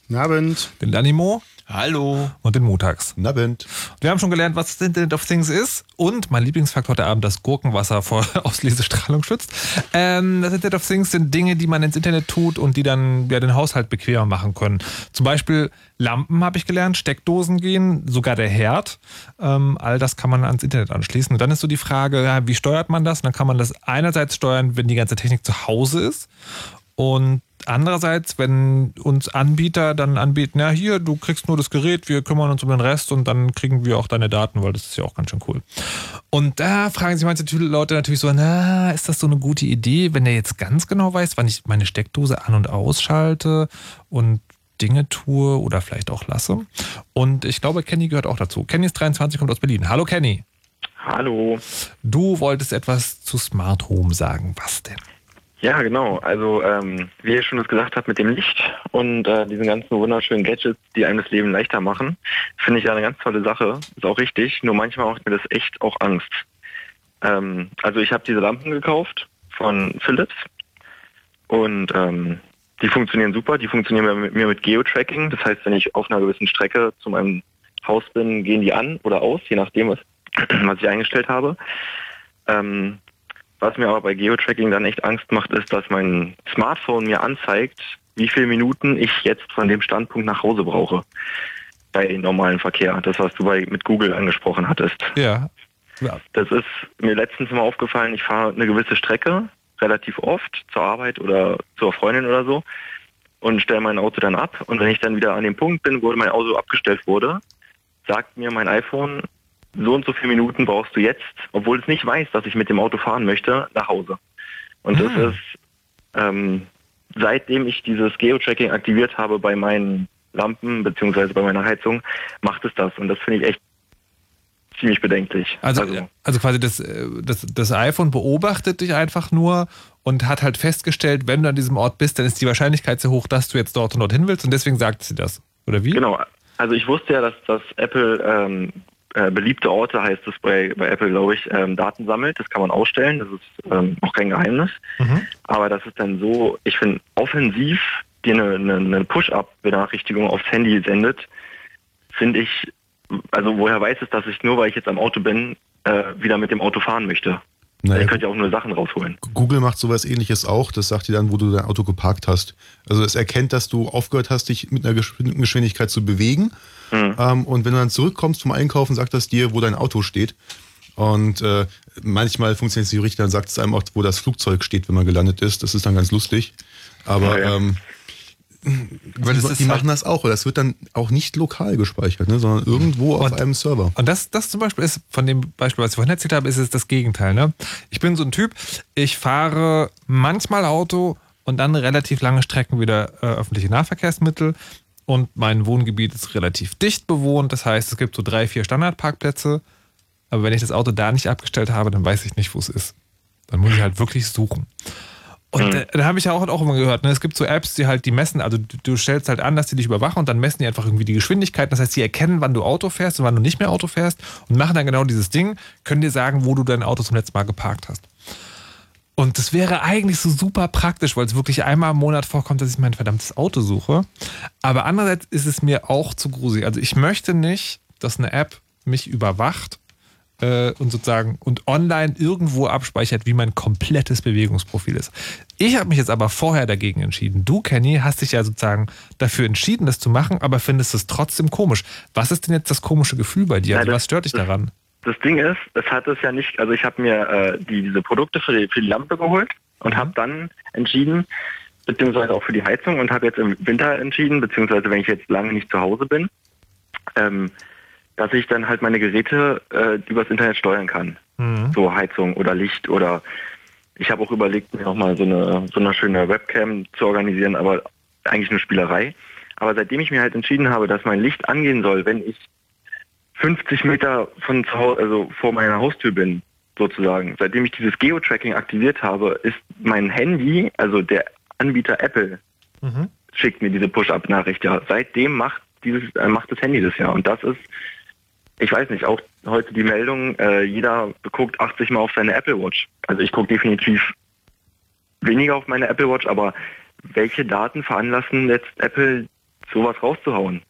Guten Abend. Den Danimo. Hallo. Und den Montags. Na, Abend. Wir haben schon gelernt, was das Internet of Things ist. Und mein Lieblingsfaktor heute Abend, das Gurkenwasser vor Auslesestrahlung schützt. Ähm, das Internet of Things sind Dinge, die man ins Internet tut und die dann ja, den Haushalt bequemer machen können. Zum Beispiel Lampen habe ich gelernt, Steckdosen gehen, sogar der Herd. Ähm, all das kann man ans Internet anschließen. Und dann ist so die Frage, ja, wie steuert man das? Und dann kann man das einerseits steuern, wenn die ganze Technik zu Hause ist. Und andererseits, wenn uns Anbieter dann anbieten, ja, hier, du kriegst nur das Gerät, wir kümmern uns um den Rest und dann kriegen wir auch deine Daten, weil das ist ja auch ganz schön cool. Und da fragen sich manche Leute natürlich so, na, ist das so eine gute Idee, wenn der jetzt ganz genau weiß, wann ich meine Steckdose an- und ausschalte und Dinge tue oder vielleicht auch lasse. Und ich glaube, Kenny gehört auch dazu. Kenny ist 23, kommt aus Berlin. Hallo Kenny. Hallo. Du wolltest etwas zu Smart Home sagen. Was denn? Ja, genau. Also ähm, wie ihr schon das gesagt habt mit dem Licht und äh, diesen ganzen wunderschönen Gadgets, die einem das Leben leichter machen, finde ich ja eine ganz tolle Sache. Ist auch richtig. Nur manchmal macht mir das echt auch Angst. Ähm, also ich habe diese Lampen gekauft von Philips und ähm, die funktionieren super. Die funktionieren mit mir mit Geo-Tracking. Das heißt, wenn ich auf einer gewissen Strecke zu meinem Haus bin, gehen die an oder aus, je nachdem, was, was ich eingestellt habe. Ähm, was mir aber bei Geotracking dann echt Angst macht, ist, dass mein Smartphone mir anzeigt, wie viele Minuten ich jetzt von dem Standpunkt nach Hause brauche. Bei normalen Verkehr. Das, was du bei, mit Google angesprochen hattest. Ja. ja. Das ist mir letztens mal aufgefallen, ich fahre eine gewisse Strecke relativ oft zur Arbeit oder zur Freundin oder so und stelle mein Auto dann ab. Und wenn ich dann wieder an dem Punkt bin, wo mein Auto abgestellt wurde, sagt mir mein iPhone, so und so viele Minuten brauchst du jetzt, obwohl es nicht weiß, dass ich mit dem Auto fahren möchte, nach Hause. Und das Hm. ist, ähm, seitdem ich dieses Geo-Tracking aktiviert habe bei meinen Lampen beziehungsweise bei meiner Heizung, macht es das. Und das finde ich echt ziemlich bedenklich. Also, also quasi das, äh, das, das iPhone beobachtet dich einfach nur und hat halt festgestellt, wenn du an diesem Ort bist, dann ist die Wahrscheinlichkeit sehr hoch, dass du jetzt dort und dorthin willst und deswegen sagt sie das. Oder wie? Genau. Also ich wusste ja, dass, dass Apple ähm, äh, beliebte Orte, heißt es bei, bei Apple, glaube ich, ähm, Daten sammelt. Das kann man ausstellen. Das ist ähm, auch kein Geheimnis. Aber das ist dann so, ich finde, offensiv dir eine, eine, eine Push-Up-Benachrichtigung aufs Handy sendet, finde ich, also woher weiß es, dass ich nur, weil ich jetzt am Auto bin, äh, wieder mit dem Auto fahren möchte? Naja, ich könnte ja auch nur Sachen rausholen. Google macht sowas ähnliches auch. Das sagt dir dann, wo du dein Auto geparkt hast. Also es erkennt, dass du aufgehört hast, dich mit einer bestimmten Geschwindigkeit zu bewegen. Ähm, und wenn du dann zurückkommst vom Einkaufen, sagt das dir, wo dein Auto steht. Und äh, manchmal funktioniert es nicht richtig, dann sagt es einem auch, wo das Flugzeug steht, wenn man gelandet ist. Das ist dann ganz lustig. Aber Ja, ja. ähm, Weil das die, die halt- machen das auch. Das wird dann auch nicht lokal gespeichert, ne, sondern irgendwo auf einem Server. Und das, das zum Beispiel ist, von dem Beispiel, was ich vorhin erzählt habe, ist es das Gegenteil. Ne? Ich bin so ein Typ, ich fahre manchmal Auto und dann relativ lange Strecken wieder äh, öffentliche Nahverkehrsmittel. Und mein Wohngebiet ist relativ dicht bewohnt. Das heißt, es gibt so drei, vier Standardparkplätze. Aber wenn ich das Auto da nicht abgestellt habe, dann weiß ich nicht, wo es ist. Dann muss ich halt wirklich suchen. Und äh, da habe ich ja auch, auch immer gehört, ne? es gibt so Apps, die halt die messen, also du, du stellst halt an, dass die dich überwachen und dann messen die einfach irgendwie die Geschwindigkeit. Das heißt, die erkennen, wann du Auto fährst und wann du nicht mehr Auto fährst und machen dann genau dieses Ding, können dir sagen, wo du dein Auto zum letzten Mal geparkt hast. Und das wäre eigentlich so super praktisch, weil es wirklich einmal im Monat vorkommt, dass ich mein verdammtes Auto suche. Aber andererseits ist es mir auch zu gruselig. Also ich möchte nicht, dass eine App mich überwacht äh, und sozusagen und online irgendwo abspeichert, wie mein komplettes Bewegungsprofil ist. Ich habe mich jetzt aber vorher dagegen entschieden. Du, Kenny, hast dich ja sozusagen dafür entschieden, das zu machen, aber findest es trotzdem komisch. Was ist denn jetzt das komische Gefühl bei dir? Also, was stört dich daran? Das Ding ist, es hat es ja nicht, also ich habe mir äh, die, diese Produkte für die, für die Lampe geholt und habe dann entschieden, beziehungsweise auch für die Heizung und habe jetzt im Winter entschieden, beziehungsweise wenn ich jetzt lange nicht zu Hause bin, ähm, dass ich dann halt meine Geräte äh, übers Internet steuern kann. So Heizung oder Licht oder ich habe auch überlegt, mir nochmal so eine, so eine schöne Webcam zu organisieren, aber eigentlich nur Spielerei. Aber seitdem ich mir halt entschieden habe, dass mein Licht angehen soll, wenn ich 50 Meter von zu Hause, also vor meiner Haustür bin, sozusagen. Seitdem ich dieses Geo-Tracking aktiviert habe, ist mein Handy, also der Anbieter Apple, schickt mir diese Push-Up-Nachricht. Ja, seitdem macht dieses, äh, macht das Handy das ja. Und das ist, ich weiß nicht, auch heute die Meldung, äh, jeder guckt 80 Mal auf seine Apple Watch. Also ich gucke definitiv weniger auf meine Apple Watch, aber welche Daten veranlassen jetzt Apple sowas rauszuhauen?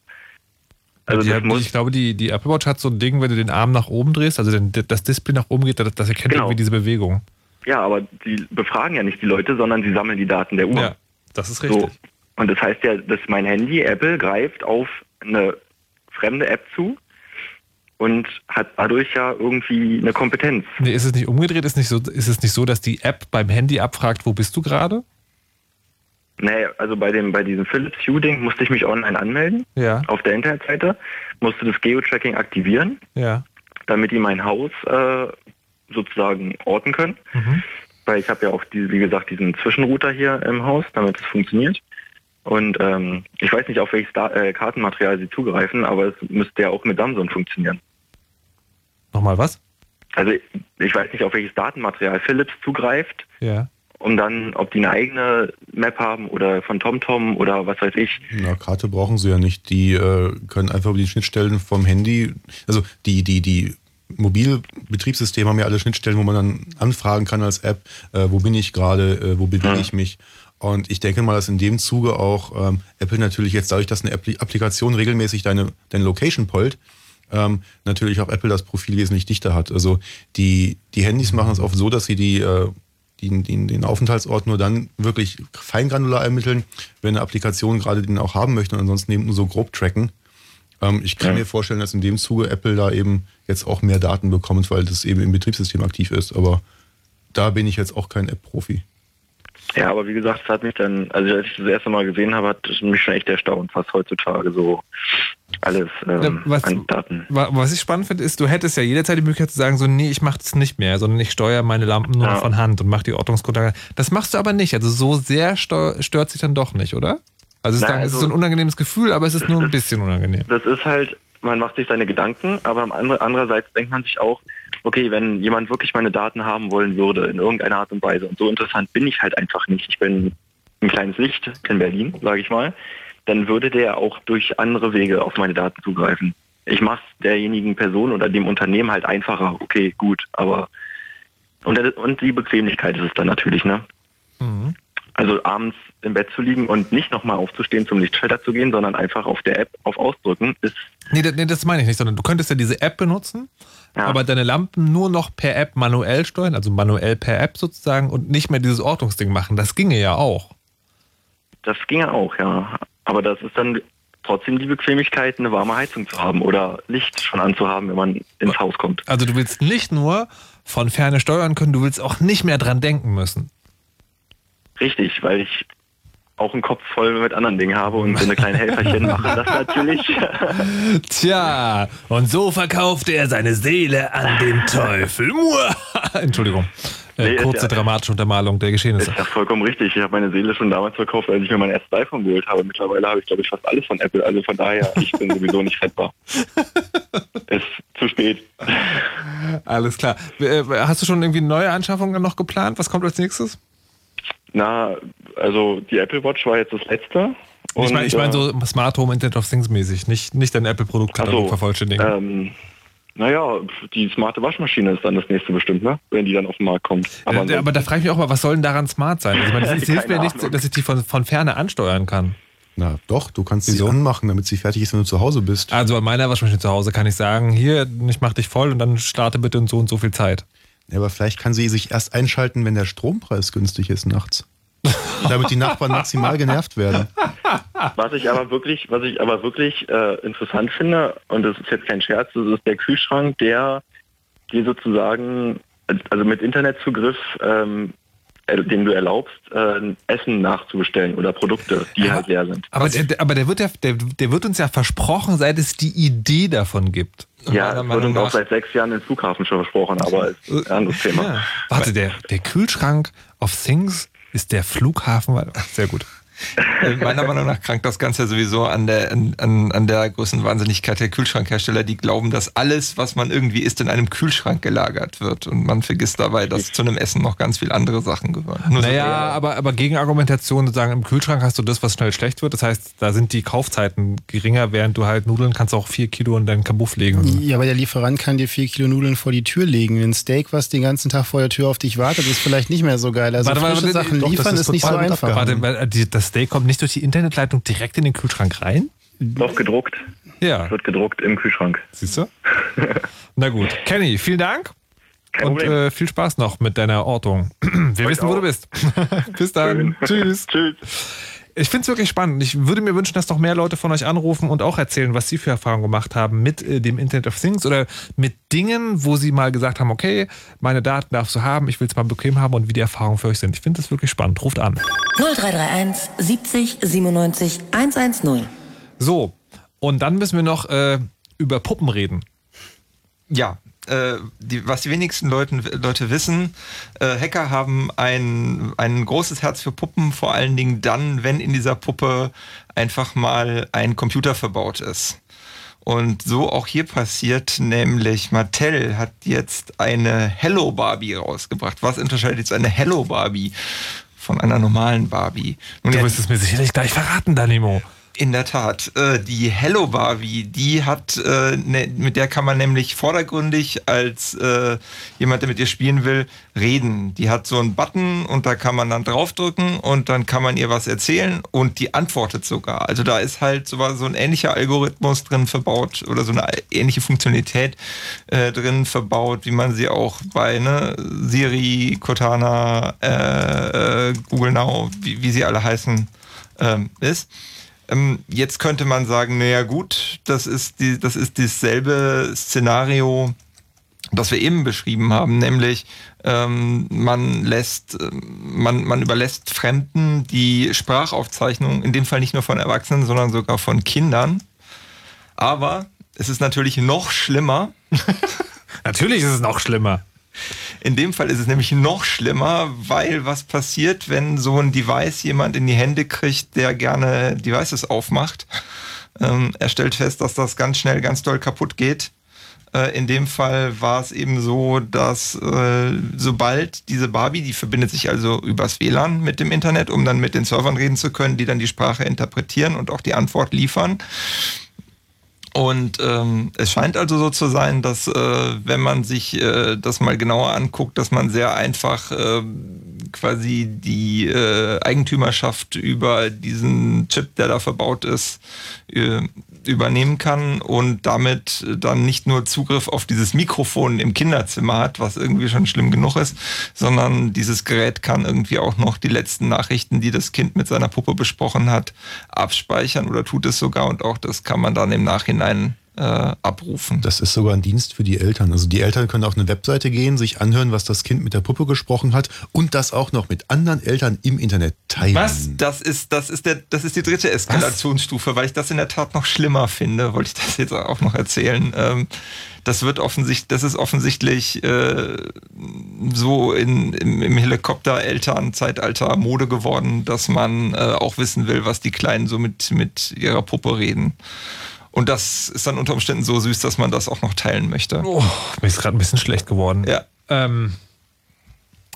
Also ja, die, ich glaube, die, die Apple Watch hat so ein Ding, wenn du den Arm nach oben drehst, also den, das Display nach oben geht, das, das erkennt genau. irgendwie diese Bewegung. Ja, aber die befragen ja nicht die Leute, sondern sie sammeln die Daten der Uhr. Ja, das ist richtig. So. Und das heißt ja, dass mein Handy, Apple, greift auf eine fremde App zu und hat dadurch ja irgendwie eine Kompetenz. Nee, ist es nicht umgedreht? Ist, nicht so, ist es nicht so, dass die App beim Handy abfragt, wo bist du gerade? Nee, also bei dem bei diesem Philips Hue-Ding musste ich mich online anmelden. Ja. Auf der Internetseite musste das Geo-Tracking aktivieren. Ja. Damit die mein Haus äh, sozusagen orten können. Mhm. Weil ich habe ja auch, die, wie gesagt, diesen Zwischenrouter hier im Haus, damit es funktioniert. Und ähm, ich weiß nicht, auf welches da äh, Kartenmaterial sie zugreifen, aber es müsste ja auch mit Samsung funktionieren. Nochmal was? Also ich weiß nicht, auf welches Datenmaterial Philips zugreift. Ja. Um dann, ob die eine eigene Map haben oder von TomTom oder was weiß ich. Na, Karte brauchen sie ja nicht. Die äh, können einfach über die Schnittstellen vom Handy, also die, die, die Mobilbetriebssysteme haben ja alle Schnittstellen, wo man dann anfragen kann als App, äh, wo bin ich gerade, äh, wo bewege ja. ich mich. Und ich denke mal, dass in dem Zuge auch ähm, Apple natürlich jetzt dadurch, dass eine Applikation regelmäßig deine, deine Location pollt, ähm, natürlich auch Apple das Profil wesentlich dichter hat. Also die, die Handys machen es oft so, dass sie die, äh, die, die, den Aufenthaltsort nur dann wirklich feingranular ermitteln, wenn eine Applikation gerade den auch haben möchte und ansonsten eben nur so grob tracken. Ähm, ich kann ja. mir vorstellen, dass in dem Zuge Apple da eben jetzt auch mehr Daten bekommt, weil das eben im Betriebssystem aktiv ist. Aber da bin ich jetzt auch kein App-Profi. Ja, aber wie gesagt, es hat mich dann, also als ich das erste Mal gesehen habe, hat mich schon echt erstaunt, was heutzutage so alles ähm, was, an Daten. Was ich spannend finde, ist, du hättest ja jederzeit die Möglichkeit zu sagen, so, nee, ich mache das nicht mehr, sondern ich steuere meine Lampen nur ja. von Hand und mache die Ortungsgrundlage. Das machst du aber nicht. Also so sehr stört sich dann doch nicht, oder? Also, es, Nein, also, es ist so ein unangenehmes Gefühl, aber es ist nur ein bisschen unangenehm. Das ist halt, man macht sich seine Gedanken, aber andererseits denkt man sich auch, okay, wenn jemand wirklich meine Daten haben wollen würde, in irgendeiner Art und Weise, und so interessant bin ich halt einfach nicht, ich bin ein kleines Licht in Berlin, sage ich mal, dann würde der auch durch andere Wege auf meine Daten zugreifen. Ich mache es derjenigen Person oder dem Unternehmen halt einfacher, okay, gut, aber und, und die Bequemlichkeit ist es dann natürlich, ne? Mhm. Also abends im Bett zu liegen und nicht nochmal aufzustehen, zum Lichtschalter zu gehen, sondern einfach auf der App auf Ausdrücken ist. Nee, nee, das meine ich nicht, sondern du könntest ja diese App benutzen, ja. aber deine Lampen nur noch per App manuell steuern, also manuell per App sozusagen und nicht mehr dieses Ortungsding machen. Das ginge ja auch. Das ginge auch, ja. Aber das ist dann trotzdem die Bequemlichkeit, eine warme Heizung zu haben oder Licht schon anzuhaben, wenn man ins Haus kommt. Also du willst nicht nur von ferne steuern können, du willst auch nicht mehr dran denken müssen. Richtig, weil ich auch einen Kopf voll mit anderen Dingen habe und so eine kleine Helferchen mache das natürlich. Tja, und so verkaufte er seine Seele an den Teufel. Entschuldigung. Äh, nee, kurze ja, dramatische Untermalung der Geschehnisse. Ist ja vollkommen richtig. Ich habe meine Seele schon damals verkauft, als ich mir mein erstes iPhone geholt habe. Mittlerweile habe ich, glaube ich, fast alles von Apple. Also von daher, ich bin sowieso nicht rettbar. ist zu spät. Alles klar. Äh, hast du schon irgendwie neue Anschaffungen noch geplant? Was kommt als nächstes? Na, also die Apple Watch war jetzt das letzte. Und, ich meine ich mein so Smart Home Internet of Things mäßig, nicht, nicht dein Apple-Produktkatalog so, vervollständigen. Ähm, naja, die smarte Waschmaschine ist dann das nächste bestimmt, ne? wenn die dann auf den Markt kommt. Aber, äh, aber da frage ich mich auch mal, was soll denn daran smart sein? Also, ich meine, es hilft mir nicht, dass ich die von, von Ferne ansteuern kann. Na doch, du kannst Wieso? sie anmachen, damit sie fertig ist, wenn du zu Hause bist. Also bei meiner Waschmaschine zu Hause kann ich sagen, hier, ich mach dich voll und dann starte bitte in so und so viel Zeit. Ja, aber vielleicht kann sie sich erst einschalten, wenn der Strompreis günstig ist nachts. damit die Nachbarn maximal genervt werden. Was ich aber wirklich, was ich aber wirklich äh, interessant finde, und das ist jetzt kein Scherz, das ist der Kühlschrank, der dir sozusagen, also mit Internetzugriff, ähm, äh, den du erlaubst, äh, Essen nachzubestellen oder Produkte, die ja, halt leer sind. Aber, der, aber der, wird ja, der, der wird uns ja versprochen, seit es die Idee davon gibt. Ja, das wird uns auch seit sechs Jahren im Flughafen schon versprochen, aber ist ein anderes Thema. Ja. Warte, der, der Kühlschrank of Things ist der Flughafen. Sehr gut. Äh, meiner Meinung nach krankt das Ganze sowieso an der, an, an der großen Wahnsinnigkeit der Kühlschrankhersteller, die glauben, dass alles, was man irgendwie isst, in einem Kühlschrank gelagert wird. Und man vergisst dabei, dass zu einem Essen noch ganz viele andere Sachen gehören. Nur naja, so aber, aber Gegenargumentation sozusagen, im Kühlschrank hast du das, was schnell schlecht wird. Das heißt, da sind die Kaufzeiten geringer, während du halt Nudeln kannst auch vier Kilo in deinen Kabuff legen. Ja, aber der Lieferant kann dir vier Kilo Nudeln vor die Tür legen. Ein Steak, was den ganzen Tag vor der Tür auf dich wartet, ist vielleicht nicht mehr so geil. Also warte, frische warte, Sachen doch, liefern ist, ist nicht so einfach. Warte, das Steak kommt nicht durch die Internetleitung direkt in den Kühlschrank rein? Doch gedruckt. Ja. Wird gedruckt im Kühlschrank. Siehst du? Na gut. Kenny, vielen Dank. Kein und äh, viel Spaß noch mit deiner Ortung. Wir wissen, wo auch. du bist. Bis dann. Tschüss. Tschüss. Ich finde es wirklich spannend. Ich würde mir wünschen, dass noch mehr Leute von euch anrufen und auch erzählen, was sie für Erfahrungen gemacht haben mit äh, dem Internet of Things oder mit Dingen, wo sie mal gesagt haben, okay, meine Daten darfst du haben, ich will es mal bequem haben und wie die Erfahrungen für euch sind. Ich finde das wirklich spannend. Ruft an. 0331 70 97 110. So, und dann müssen wir noch äh, über Puppen reden. Ja, äh, die, was die wenigsten Leuten, Leute wissen, äh, Hacker haben ein, ein großes Herz für Puppen, vor allen Dingen dann, wenn in dieser Puppe einfach mal ein Computer verbaut ist. Und so auch hier passiert, nämlich Mattel hat jetzt eine Hello Barbie rausgebracht. Was unterscheidet jetzt eine Hello Barbie von einer normalen Barbie? Nun, Du wirst es mir sicherlich gleich verraten, Danimo. In der Tat. Äh, die Hello Barbie, die hat, äh, ne, mit der kann man nämlich vordergründig als äh, jemand, der mit ihr spielen will, reden. Die hat so einen Button und da kann man dann draufdrücken und dann kann man ihr was erzählen und die antwortet sogar. Also da ist halt so, so ein ähnlicher Algorithmus drin verbaut oder so eine ähnliche Funktionalität äh, drin verbaut, wie man sie auch bei ne, Siri, Cortana, äh, äh, Google Now, wie, wie sie alle heißen, ähm, ist. Ähm, jetzt könnte man sagen, naja gut, das ist, die, das ist dasselbe Szenario, das wir eben beschrieben haben, nämlich ähm, man lässt, ähm, man, man überlässt Fremden die Sprachaufzeichnung, in dem Fall nicht nur von Erwachsenen, sondern sogar von Kindern. Aber es ist natürlich noch schlimmer. natürlich ist es noch schlimmer. In dem Fall ist es nämlich noch schlimmer, weil was passiert, wenn so ein Device jemand in die Hände kriegt, der gerne Devices aufmacht. Ähm, er stellt fest, dass das ganz schnell, ganz doll kaputt geht. Äh, in dem Fall war es eben so, dass äh, sobald diese Barbie, die verbindet sich also übers WLAN mit dem Internet, um dann mit den Servern reden zu können, die dann die Sprache interpretieren und auch die Antwort liefern. Und ähm, es scheint also so zu sein, dass äh, wenn man sich äh, das mal genauer anguckt, dass man sehr einfach äh, quasi die äh, Eigentümerschaft über diesen Chip, der da verbaut ist, äh, übernehmen kann und damit dann nicht nur Zugriff auf dieses Mikrofon im Kinderzimmer hat, was irgendwie schon schlimm genug ist, sondern dieses Gerät kann irgendwie auch noch die letzten Nachrichten, die das Kind mit seiner Puppe besprochen hat, abspeichern oder tut es sogar und auch das kann man dann im Nachhinein äh, abrufen. Das ist sogar ein Dienst für die Eltern. Also die Eltern können auf eine Webseite gehen, sich anhören, was das Kind mit der Puppe gesprochen hat und das auch noch mit anderen Eltern im Internet teilen. Was? Das ist, das ist der, das ist die dritte Eskalationsstufe, weil ich das in der Tat noch schlimmer finde, wollte ich das jetzt auch noch erzählen. Ähm, das wird offensichtlich, das ist offensichtlich äh, so in, im, im Helikopter-Eltern-Zeitalter Mode geworden, dass man äh, auch wissen will, was die Kleinen so mit, mit ihrer Puppe reden. Und das ist dann unter Umständen so süß, dass man das auch noch teilen möchte. Oh, mir ist gerade ein bisschen schlecht geworden. Ja. Ähm,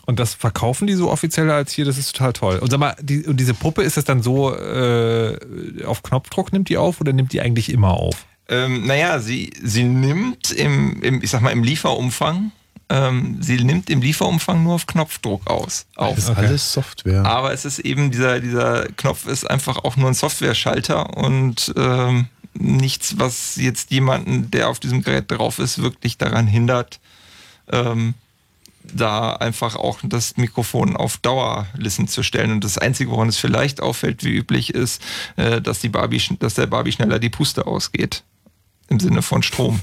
und das verkaufen die so offiziell als hier, das ist total toll. Und sag mal, die, und diese Puppe, ist das dann so, äh, auf Knopfdruck nimmt die auf oder nimmt die eigentlich immer auf? Ähm, naja, sie, sie nimmt im, im, ich sag mal, im Lieferumfang, ähm, sie nimmt im Lieferumfang nur auf Knopfdruck aus. Auf. Das ist alles Software. Aber es ist eben, dieser, dieser Knopf ist einfach auch nur ein Software-Schalter und ähm, nichts, was jetzt jemanden, der auf diesem Gerät drauf ist, wirklich daran hindert, ähm, da einfach auch das Mikrofon auf Dauerlisten zu stellen. Und das Einzige, woran es vielleicht auffällt, wie üblich ist, äh, dass, die Barbie, dass der Barbie schneller die Puste ausgeht. Im Sinne von Strom.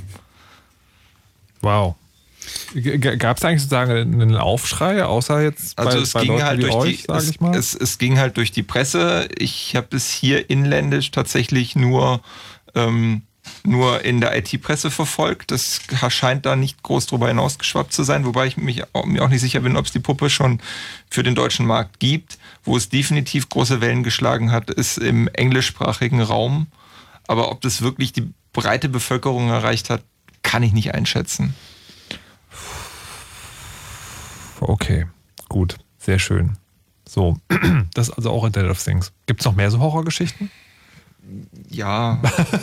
Wow. Gab es eigentlich sozusagen einen Aufschrei, außer jetzt bei, Also es bei ging Leuten halt wie durch euch, die, sag es, ich mal? Es, es ging halt durch die Presse. Ich habe es hier inländisch tatsächlich nur ähm, nur in der IT-Presse verfolgt. Das scheint da nicht groß drüber hinausgeschwappt zu sein, wobei ich mich auch, mir auch nicht sicher bin, ob es die Puppe schon für den deutschen Markt gibt. Wo es definitiv große Wellen geschlagen hat, ist im englischsprachigen Raum. Aber ob das wirklich die breite Bevölkerung erreicht hat, kann ich nicht einschätzen. Okay, gut, sehr schön. So, das ist also auch Internet of Things. Gibt es noch mehr so Horrorgeschichten? Ja.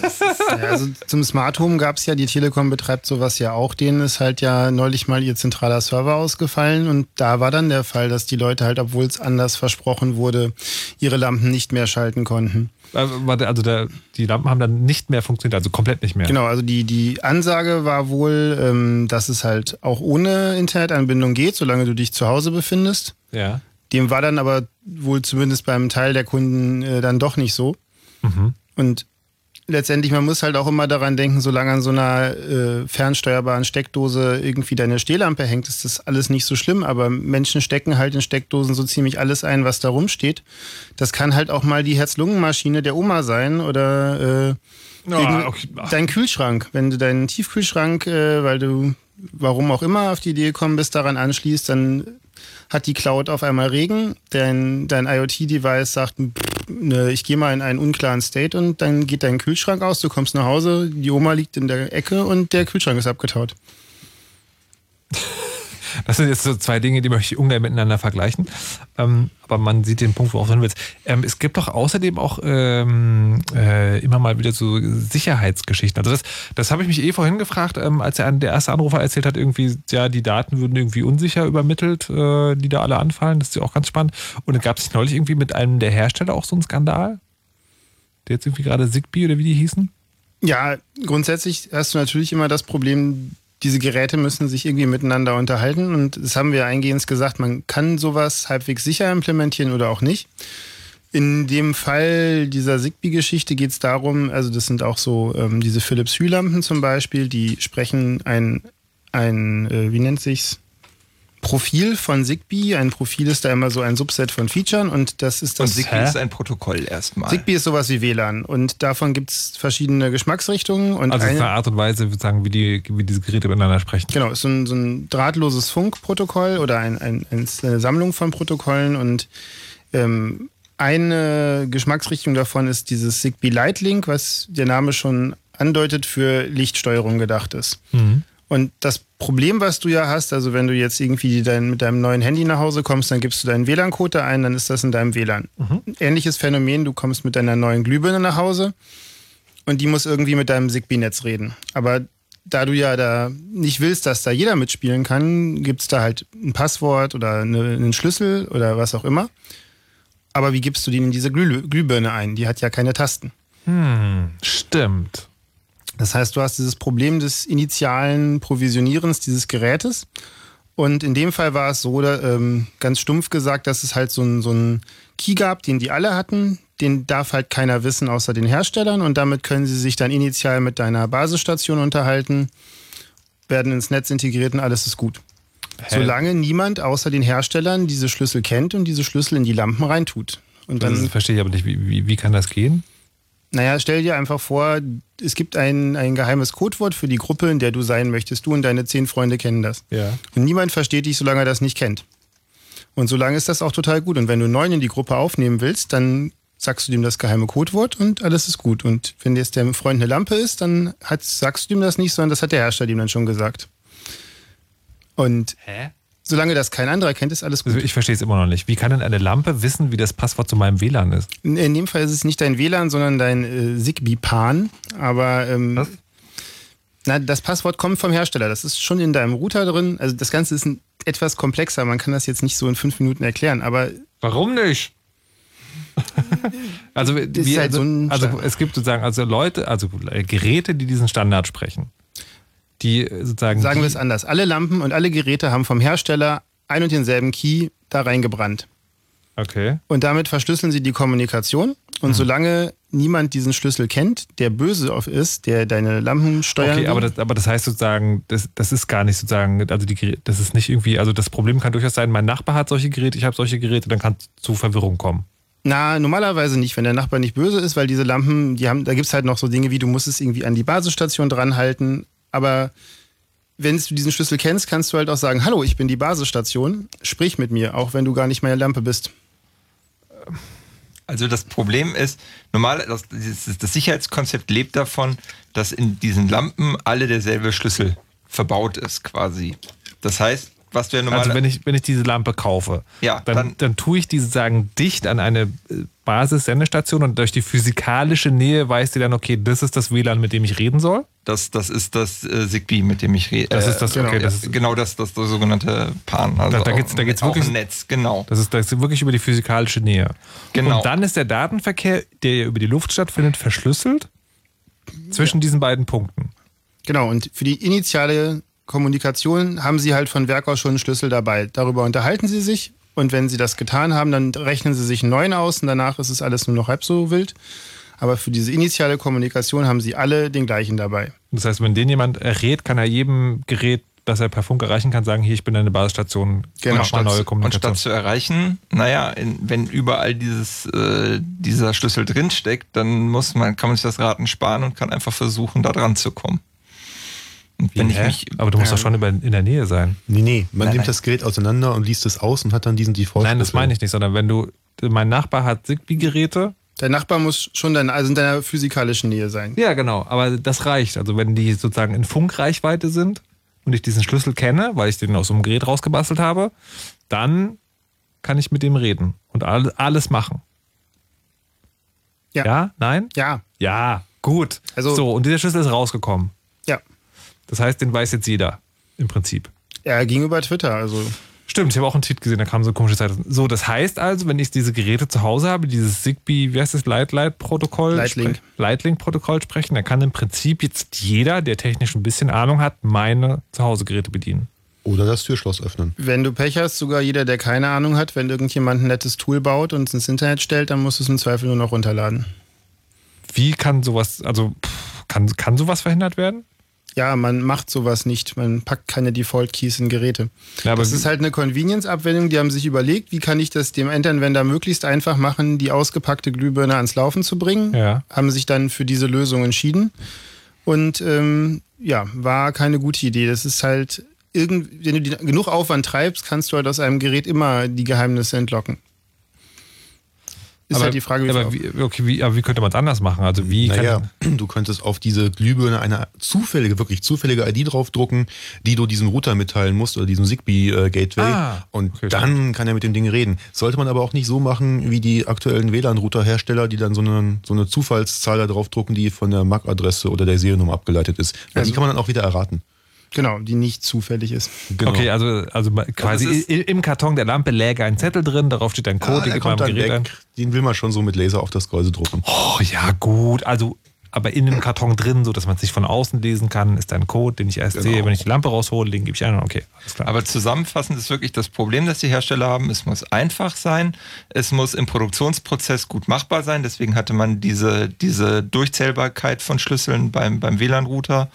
ja also zum Smart Home gab es ja, die Telekom betreibt sowas ja auch. Denen ist halt ja neulich mal ihr zentraler Server ausgefallen und da war dann der Fall, dass die Leute halt, obwohl es anders versprochen wurde, ihre Lampen nicht mehr schalten konnten. Äh, also der, die Lampen haben dann nicht mehr funktioniert, also komplett nicht mehr. Genau, also die, die Ansage war wohl, ähm, dass es halt auch ohne Internetanbindung geht, solange du dich zu Hause befindest. Ja. Dem war dann aber wohl zumindest beim Teil der Kunden äh, dann doch nicht so. Mhm. Und letztendlich, man muss halt auch immer daran denken, solange an so einer äh, fernsteuerbaren Steckdose irgendwie deine Stehlampe hängt, ist das alles nicht so schlimm. Aber Menschen stecken halt in Steckdosen so ziemlich alles ein, was da rumsteht. Das kann halt auch mal die Herz-Lungen-Maschine der Oma sein oder äh, oh, okay. dein Kühlschrank. Wenn du deinen Tiefkühlschrank, äh, weil du warum auch immer auf die Idee gekommen bist, daran anschließt, dann hat die Cloud auf einmal Regen, dein, dein IoT-Device sagt, ne, ich gehe mal in einen unklaren State und dann geht dein Kühlschrank aus, du kommst nach Hause, die Oma liegt in der Ecke und der Kühlschrank ist abgetaut. Das sind jetzt so zwei Dinge, die möchte ich ungern miteinander vergleichen. Ähm, aber man sieht den Punkt, worauf du hin willst. Ähm, es gibt doch außerdem auch ähm, äh, immer mal wieder so Sicherheitsgeschichten. Also das, das habe ich mich eh vorhin gefragt, ähm, als der, der erste Anrufer erzählt hat, irgendwie, ja, die Daten würden irgendwie unsicher übermittelt, äh, die da alle anfallen. Das ist ja auch ganz spannend. Und dann gab es neulich irgendwie mit einem der Hersteller auch so einen Skandal? Der jetzt irgendwie gerade Zigbee oder wie die hießen? Ja, grundsätzlich hast du natürlich immer das Problem, diese Geräte müssen sich irgendwie miteinander unterhalten. Und das haben wir eingehend gesagt, man kann sowas halbwegs sicher implementieren oder auch nicht. In dem Fall dieser Zigbee-Geschichte geht es darum, also das sind auch so ähm, diese Philips Hue-Lampen zum Beispiel, die sprechen ein, ein äh, wie nennt sich's, Profil von Zigbee. Ein Profil ist da immer so ein Subset von Features und das ist das. Und Zigbee Hä? ist ein Protokoll erstmal. Zigbee ist sowas wie WLAN und davon gibt es verschiedene Geschmacksrichtungen. Und also eine, eine Art und Weise, sagen, wie, die, wie diese Geräte miteinander sprechen. Genau, ist so ein, so ein drahtloses Funkprotokoll oder ein, ein, eine Sammlung von Protokollen und ähm, eine Geschmacksrichtung davon ist dieses Zigbee Lightlink, was der Name schon andeutet, für Lichtsteuerung gedacht ist. Mhm. Und das Problem, was du ja hast, also wenn du jetzt irgendwie dein, mit deinem neuen Handy nach Hause kommst, dann gibst du deinen WLAN-Code ein, dann ist das in deinem WLAN. Mhm. Ähnliches Phänomen, du kommst mit deiner neuen Glühbirne nach Hause und die muss irgendwie mit deinem Zigbee-Netz reden. Aber da du ja da nicht willst, dass da jeder mitspielen kann, gibt es da halt ein Passwort oder eine, einen Schlüssel oder was auch immer. Aber wie gibst du den in diese Glüh Glühbirne ein? Die hat ja keine Tasten. Hm, stimmt. Das heißt, du hast dieses Problem des initialen Provisionierens dieses Gerätes. Und in dem Fall war es so, ähm, ganz stumpf gesagt, dass es halt so einen so Key gab, den die alle hatten. Den darf halt keiner wissen außer den Herstellern. Und damit können sie sich dann initial mit deiner Basisstation unterhalten, werden ins Netz integriert und alles ist gut. Hä? Solange niemand außer den Herstellern diese Schlüssel kennt und diese Schlüssel in die Lampen reintut. Und dann, das verstehe ich aber nicht. Wie, wie, wie kann das gehen? Naja, stell dir einfach vor, es gibt ein, ein geheimes Codewort für die Gruppe, in der du sein möchtest. Du und deine zehn Freunde kennen das. Ja. Und niemand versteht dich, solange er das nicht kennt. Und solange ist das auch total gut. Und wenn du neun in die Gruppe aufnehmen willst, dann sagst du dem das geheime Codewort und alles ist gut. Und wenn jetzt der Freund eine Lampe ist, dann hat, sagst du ihm das nicht, sondern das hat der Hersteller ihm dann schon gesagt. Und Hä? Solange das kein anderer kennt, ist alles gut. Also ich verstehe es immer noch nicht. Wie kann denn eine Lampe wissen, wie das Passwort zu meinem WLAN ist? In dem Fall ist es nicht dein WLAN, sondern dein äh, Zigbee-PAN. Aber ähm, Was? Na, das Passwort kommt vom Hersteller. Das ist schon in deinem Router drin. Also das Ganze ist ein, etwas komplexer. Man kann das jetzt nicht so in fünf Minuten erklären. Aber warum nicht? also, wie, halt so also es gibt sozusagen also Leute, also äh, Geräte, die diesen Standard sprechen die sozusagen. Sagen wir es anders. Alle Lampen und alle Geräte haben vom Hersteller ein und denselben Key da reingebrannt. Okay. Und damit verschlüsseln sie die Kommunikation. Und mhm. solange niemand diesen Schlüssel kennt, der böse auf ist, der deine Lampen steuert. Okay, aber das, aber das heißt sozusagen, das, das ist gar nicht sozusagen, also die, das ist nicht irgendwie, also das Problem kann durchaus sein, mein Nachbar hat solche Geräte, ich habe solche Geräte, dann kann es zu Verwirrung kommen. Na, normalerweise nicht, wenn der Nachbar nicht böse ist, weil diese Lampen, die haben, da gibt es halt noch so Dinge wie, du musst es irgendwie an die Basisstation dranhalten. Aber wenn du diesen Schlüssel kennst, kannst du halt auch sagen, hallo, ich bin die Basisstation, sprich mit mir, auch wenn du gar nicht meine Lampe bist. Also das Problem ist, normal, das, das Sicherheitskonzept lebt davon, dass in diesen Lampen alle derselbe Schlüssel verbaut ist quasi. Das heißt, was ja normal. Also wenn ich, wenn ich diese Lampe kaufe, Ja, dann, dann- dann, tue ich die sozusagen dicht an eine äh, Basis-Sendestation und durch die physikalische Nähe weiß die dann, okay, das ist das WLAN, mit dem ich reden soll. Das, das ist das äh, Zigbee, mit dem ich rede. Das ist das- okay, das ist- genau das, das, das sogenannte PAN. Also Da- da auch- geht's- da geht's wirklich- ein Netz, genau. Das ist, das ist wirklich über die physikalische Nähe. Genau. Und dann ist der Datenverkehr, der ja über die Luft stattfindet, verschlüsselt zwischen diesen beiden Punkten. Genau, und für die initiale Kommunikation haben Sie halt von Werk aus schon einen Schlüssel dabei. Darüber unterhalten Sie sich und wenn Sie das getan haben, dann rechnen Sie sich einen neuen aus und danach ist es alles nur noch halb so wild. Aber für diese initiale Kommunikation haben Sie alle den gleichen dabei. Das heißt, wenn den jemand errät, kann er jedem Gerät, das er per Funk erreichen kann, sagen, hier, ich bin eine Basisstation, Genau. mach mal neue Und Kommunikation. statt zu erreichen, naja, in, wenn überall dieses, äh, dieser Schlüssel drinsteckt, dann muss man, kann man sich das Raten sparen und kann einfach versuchen, da dran zu kommen. Wenn ich mich, Aber du musst doch schon über, in der Nähe sein. Nee, nee, man Nein, nimmt nein. das Gerät auseinander und liest es aus und hat dann diesen default Nein, das meine ich nicht, sondern wenn du, mein Nachbar hat Zigbee-Geräte. Der Nachbar muss schon dann, also in deiner physikalischen Nähe sein. Ja, genau, aber das reicht. Also wenn die sozusagen in Funkreichweite sind und ich diesen Schlüssel kenne, weil ich den aus so einem Gerät rausgebastelt habe, dann kann ich mit dem reden und all- alles machen. Ja. Ja? Nein? Ja. Ja, gut. Also- so, und dieser Schlüssel ist rausgekommen. Das heißt, den weiß jetzt jeder im Prinzip. Er ging über Twitter, also. Stimmt, ich habe auch einen Tweet gesehen, da kam so eine komische Zeit. So, das heißt also, wenn ich diese Geräte zu Hause habe, dieses Zigbee, wie heißt das, Light Light Protokoll, Lightlink. spre- Lightlink Protokoll sprechen, dann kann im Prinzip jetzt jeder, der technisch ein bisschen Ahnung hat, meine Zuhause-Geräte bedienen. Oder das Türschloss öffnen. Wenn du Pech hast, sogar jeder, der keine Ahnung hat, wenn irgendjemand ein nettes Tool baut und es ins Internet stellt, dann musst du es im Zweifel nur noch runterladen. Wie kann sowas, also pff, kann, kann sowas verhindert werden? Ja, man macht sowas nicht. Man packt keine Default-Keys in Geräte. Ja, aber das ist halt eine Convenience-Abwendung. Die haben sich überlegt, wie kann ich das dem Endanwender möglichst einfach machen, die ausgepackte Glühbirne ans Laufen zu bringen. Ja. Haben sich dann für diese Lösung entschieden. Und ähm, ja, war keine gute Idee. Das ist halt, irgend, wenn du die, genug Aufwand treibst, kannst du halt aus einem Gerät immer die Geheimnisse entlocken. Ist aber, halt die Frage, wie aber wie, okay, wie, aber wie könnte man es anders machen? Also wie Naja, kann du könntest auf diese Glühbirne eine zufällige, wirklich zufällige ID draufdrucken, die du diesem Router mitteilen musst oder diesem Zigbee-Gateway. Ah, und okay, dann kann er mit dem Ding reden. Sollte man aber auch nicht so machen wie die aktuellen WLAN-Router-Hersteller, die dann so eine, so eine Zufallszahl da draufdrucken, die von der MAC-Adresse oder der Seriennummer abgeleitet ist. Weil Also- die kann man dann auch wieder erraten. Genau, die nicht zufällig ist. Genau. Okay, also, also quasi das ist- i- im Karton der Lampe läge ein Zettel drin, darauf steht ein Code, Ah, den der gibt man kommt am dann ein. weg. Den will man schon so mit Laser auf das Gehäuse drucken. Oh ja, gut. Also, aber in dem Karton drin, so dass man es sich von außen lesen kann, ist ein Code, den ich erst Genau. sehe. Wenn ich die Lampe raushole, den gebe ich ein. Okay, alles klar. Aber zusammenfassend ist wirklich das Problem, das die Hersteller haben. Es muss einfach sein. Es muss im Produktionsprozess gut machbar sein. Deswegen hatte man diese, diese Durchzählbarkeit von Schlüsseln beim, beim WLAN-Router.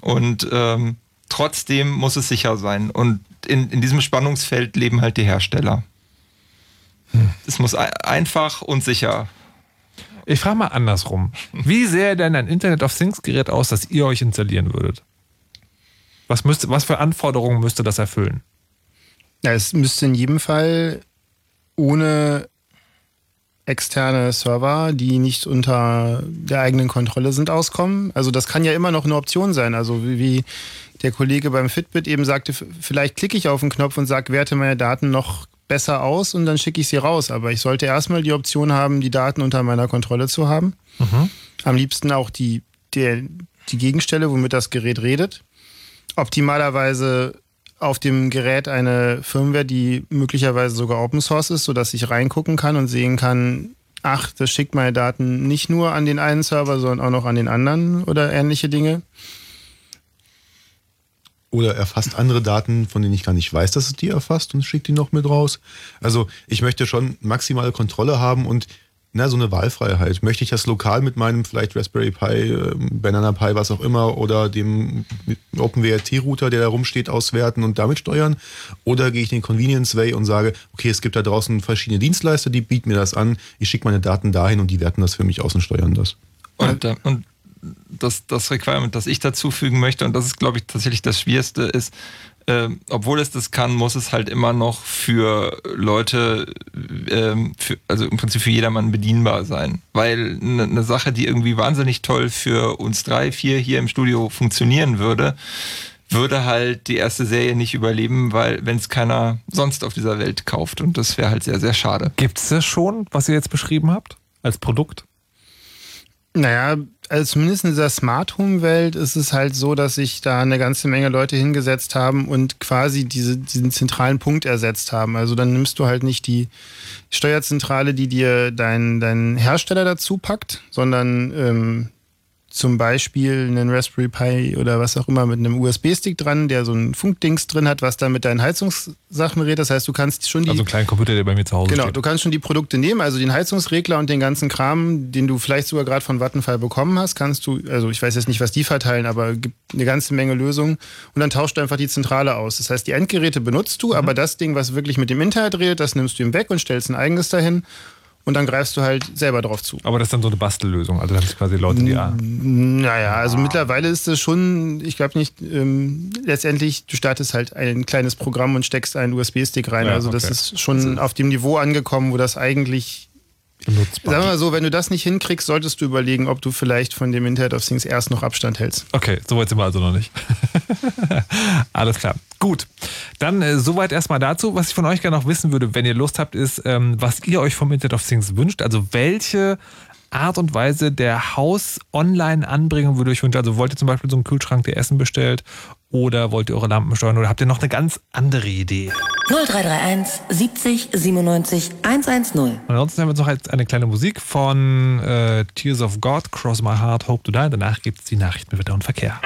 Und ähm, trotzdem muss es sicher sein. Und in, in diesem Spannungsfeld leben halt die Hersteller. Es muss ei- einfach und sicher. Ich frage mal andersrum. Wie sähe denn ein Internet of Things Gerät aus, das ihr euch installieren würdet? Was, müsste, was für Anforderungen müsste das erfüllen? Ja, es müsste in jedem Fall ohne externe Server, die nicht unter der eigenen Kontrolle sind, auskommen. Also das kann ja immer noch eine Option sein. Also wie, wie der Kollege beim Fitbit eben sagte, vielleicht klicke ich auf den Knopf und sage, werte meine Daten noch besser aus und dann schicke ich sie raus. Aber ich sollte erstmal die Option haben, die Daten unter meiner Kontrolle zu haben. Am liebsten auch die, der, die Gegenstelle, womit das Gerät redet. Optimalerweise auf dem Gerät eine Firmware, die möglicherweise sogar Open Source ist, sodass ich reingucken kann und sehen kann, ach, das schickt meine Daten nicht nur an den einen Server, sondern auch noch an den anderen oder ähnliche Dinge. Oder erfasst andere Daten, von denen ich gar nicht weiß, dass es die erfasst und schickt die noch mit raus. Also ich möchte schon maximale Kontrolle haben und na, so eine Wahlfreiheit. Möchte ich das lokal mit meinem vielleicht Raspberry Pi, äh, Banana Pi, was auch immer, oder dem OpenWRT-Router, der da rumsteht, auswerten und damit steuern? Oder gehe ich den Convenience Way und sage, okay, es gibt da draußen verschiedene Dienstleister, die bieten mir das an, ich schicke meine Daten dahin und die werten das für mich aus und steuern das. Und, äh, und das, das Requirement, das ich dazu fügen möchte, und das ist, glaube ich, tatsächlich das Schwierigste, ist, äh, obwohl es das kann, muss es halt immer noch für Leute, ähm, für, also im Prinzip für jedermann bedienbar sein. Weil eine eine Sache, die irgendwie wahnsinnig toll für uns drei, vier hier im Studio funktionieren würde, würde halt die erste Serie nicht überleben, weil wenn es keiner sonst auf dieser Welt kauft und das wäre halt sehr, sehr schade. Gibt es das schon, was ihr jetzt beschrieben habt, als Produkt? Naja, also zumindest in dieser Smart Home Welt ist es halt so, dass sich da eine ganze Menge Leute hingesetzt haben und quasi diese, diesen zentralen Punkt ersetzt haben. Also dann nimmst du halt nicht die Steuerzentrale, die dir dein, dein Hersteller dazu packt, sondern ähm, zum Beispiel einen Raspberry Pi oder was auch immer mit einem USB-Stick dran, der so ein Funkdings drin hat, was dann mit deinen Heizungssachen redet. Das heißt, du kannst schon die. Also einen kleinen Computer, der bei mir zu Hause Genau, steht. du kannst schon die Produkte nehmen, also den Heizungsregler und den ganzen Kram, den du vielleicht sogar gerade von Vattenfall bekommen hast, kannst du, also ich weiß jetzt nicht, was die verteilen, aber es gibt eine ganze Menge Lösungen und dann tauscht du einfach die Zentrale aus. Das heißt, die Endgeräte benutzt du, aber das Ding, was wirklich mit dem Internet redet, das nimmst du ihm weg und stellst ein eigenes dahin. Und dann greifst du halt selber drauf zu. Aber das ist dann so eine Bastellösung. Also da hast du quasi Leute, die ja. Naja, also mittlerweile ist es schon, ich glaube nicht, ähm, letztendlich, du startest halt ein kleines Programm und steckst einen USB-Stick rein. Ja, also das okay. ist schon auf dem Niveau angekommen, wo das eigentlich. Benutzbar. Sagen wir mal so, wenn du das nicht hinkriegst, solltest du überlegen, ob du vielleicht von dem Internet of Things erst noch Abstand hältst. Okay, soweit sind wir also noch nicht. Alles klar. Gut. Dann äh, soweit erstmal dazu. Was ich von euch gerne noch wissen würde, wenn ihr Lust habt, ist, ähm, was ihr euch vom Internet of Things wünscht. Also welche Art und Weise der Haus-Online-Anbringung würde euch wünschen. Also wollt ihr zum Beispiel so einen Kühlschrank, der Essen bestellt oder wollt ihr eure Lampen steuern oder habt ihr noch eine ganz andere Idee? 0331 70 97 110. Ansonsten haben wir jetzt noch jetzt eine kleine Musik von äh, Tears of God, Cross My Heart, Hope to Die. Danach gibt es die Nachrichten mit Wetter und Verkehr.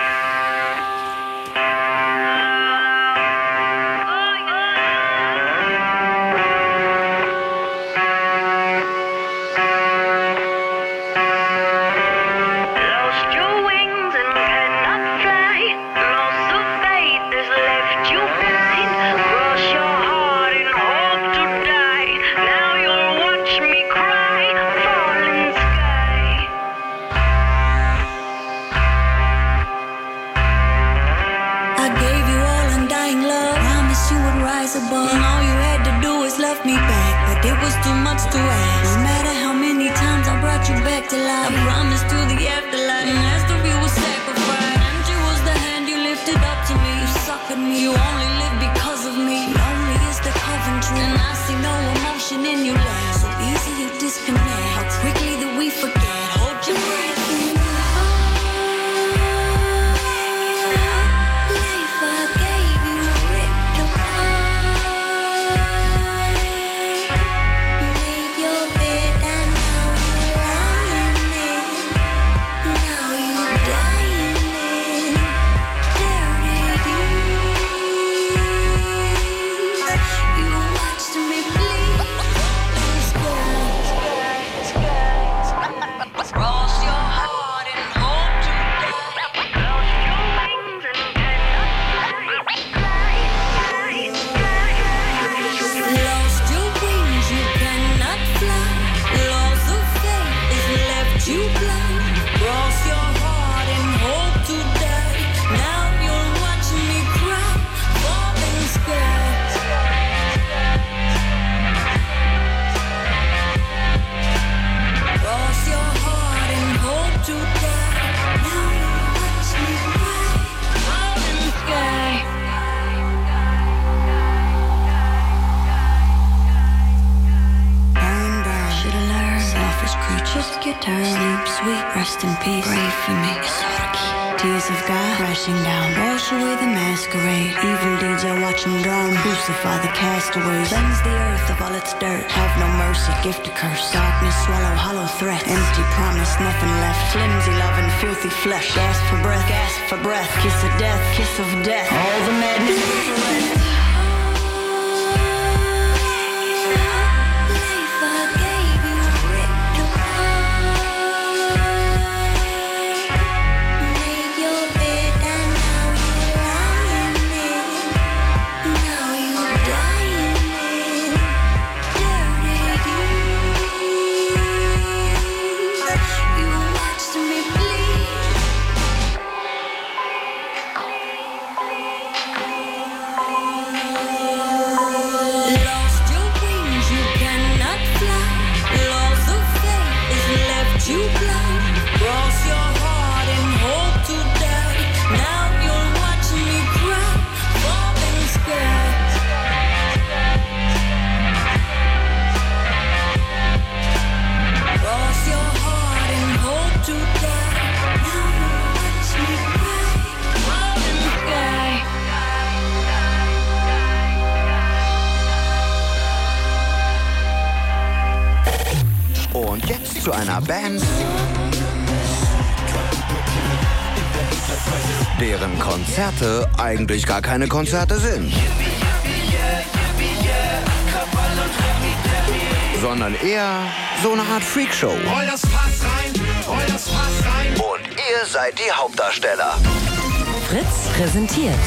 Eigentlich gar keine Konzerte sind. Sondern eher so eine Art Freakshow. Roll das Fass rein, roll das Fass rein. Und ihr seid die Hauptdarsteller. Fritz präsentiert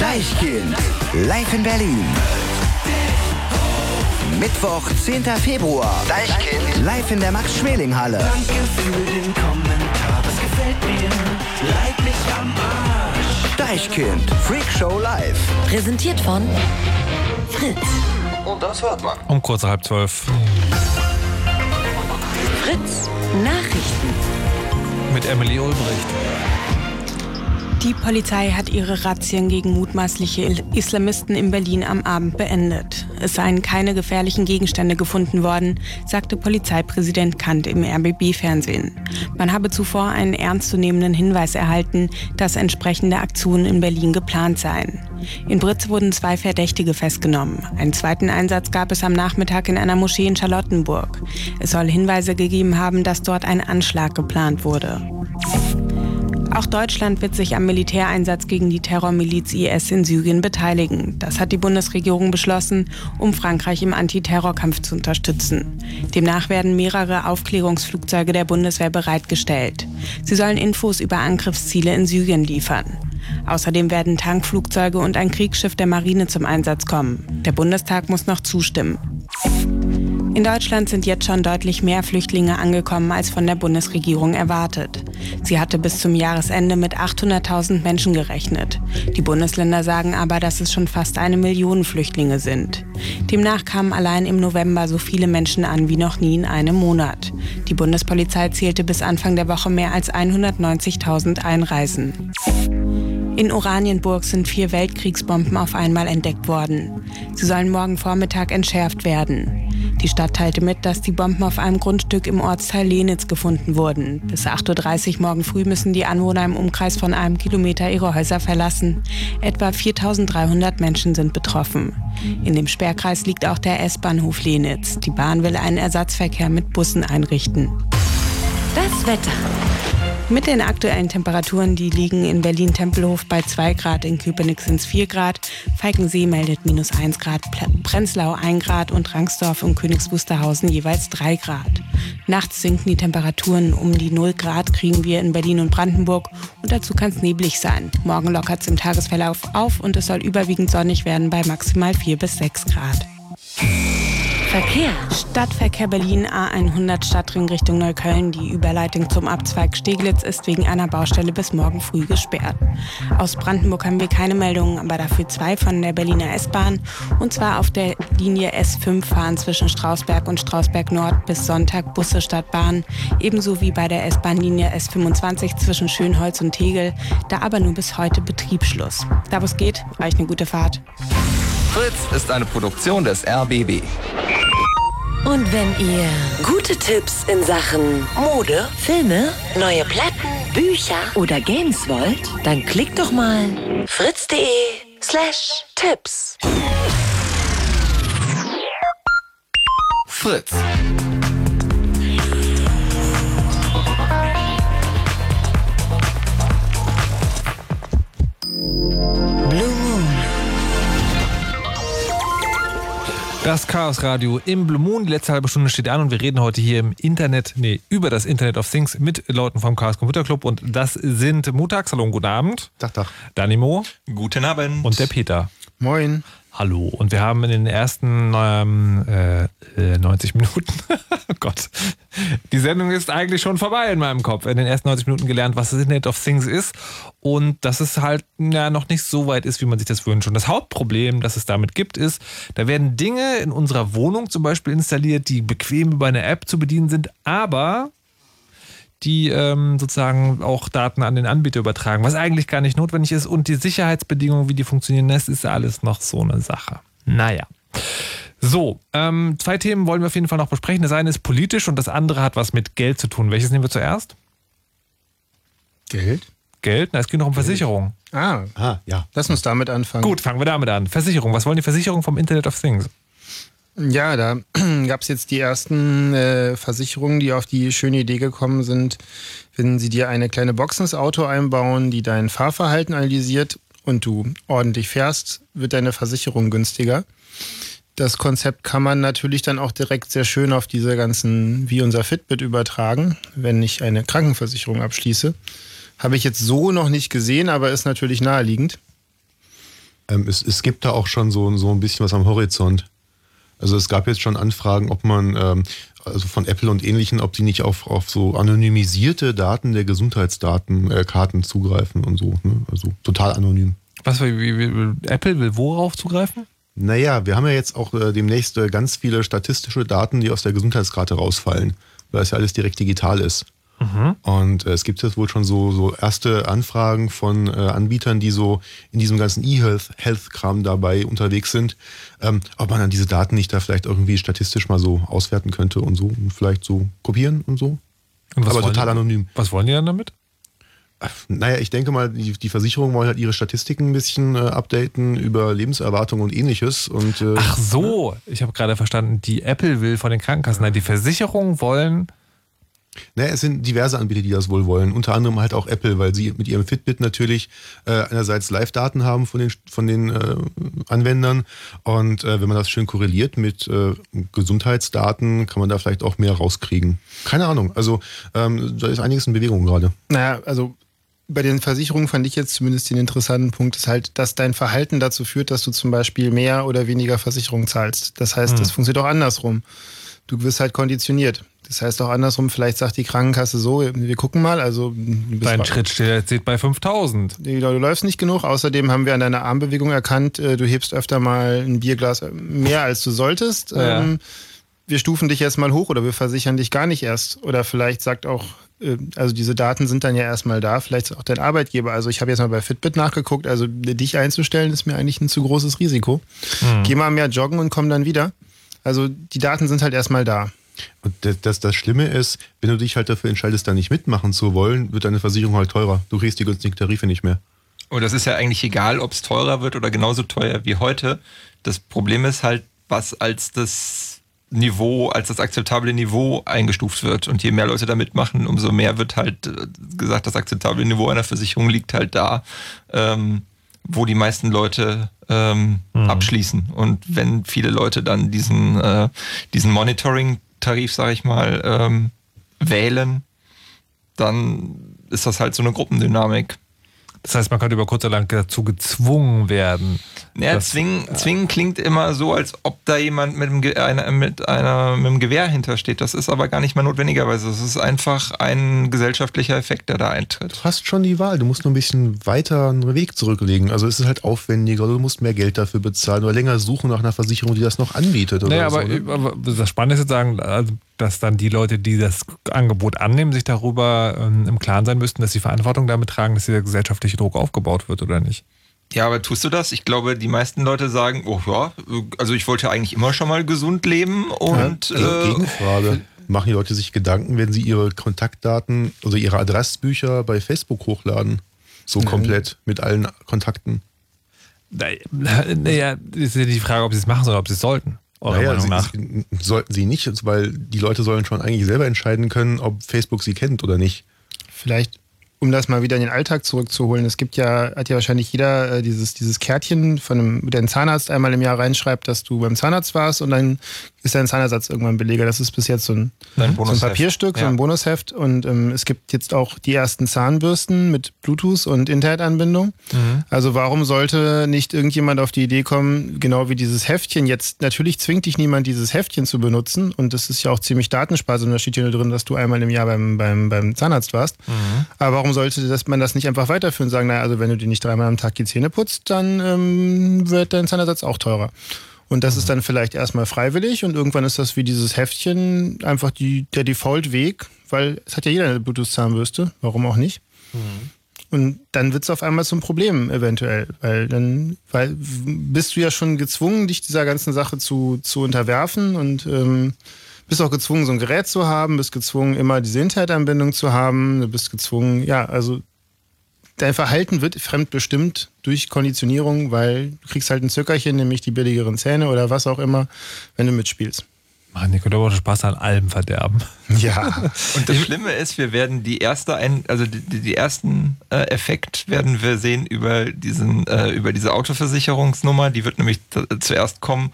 Deichkind, live in Berlin. Mittwoch, 10. Februar. Deichkind, live in der Max-Schmeling-Halle. Danke für den Kommentar, das gefällt mir. Leid mich am Arsch. Deichkind, Freakshow live. Präsentiert von Fritz. Und das hört man. Um kurz halb zwölf Fritz Nachrichten. mit Emily Ulbricht. Die Polizei hat ihre Razzien gegen mutmaßliche Islamisten in Berlin am Abend beendet. Es seien keine gefährlichen Gegenstände gefunden worden, sagte Polizeipräsident Kant im RBB-Fernsehen. Man habe zuvor einen ernstzunehmenden Hinweis erhalten, dass entsprechende Aktionen in Berlin geplant seien. In Britz wurden zwei Verdächtige festgenommen. Einen zweiten Einsatz gab es am Nachmittag in einer Moschee in Charlottenburg. Es soll Hinweise gegeben haben, dass dort ein Anschlag geplant wurde. Auch Deutschland wird sich am Militäreinsatz gegen die Terrormiliz IS in Syrien beteiligen. Das hat die Bundesregierung beschlossen, um Frankreich im Antiterrorkampf zu unterstützen. Demnach werden mehrere Aufklärungsflugzeuge der Bundeswehr bereitgestellt. Sie sollen Infos über Angriffsziele in Syrien liefern. Außerdem werden Tankflugzeuge und ein Kriegsschiff der Marine zum Einsatz kommen. Der Bundestag muss noch zustimmen. In Deutschland sind jetzt schon deutlich mehr Flüchtlinge angekommen als von der Bundesregierung erwartet. Sie hatte bis zum Jahresende mit 800.000 Menschen gerechnet. Die Bundesländer sagen aber, dass es schon fast eine Million Flüchtlinge sind. Demnach kamen allein im November so viele Menschen an wie noch nie in einem Monat. Die Bundespolizei zählte bis Anfang der Woche mehr als 190.000 Einreisen. In Oranienburg sind vier Weltkriegsbomben auf einmal entdeckt worden. Sie sollen morgen Vormittag entschärft werden. Die Stadt teilte mit, dass die Bomben auf einem Grundstück im Ortsteil Lenitz gefunden wurden. Bis 8.30 Uhr morgen früh müssen die Anwohner im Umkreis von einem Kilometer ihre Häuser verlassen. Etwa 4.300 Menschen sind betroffen. In dem Sperrkreis liegt auch der S-Bahnhof Lenitz. Die Bahn will einen Ersatzverkehr mit Bussen einrichten. Das Wetter. Mit den aktuellen Temperaturen, die liegen in Berlin-Tempelhof bei 2 Grad, in Köpenick sind es 4 Grad, Falkensee meldet minus 1 Grad, Prenzlau 1 Grad und Rangsdorf und Königs Wusterhausen jeweils 3 Grad. Nachts sinken die Temperaturen um die 0 Grad, kriegen wir in Berlin und Brandenburg und dazu kann es neblig sein. Morgen lockert es im Tagesverlauf auf und es soll überwiegend sonnig werden bei maximal 4 bis 6 Grad. Verkehr. Stadtverkehr Berlin A100 Stadtring Richtung Neukölln. Die Überleitung zum Abzweig Steglitz ist wegen einer Baustelle bis morgen früh gesperrt. Aus Brandenburg haben wir keine Meldungen, aber dafür zwei von der Berliner S-Bahn. Und zwar auf der Linie S5 fahren zwischen Strausberg und Strausberg Nord bis Sonntag Busse statt Bahn. Ebenso wie bei der S-Bahn-Linie S25 zwischen Schönholz und Tegel. Da aber nur bis heute Betriebsschluss. Da wo es geht, euch eine gute Fahrt. Fritz ist eine Produktion des RBB. Und wenn ihr gute Tipps in Sachen Mode, Filme, neue Platten, Bücher oder Games wollt, dann klickt doch mal fritz.de slash Tipps. Fritz. Das Chaos Radio im Blue Moon. Die letzte halbe Stunde steht an und wir reden heute hier im Internet, nee, über das Internet of Things mit Leuten vom Chaos Computer Club. Und das sind Mutags. Hallo und guten Abend. Tag, Tag. Danimo. Guten Abend. Und der Peter. Moin. Hallo. Und wir haben in den ersten ähm, äh, äh, 90 Minuten, oh Gott, die Sendung ist eigentlich schon vorbei in meinem Kopf. In den ersten 90 Minuten gelernt, was das Internet of Things ist und dass es halt ja, noch nicht so weit ist, wie man sich das wünscht. Und das Hauptproblem, das es damit gibt, ist, da werden Dinge in unserer Wohnung zum Beispiel installiert, die bequem über eine App zu bedienen sind, aber die ähm, sozusagen auch Daten an den Anbieter übertragen, was eigentlich gar nicht notwendig ist. Und die Sicherheitsbedingungen, wie die funktionieren, das ist alles noch so eine Sache. Naja. So, ähm, zwei Themen wollen wir auf jeden Fall noch besprechen. Das eine ist politisch und das andere hat was mit Geld zu tun. Welches nehmen wir zuerst? Geld? Geld? Na, es geht noch um Versicherung. Ah, ah, ja. Lass uns damit anfangen. Gut, fangen wir damit an. Versicherung. Was wollen die Versicherungen vom Internet of Things? Ja, da gab es jetzt die ersten äh, Versicherungen, die auf die schöne Idee gekommen sind, wenn sie dir eine kleine Box ins Auto einbauen, die dein Fahrverhalten analysiert und du ordentlich fährst, wird deine Versicherung günstiger. Das Konzept kann man natürlich dann auch direkt sehr schön auf diese ganzen, wie unser Fitbit übertragen, wenn ich eine Krankenversicherung abschließe. Habe ich jetzt so noch nicht gesehen, aber ist natürlich naheliegend. Ähm, es, es gibt da auch schon so, so ein bisschen was am Horizont. Also es gab jetzt schon Anfragen, ob man, ähm, also von Apple und ähnlichen, ob die nicht auf, auf so anonymisierte Daten der Gesundheitsdaten, äh, zugreifen und so. Ne? Also total anonym. Was, wie, wie, Apple will worauf zugreifen? Naja, wir haben ja jetzt auch äh, demnächst äh, ganz viele statistische Daten, die aus der Gesundheitskarte rausfallen, weil es ja alles direkt digital ist. Mhm. Und äh, es gibt jetzt wohl schon so, so erste Anfragen von äh, Anbietern, die so in diesem ganzen E-Health-Kram dabei unterwegs sind, ähm, ob man dann diese Daten nicht da vielleicht irgendwie statistisch mal so auswerten könnte und so und vielleicht so kopieren und so. Und was Aber total die- anonym. Was wollen die dann damit? Naja, ich denke mal, die, die Versicherungen wollen halt ihre Statistiken ein bisschen äh, updaten über Lebenserwartung und ähnliches. Und, äh, Ach so, ich habe gerade verstanden, die Apple will von den Krankenkassen, nein, die Versicherungen wollen. Naja, es sind diverse Anbieter, die das wohl wollen. Unter anderem halt auch Apple, weil sie mit ihrem Fitbit natürlich äh, einerseits Live-Daten haben von den, von den äh, Anwendern. Und äh, wenn man das schön korreliert mit äh, Gesundheitsdaten, kann man da vielleicht auch mehr rauskriegen. Keine Ahnung. Also ähm, da ist einiges in Bewegung gerade. Naja, also bei den Versicherungen fand ich jetzt zumindest den interessanten Punkt, ist halt, dass dein Verhalten dazu führt, dass du zum Beispiel mehr oder weniger Versicherung zahlst. Das heißt, Hm. das funktioniert auch andersrum. Du wirst halt konditioniert. Das heißt auch andersrum, vielleicht sagt die Krankenkasse so, wir gucken mal, also Dein Schritt steht bei 5000. Du, du läufst nicht genug. Außerdem haben wir an deiner Armbewegung erkannt, äh, du hebst öfter mal ein Bierglas mehr, als du solltest. Ja. Ähm, wir stufen dich jetzt mal hoch oder wir versichern dich gar nicht erst. Oder vielleicht sagt auch, äh, also diese Daten sind dann ja erstmal da, vielleicht auch dein Arbeitgeber. Also ich habe jetzt mal bei Fitbit nachgeguckt, also dich einzustellen ist mir eigentlich ein zu großes Risiko. Hm. Geh mal mehr joggen und komm dann wieder. Also die Daten sind halt erstmal da. Und das, das, das Schlimme ist, wenn du dich halt dafür entscheidest, da nicht mitmachen zu wollen, wird deine Versicherung halt teurer. Du kriegst die günstigen Tarife nicht mehr. Und das ist ja eigentlich egal, ob es teurer wird oder genauso teuer wie heute. Das Problem ist halt, was als das Niveau, als das akzeptable Niveau eingestuft wird. Und je mehr Leute da mitmachen, umso mehr wird halt äh, gesagt, das akzeptable Niveau einer Versicherung liegt halt da, ähm, wo die meisten Leute ähm, abschließen. Und wenn viele Leute dann diesen, äh, diesen Monitoring-Tarif, sage ich mal, ähm, wählen, dann ist das halt so eine Gruppendynamik. Das heißt, man könnte über kurz oder lang dazu gezwungen werden. Ja, dass- zwingen, zwingen klingt immer so, als ob da jemand mit einem, Ge- einer, mit, einer, mit einem Gewehr hintersteht. Das ist aber gar nicht mal notwendigerweise. Das ist einfach ein gesellschaftlicher Effekt, der da eintritt. Du hast schon die Wahl. Du musst nur ein bisschen weiter einen Weg zurücklegen. Also es ist halt aufwendiger, oder du musst mehr Geld dafür bezahlen oder länger suchen nach einer Versicherung, die das noch anbietet. Oder Naja, so, aber, ne? aber das Spannende ist jetzt sagen, also, dass dann die Leute, die das Angebot annehmen, sich darüber ähm, im Klaren sein müssten, dass sie Verantwortung damit tragen, dass dieser gesellschaftliche Druck aufgebaut wird oder nicht. Ja, aber tust du das? Ich glaube, die meisten Leute sagen, oh ja, also ich wollte eigentlich immer schon mal gesund leben und Ja, äh, Gegenfrage. Machen die Leute sich Gedanken, wenn sie ihre Kontaktdaten, also ihre Adressbücher bei Facebook hochladen? So Nein. komplett mit allen Kontakten. Naja, ist ja die Frage, ob sie es machen oder ob sie es sollten. Eurer Naja, Meinung sie, nach. sie- sollten sie nicht, weil die Leute sollen schon eigentlich selber entscheiden können, ob Facebook sie kennt oder nicht. Vielleicht, um das mal wieder in den Alltag zurückzuholen, es gibt ja, hat ja wahrscheinlich jeder äh, dieses, dieses Kärtchen von einem, der ein Zahnarzt einmal im Jahr reinschreibt, dass du beim Zahnarzt warst und dann ist dein Zahnersatz irgendwann Beleger. Das ist bis jetzt so ein, Ein so ein. Papierstück, so Ja. ein Bonusheft. Und ähm, es gibt jetzt auch die ersten Zahnbürsten mit Bluetooth und Internetanbindung. Mhm. Also warum sollte nicht irgendjemand auf die Idee kommen, genau wie dieses Heftchen jetzt, natürlich zwingt dich niemand, dieses Heftchen zu benutzen und das ist ja auch ziemlich datensparsam, da steht hier nur drin, dass du einmal im Jahr beim, beim, beim Zahnarzt warst. Aber warum sollte das, man das nicht einfach weiterführen und sagen, naja, also wenn du dir nicht dreimal am Tag die Zähne putzt, dann ähm, wird dein Zahnersatz auch teurer. Und das ist dann vielleicht erstmal freiwillig und irgendwann ist das wie dieses Heftchen einfach die, der Default-Weg, weil es hat ja jeder eine Bluetooth-Zahnbürste, warum auch nicht? Und dann wird es auf einmal zum Problem eventuell, weil dann weil bist du ja schon gezwungen, dich dieser ganzen Sache zu, zu unterwerfen und ähm, bist auch gezwungen, so ein Gerät zu haben, bist gezwungen, immer diese Internetanbindung zu haben, du bist gezwungen, ja, also dein Verhalten wird fremdbestimmt durch Konditionierung, weil du kriegst halt ein Zückerchen, nämlich die billigeren Zähne oder was auch immer, wenn du mitspielst. Mann, ihr könnt aber auch Spaß an allem verderben. Ja. Und das Schlimme ist, wir werden die erste ein, also die, die die ersten äh, Effekt werden wir sehen über diesen, äh, über diese Autoversicherungsnummer. Die wird nämlich zuerst kommen.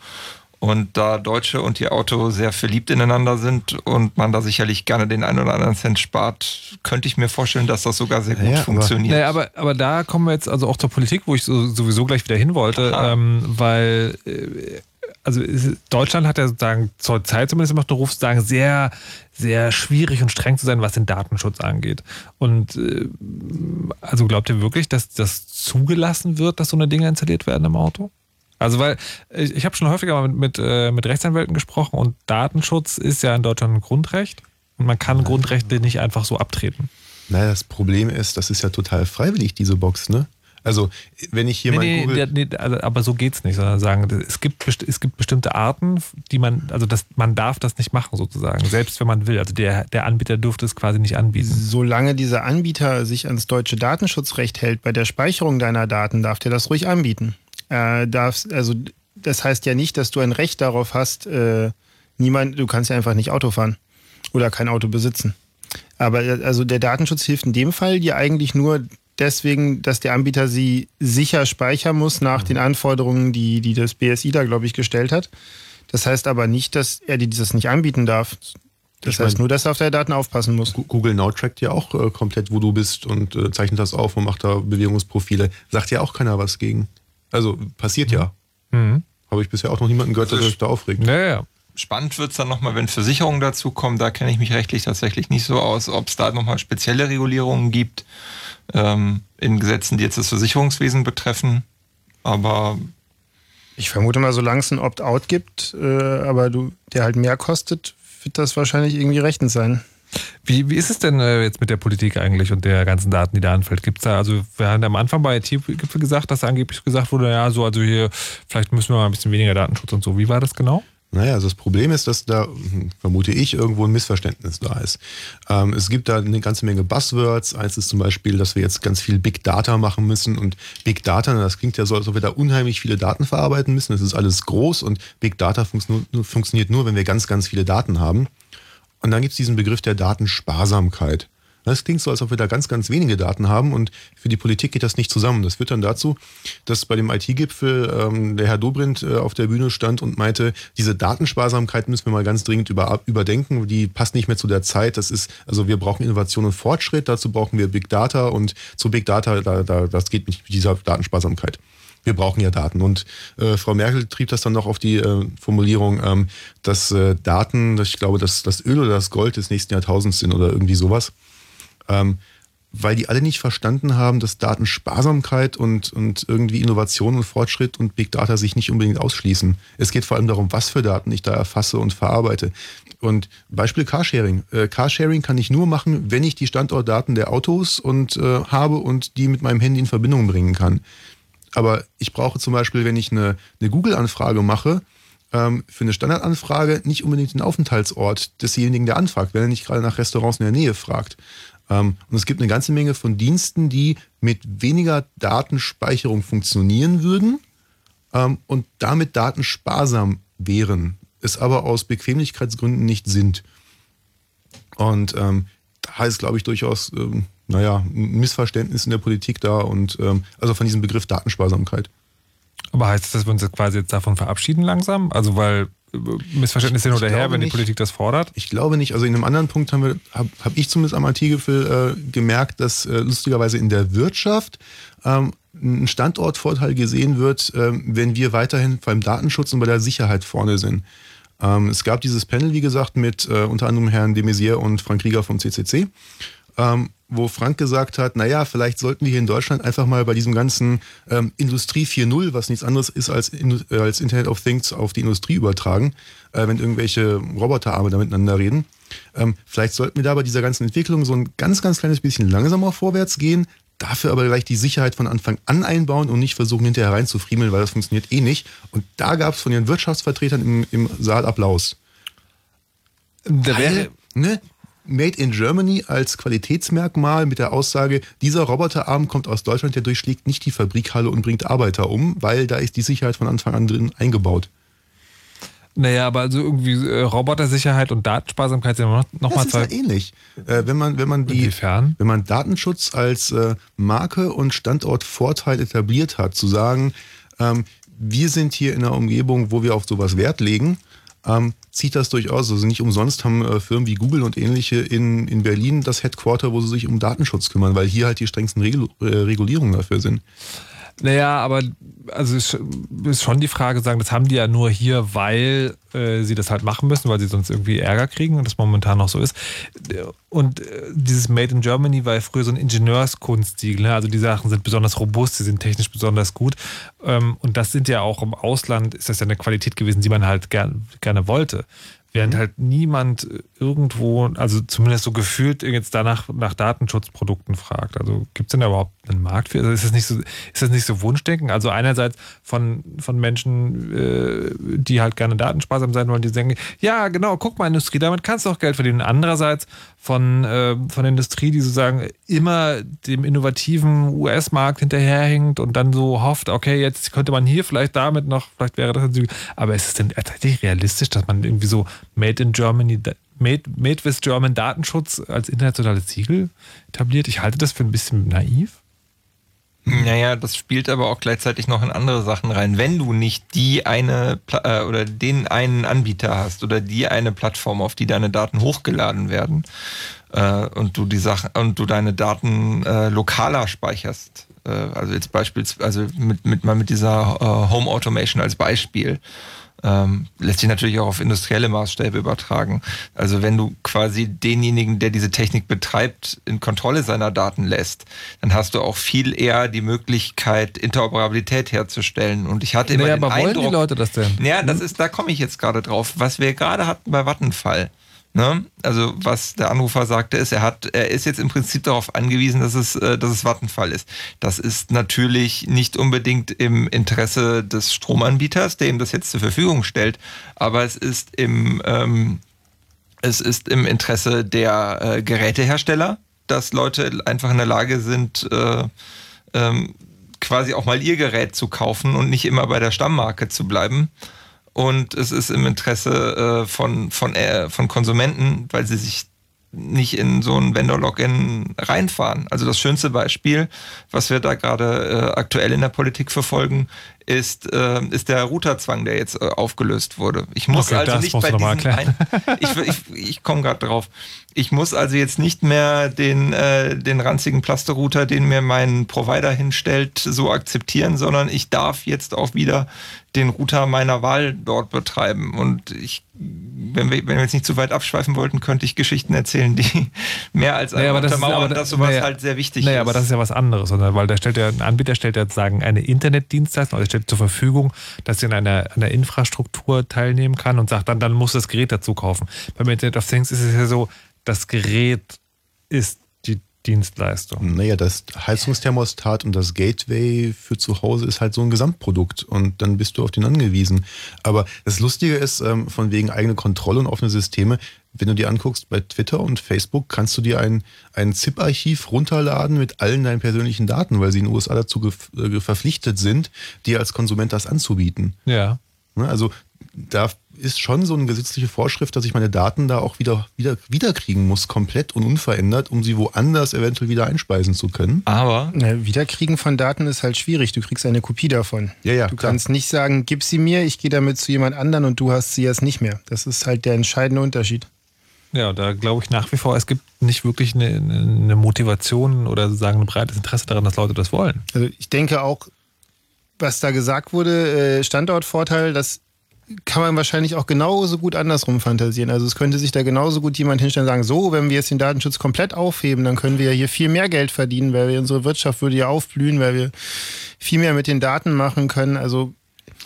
Und da Deutsche und ihr Auto sehr verliebt ineinander sind und man da sicherlich gerne den einen oder anderen Cent spart, könnte ich mir vorstellen, dass das sogar sehr gut funktioniert. Naja, aber, aber da kommen wir jetzt also auch zur Politik, wo ich so, sowieso gleich wieder hin wollte, ähm, weil äh, also Deutschland hat ja sozusagen zur Zeit zumindest immer den Ruf, sozusagen sehr, sehr schwierig und streng zu sein, was den Datenschutz angeht. Und äh, also glaubt ihr wirklich, dass das zugelassen wird, dass so eine Dinge installiert werden im Auto? Also weil ich, ich habe schon häufiger mal mit, mit, äh, mit Rechtsanwälten gesprochen und Datenschutz ist ja in Deutschland ein Grundrecht und man kann Grundrechte nicht einfach so abtreten. Naja, das Problem ist, das ist ja total freiwillig, diese Box, ne? Also, wenn ich hier mal nee, google. nee, nee, also, aber so geht's nicht, sondern sagen, es gibt, es gibt bestimmte Arten, die man, also das, man darf das nicht machen sozusagen, selbst wenn man will. Also der, der Anbieter dürfte es quasi nicht anbieten. Solange dieser Anbieter sich ans deutsche Datenschutzrecht hält bei der Speicherung deiner Daten, darf der das ruhig anbieten. Äh, darfst, also das heißt ja nicht, dass du ein Recht darauf hast, äh, niemand, du kannst ja einfach nicht Auto fahren oder kein Auto besitzen. Aber äh, also der Datenschutz hilft in dem Fall dir eigentlich nur deswegen, dass der Anbieter sie sicher speichern muss nach den Anforderungen, die, die das BSI da, glaube ich, gestellt hat. Das heißt aber nicht, dass er dir das nicht anbieten darf. Das Ich heißt mein- nur, dass er auf deine Daten aufpassen muss. Google Now trackt ja auch äh, komplett, wo du bist und äh, zeichnet das auf und macht da Bewegungsprofile. Sagt ja auch keiner was gegen. Also passiert ja. Mhm. Habe ich bisher auch noch niemanden gehört, der sich da aufregt. Ja, ja. Spannend wird es dann nochmal, wenn Versicherungen dazukommen. Da kenne ich mich rechtlich tatsächlich nicht so aus, ob es da nochmal spezielle Regulierungen gibt ähm, in Gesetzen, die jetzt das Versicherungswesen betreffen. Aber Ich vermute mal, solange es ein Opt-out gibt, äh, aber du, der halt mehr kostet, wird das wahrscheinlich irgendwie rechtens sein. Wie, wie ist es denn äh, jetzt mit der Politik eigentlich und der ganzen Daten, die da anfällt? Gibt's da, also wir haben am Anfang bei IT-Gipfel gesagt, dass angeblich gesagt wurde, ja, so, also hier, vielleicht müssen wir mal ein bisschen weniger Datenschutz und so. Wie war das genau? Naja, also das Problem ist, dass da, hm, vermute ich, irgendwo ein Missverständnis da ist. Ähm, es gibt da eine ganze Menge Buzzwords. Eins ist zum Beispiel, dass wir jetzt ganz viel Big Data machen müssen. Und Big Data, das klingt ja so, als ob wir da unheimlich viele Daten verarbeiten müssen. Das ist alles groß und Big Data funktio- funktioniert nur, wenn wir ganz, ganz viele Daten haben. Und dann gibt es diesen Begriff der Datensparsamkeit. Das klingt so, als ob wir da ganz, ganz wenige Daten haben und für die Politik geht das nicht zusammen. Das führt dann dazu, dass bei dem IT-Gipfel ähm, der Herr Dobrindt äh, auf der Bühne stand und meinte, diese Datensparsamkeit müssen wir mal ganz dringend über, überdenken. Die passt nicht mehr zu der Zeit. Das ist, also wir brauchen Innovation und Fortschritt. Dazu brauchen wir Big Data und zu Big Data, da, da, das geht nicht mit dieser Datensparsamkeit. Wir brauchen ja Daten. Und äh, Frau Merkel trieb das dann noch auf die äh, Formulierung, ähm, dass äh, Daten, ich glaube, dass das Öl oder das Gold des nächsten Jahrtausends sind oder irgendwie sowas. Ähm, weil die alle nicht verstanden haben, dass Datensparsamkeit und, und irgendwie Innovation und Fortschritt und Big Data sich nicht unbedingt ausschließen. Es geht vor allem darum, was für Daten ich da erfasse und verarbeite. Und Beispiel Carsharing. Äh, Carsharing kann ich nur machen, wenn ich die Standortdaten der Autos und äh, habe und die mit meinem Handy in Verbindung bringen kann. Aber ich brauche zum Beispiel, wenn ich eine, eine Google-Anfrage mache, ähm, für eine Standardanfrage nicht unbedingt den Aufenthaltsort desjenigen, der anfragt, wenn er nicht gerade nach Restaurants in der Nähe fragt. Ähm, und es gibt eine ganze Menge von Diensten, die mit weniger Datenspeicherung funktionieren würden ähm, und damit datensparsam wären, es aber aus Bequemlichkeitsgründen nicht sind. Und ähm, da ist, glaube ich, durchaus, ähm, naja, ein Missverständnis in der Politik da und ähm, also von diesem Begriff Datensparsamkeit. Aber heißt das, dass wir uns jetzt quasi jetzt davon verabschieden langsam? Also weil äh, Missverständnisse hin oder her, wenn die. Politik das fordert? Ich glaube nicht. Also in einem anderen Punkt habe hab ich zumindest am IT-Gipfel äh, gemerkt, dass äh, lustigerweise in der Wirtschaft ähm, ein Standortvorteil gesehen wird, ähm, wenn wir weiterhin beim Datenschutz und bei der Sicherheit vorne sind. Ähm, es gab dieses Panel, wie gesagt, mit äh, unter anderem Herrn de Maizière und Frank Rieger vom CCC, ähm, wo Frank gesagt hat, naja, vielleicht sollten wir hier in Deutschland einfach mal bei diesem ganzen ähm, Industrie 4.0, was nichts anderes ist als, als Internet of Things, auf die Industrie übertragen, äh, wenn irgendwelche Roboterarme da miteinander reden. Ähm, vielleicht sollten wir da bei dieser ganzen Entwicklung so ein ganz, ganz kleines bisschen langsamer vorwärts gehen, dafür aber gleich die Sicherheit von Anfang an einbauen und nicht versuchen, hinterher reinzufriemeln, weil das funktioniert eh nicht. Und da gab es von den Wirtschaftsvertretern im, im Saal Applaus. Da wäre, ne? Made in Germany als Qualitätsmerkmal mit der Aussage, dieser Roboterarm kommt aus Deutschland, der durchschlägt nicht die Fabrikhalle und bringt Arbeiter um, weil da ist die Sicherheit von Anfang an drin eingebaut. Naja, aber also irgendwie äh, Robotersicherheit und Datensparsamkeit sind noch, noch Das mal ist ja ähnlich. Äh, wenn man, wenn man die, wenn man Datenschutz als äh, Marke und Standortvorteil etabliert hat, zu sagen, ähm, wir sind hier in einer Umgebung, wo wir auf sowas Wert legen, ähm, zieht das durchaus. Also nicht umsonst haben äh, Firmen wie Google und ähnliche in, in Berlin das Headquarter, wo sie sich um Datenschutz kümmern, weil hier halt die strengsten Regul äh, Regulierungen dafür sind. Naja, aber also es ist schon die Frage, sagen, das haben die ja nur hier, weil äh, sie das halt machen müssen, weil sie sonst irgendwie Ärger kriegen und das momentan noch so ist. Und äh, dieses Made in Germany war ja früher so ein Ingenieurskunstsiegel. Ne? Also die Sachen sind besonders robust, sie sind technisch besonders gut. Ähm, und das sind ja auch im Ausland, ist das ja eine Qualität gewesen, die man halt gern, gerne wollte. Während halt niemand irgendwo, also zumindest so gefühlt jetzt danach nach Datenschutzprodukten fragt. Also gibt es denn da überhaupt einen Markt für? Also ist das nicht so, ist das nicht so Wunschdenken? Also einerseits von, von Menschen, äh, die halt gerne datensparsam sein wollen, die denken, ja genau, guck mal Industrie, damit kannst du auch Geld verdienen. Andererseits von, äh, von der Industrie, die sozusagen immer dem innovativen US-Markt hinterherhinkt und dann so hofft, okay, jetzt könnte man hier vielleicht damit noch, vielleicht wäre das, aber ist es denn tatsächlich realistisch, dass man irgendwie so Made in Germany, Made, made with German Datenschutz als internationales Siegel etabliert? Ich halte das für ein bisschen naiv. Naja, das spielt aber auch gleichzeitig noch in andere Sachen rein. Wenn du nicht die eine Pla äh, oder den einen Anbieter hast oder die eine Plattform, auf die deine Daten hochgeladen werden äh, und du die Sachen und du deine Daten äh, lokaler speicherst, äh, also jetzt beispielsweise also mit, mit mal mit dieser äh, Home Automation als Beispiel. Ähm, lässt sich natürlich auch auf industrielle Maßstäbe übertragen. Also wenn du quasi denjenigen, der diese Technik betreibt, in Kontrolle seiner Daten lässt, dann hast du auch viel eher die Möglichkeit, Interoperabilität herzustellen. Und ich hatte immer Naja, den aber wollen Eindruck, die Leute das denn? Ja, das ist, da komme ich jetzt gerade drauf. Was wir gerade hatten bei Vattenfall. Ne? Also was der Anrufer sagte, ist, er hat, er ist jetzt im Prinzip darauf angewiesen, dass es, äh, dass es Vattenfall ist. Das ist natürlich nicht unbedingt im Interesse des Stromanbieters, der ihm das jetzt zur Verfügung stellt, aber es ist im, ähm, es ist im Interesse der äh, Gerätehersteller, dass Leute einfach in der Lage sind, äh, ähm, quasi auch mal ihr Gerät zu kaufen und nicht immer bei der Stammmarke zu bleiben. Und es ist im Interesse äh, von, von, äh, von Konsumenten, weil sie sich nicht in so ein Vendor-Login reinfahren. Also das schönste Beispiel, was wir da gerade äh, aktuell in der Politik verfolgen, ist, äh, ist der Routerzwang, der jetzt äh, aufgelöst wurde. Ich muss Okay, also das nicht bei erklären. ein, ich, ich, ich komme gerade drauf. Ich muss also jetzt nicht mehr den, äh, den ranzigen Plasterrouter, den mir mein Provider hinstellt, so akzeptieren, sondern ich darf jetzt auch wieder den Router meiner Wahl dort betreiben. Und ich, wenn wir, wenn wir jetzt nicht zu weit abschweifen wollten, könnte ich Geschichten erzählen, die mehr als Naja, einmal aber das ist- untermauern, aber- dass sowas naja, halt sehr wichtig naja, ist. aber das ist ja was anderes, weil der stellt ja, ein Anbieter stellt ja sozusagen eine Internetdienstleistung, also stellt zur Verfügung, dass sie an einer, einer Infrastruktur teilnehmen kann und sagt dann, dann muss das Gerät dazu kaufen. Beim Internet of Things ist es ja so, das Gerät ist Dienstleistung. Naja, das Heizungsthermostat und das Gateway für zu Hause ist halt so ein Gesamtprodukt und dann bist du auf den angewiesen. Aber das Lustige ist, ähm, von wegen eigene Kontrolle und offene Systeme, wenn du dir anguckst, bei Twitter und Facebook kannst du dir ein, ein ZIP-Archiv runterladen mit allen deinen persönlichen Daten, weil sie in den USA dazu äh, verpflichtet sind, dir als Konsument das anzubieten. Ja. Ne, Also da ist schon so eine gesetzliche Vorschrift, dass ich meine Daten da auch wieder, wieder wiederkriegen muss, komplett und unverändert, um sie woanders eventuell wieder einspeisen zu können. Aber Na, Wiederkriegen von Daten ist halt schwierig. Du kriegst eine Kopie davon. Ja, ja, du klar. kannst nicht sagen, gib sie mir, ich gehe damit zu jemand anderen und du hast sie jetzt nicht mehr. Das ist halt der entscheidende Unterschied. Ja, da glaube ich nach wie vor, es gibt nicht wirklich eine, eine Motivation oder sozusagen ein breites Interesse daran, dass Leute das wollen. Also ich denke auch, was da gesagt wurde, äh, Standortvorteil, das kann man wahrscheinlich auch genauso gut andersrum fantasieren. Also es könnte sich da genauso gut jemand hinstellen und sagen, so, wenn wir jetzt den Datenschutz komplett aufheben, dann können wir ja hier viel mehr Geld verdienen, weil wir unsere Wirtschaft würde ja aufblühen, weil wir viel mehr mit den Daten machen können. Also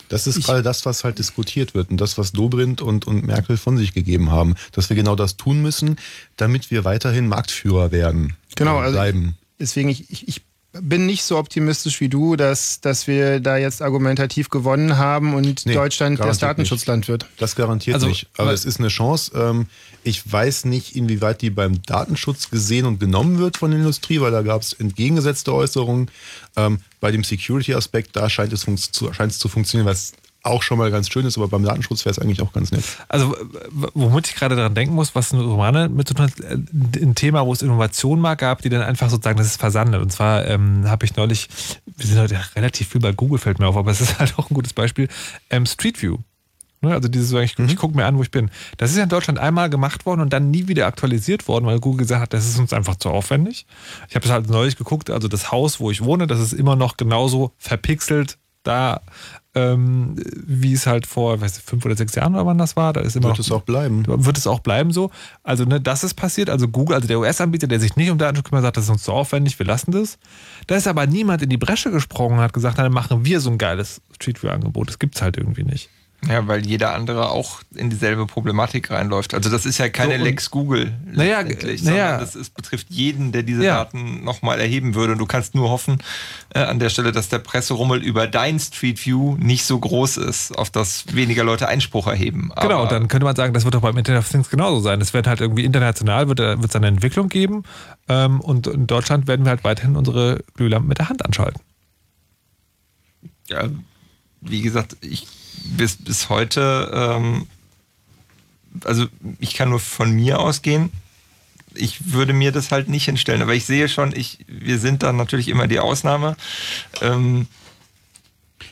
Das ist gerade das, was halt diskutiert wird und das, was Dobrindt und, und Merkel von sich gegeben haben, dass wir genau das tun müssen, damit wir weiterhin Marktführer werden. Genau, also bleiben. deswegen, ich, ich, ich bin nicht so optimistisch wie du, dass, dass wir da jetzt argumentativ gewonnen haben und Nee, Deutschland das Datenschutzland nicht. wird. Das garantiert Also, nicht. Aber weil- es ist eine Chance. Ähm, Ich weiß nicht, inwieweit die beim Datenschutz gesehen und genommen wird von der Industrie, weil da gab es entgegengesetzte Äußerungen. Ähm, Bei dem Security-Aspekt, da scheint es, scheint es zu funktionieren, was auch schon mal ganz schön ist, aber beim Datenschutz wäre es eigentlich auch ganz nett. Also, womit ich gerade daran denken muss, was Romane mit zu tun hat, äh, ein Thema, wo es Innovationen mal gab, die dann einfach sozusagen, das ist versandet. Und zwar ähm, habe ich neulich, wir sind heute relativ viel bei Google, fällt mir auf, aber es ist halt auch ein gutes Beispiel, ähm, Street View. Ne, Also dieses, ich, ich gucke mir an, wo ich bin. Das ist ja in Deutschland einmal gemacht worden und dann nie wieder aktualisiert worden, weil Google gesagt hat, das ist uns einfach zu aufwendig. Ich habe es halt neulich geguckt, also das Haus, wo ich wohne, das ist immer noch genauso verpixelt da, ähm, wie es halt vor, weiß fünf oder sechs Jahren oder wann das war. Da ist immer Wird noch, es auch bleiben. Wird es auch bleiben so. Also ne, das ist passiert. Also Google, also der US-Anbieter, der sich nicht um Datenschutz kümmert, sagt, das ist uns zu aufwendig, wir lassen das. Da ist aber niemand in die Bresche gesprungen und hat gesagt, dann machen wir so ein geiles Street View-Angebot. Das gibt es halt irgendwie nicht. Ja, weil jeder andere auch in dieselbe Problematik reinläuft. Also das ist ja keine So, Lex Google Naja, letztendlich, naja. das ist, betrifft jeden, der diese Ja. Daten nochmal erheben würde. Und du kannst nur hoffen äh, an der Stelle, dass der Presserummel über dein Street View nicht so groß ist, auf das weniger Leute Einspruch erheben. genau, Aber- dann könnte man sagen, das wird doch beim Internet of Things genauso sein. Es wird halt irgendwie international, wird es eine Entwicklung geben. Ähm, und in Deutschland werden wir halt weiterhin unsere Glühlampen mit der Hand anschalten. ja, wie gesagt, ich bis, bis heute, ähm, also ich kann nur von mir ausgehen. Ich würde mir das halt nicht hinstellen, aber ich sehe schon, ich, wir sind dann natürlich immer die Ausnahme. Ähm,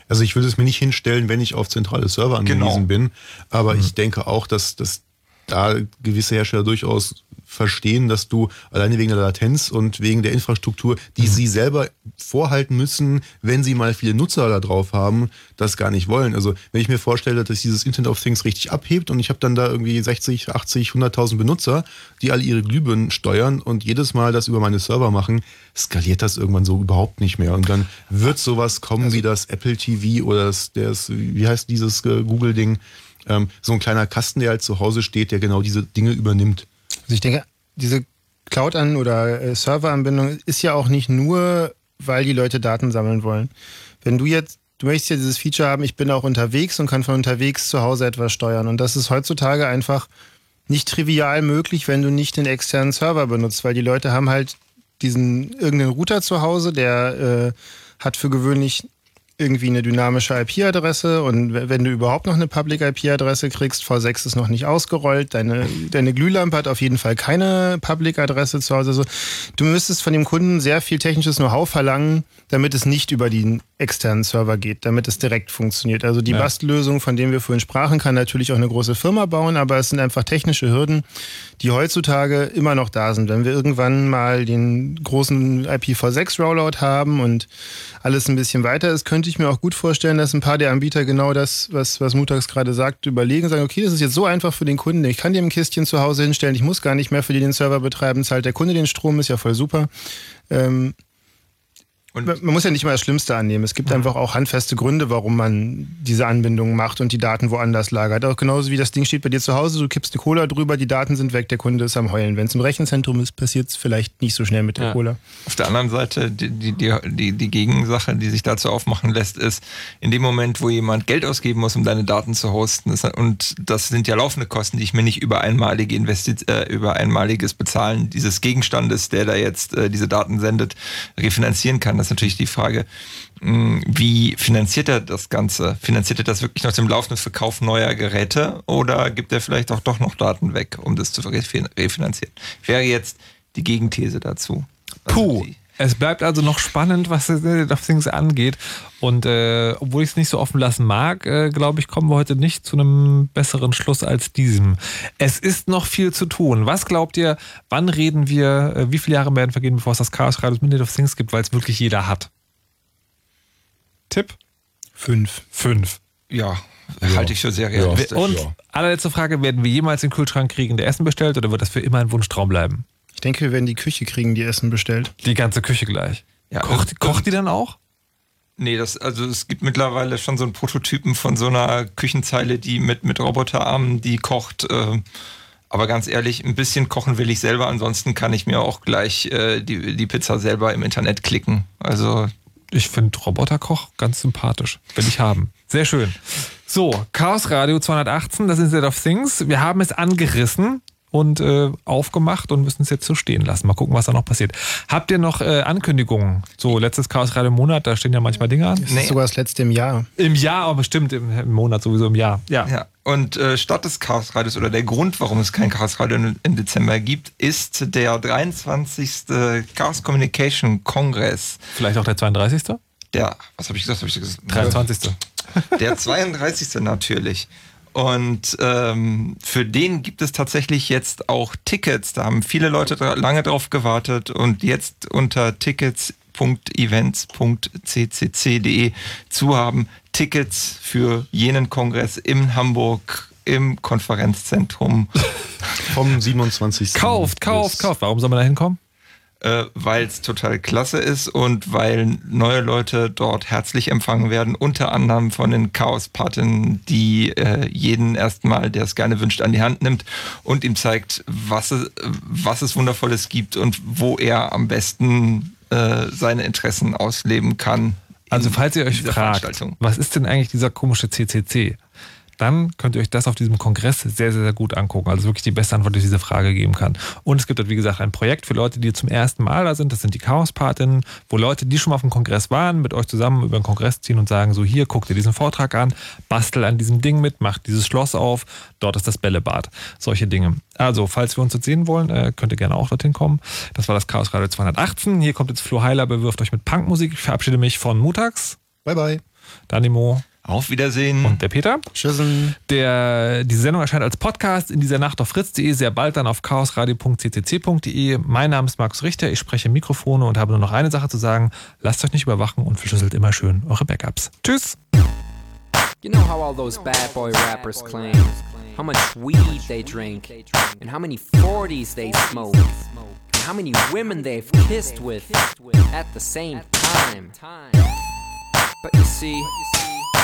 Also ich würde es mir nicht hinstellen, wenn ich auf zentrale Server angewiesen Genau. bin. Aber ich denke auch, dass, dass da gewisse Hersteller durchaus verstehen, dass du alleine wegen der Latenz und wegen der Infrastruktur, die sie selber vorhalten müssen, wenn sie mal viele Nutzer da drauf haben, das gar nicht wollen. Also wenn ich mir vorstelle, dass dieses Internet of Things richtig abhebt und ich habe dann da irgendwie 60, 80, 100.000 Benutzer, die alle ihre Glühbirnen steuern und jedes Mal das über meine Server machen, skaliert das irgendwann so überhaupt nicht mehr. Und dann wird sowas kommen wie das Apple TV oder das, das wie heißt dieses äh, Google-Ding, ähm, so ein kleiner Kasten, der halt zu Hause steht, der genau diese Dinge übernimmt. Ich denke, diese Cloud-An- oder äh, Serveranbindung ist ja auch nicht nur, weil die Leute Daten sammeln wollen. Wenn du jetzt, du möchtest ja dieses Feature haben, ich bin auch unterwegs und kann von unterwegs zu Hause etwas steuern. Und das ist heutzutage einfach nicht trivial möglich, wenn du nicht den externen Server benutzt, weil die Leute haben halt diesen irgendeinen Router zu Hause, der äh, hat für gewöhnlich irgendwie eine dynamische IP-Adresse und wenn du überhaupt noch eine Public IP-Adresse kriegst, V6 ist noch nicht ausgerollt, deine, deine Glühlampe hat auf jeden Fall keine Public-Adresse zu Hause. Also, du müsstest von dem Kunden sehr viel technisches Know-how verlangen, damit es nicht über den externen Server geht, damit es direkt funktioniert. Also die Ja. Bastellösung, von der wir vorhin sprachen, kann natürlich auch eine große Firma bauen, aber es sind einfach technische Hürden, die heutzutage immer noch da sind. Wenn wir irgendwann mal den großen IPv6-Rollout haben und alles ein bisschen weiter ist, könnte ich mir auch gut vorstellen, dass ein paar der Anbieter genau das, was, was Mutax gerade sagt, überlegen, sagen, okay, das ist jetzt so einfach für den Kunden, ich kann dir ein Kistchen zu Hause hinstellen, ich muss gar nicht mehr für die den Server betreiben, zahlt der Kunde den Strom, ist ja voll super. Ähm, man man muss ja nicht mal das Schlimmste annehmen. Es gibt einfach auch handfeste Gründe, warum man diese Anbindung macht und die Daten woanders lagert. Auch genauso wie das Ding steht bei dir zu Hause, du kippst eine Cola drüber, die Daten sind weg, der Kunde ist am Heulen. Wenn es im Rechenzentrum ist, passiert es vielleicht nicht so schnell mit der Ja. Cola. Auf der anderen Seite, die, die, die, die, die Gegensache, die sich dazu aufmachen lässt, ist, in dem Moment, wo jemand Geld ausgeben muss, um deine Daten zu hosten, ist, und das sind ja laufende Kosten, die ich mir nicht über einmalige Investi äh, über einmaliges Bezahlen dieses Gegenstandes, der da jetzt äh, diese Daten sendet, refinanzieren kann, das ist natürlich die Frage, mh, wie finanziert er das Ganze? Finanziert er das wirklich noch zum laufenden Verkauf neuer Geräte oder gibt er vielleicht auch doch noch Daten weg, um das zu refin- refinanzieren? Wäre jetzt die Gegenthese dazu. Puh. Es bleibt also noch spannend, was Internet of Things angeht. Und äh, obwohl ich es nicht so offen lassen mag, äh, glaube ich, kommen wir heute nicht zu einem besseren Schluss als diesem. Es ist noch viel zu tun. Was glaubt ihr, wann reden wir, äh, wie viele Jahre werden vergehen, bevor es das Chaos Radio Internet of Things gibt, weil es wirklich jeder hat? Tipp? Fünf. Fünf. Ja, halte ich für sehr realistisch. Und allerletzte Frage, werden wir jemals den Kühlschrank kriegen, der Essen bestellt, oder wird das für immer ein Wunschtraum bleiben? Ich denke, wir werden die Küche kriegen, die Essen bestellt. Die ganze Küche gleich. Ja, kocht, kocht die dann auch? Nee, das, also es gibt mittlerweile schon so einen Prototypen von so einer Küchenzeile, die mit, mit Roboterarmen, die kocht, äh, Aber ganz ehrlich, ein bisschen kochen will ich selber, ansonsten kann ich mir auch gleich äh, die, die Pizza selber im Internet klicken. Also Ich finde Roboterkoch ganz sympathisch. Will ich haben. Sehr schön. So, Chaos Radio 218, das ist Set of Things. Wir haben es angerissen und äh, aufgemacht und müssen es jetzt so stehen lassen. Mal gucken, was da noch passiert. Habt ihr noch äh, Ankündigungen? So, letztes Chaos Radio im Monat, da stehen ja manchmal Dinge an. Das ist sogar das letzte im Jahr. Im Jahr, aber bestimmt im, im Monat sowieso im Jahr. Ja. Ja, und äh, statt des Chaosradios oder der Grund, warum es kein Chaosradio im im Dezember gibt, ist der 23. Chaos Communication Kongress. Vielleicht auch der 32. Der, was habe ich gesagt? Hab ich gesagt? 23. Der 32. natürlich. Und ähm, für den gibt es tatsächlich jetzt auch Tickets. Da haben viele Leute dra lange drauf gewartet und jetzt unter tickets.events.ccc.de zu haben. Tickets für jenen Kongress in Hamburg im Konferenzzentrum. Vom 27. Kauft, kauft, kauft. Warum soll man da hinkommen? Äh, weil es total klasse ist und weil neue Leute dort herzlich empfangen werden, unter anderem von den Chaos-Paten, die äh, jeden erstmal, der es gerne wünscht, an die Hand nimmt und ihm zeigt, was es, was es Wundervolles gibt und wo er am besten äh, seine Interessen ausleben kann. Also falls ihr euch fragt, was ist denn eigentlich dieser komische CCC? Dann könnt ihr euch das auf diesem Kongress sehr, sehr, sehr gut angucken. Also wirklich die beste Antwort, die diese Frage geben kann. Und es gibt dort, wie gesagt, ein Projekt für Leute, die zum ersten Mal da sind. Das sind die Chaos-Patinnen, wo Leute, die schon mal auf dem Kongress waren, mit euch zusammen über den Kongress ziehen und sagen, so hier, guck dir diesen Vortrag an, bastel an diesem Ding mit, mach dieses Schloss auf, dort ist das Bällebad. Solche Dinge. Also, falls wir uns jetzt sehen wollen, äh, könnt ihr gerne auch dorthin kommen. Das war das Chaos Radio 218. Hier kommt jetzt Flo Heiler, bewirft euch mit Punkmusik. Ich verabschiede mich von Mutax. Bye, bye. Danimo. Auf Wiedersehen. Und der Peter. Tschüssen. Der, diese Sendung erscheint als Podcast in dieser Nacht auf fritz.de, sehr bald dann auf chaosradio.ccc.de. Mein Name ist Markus Richter, ich spreche Mikrofone und habe nur noch eine Sache zu sagen. Lasst euch nicht überwachen und verschlüsselt immer schön eure Backups. Tschüss. You know how all those bad boy rappers claim how much weed they drink, and how many 40s they smoke, and how many women they've kissed with at the same time. But you see,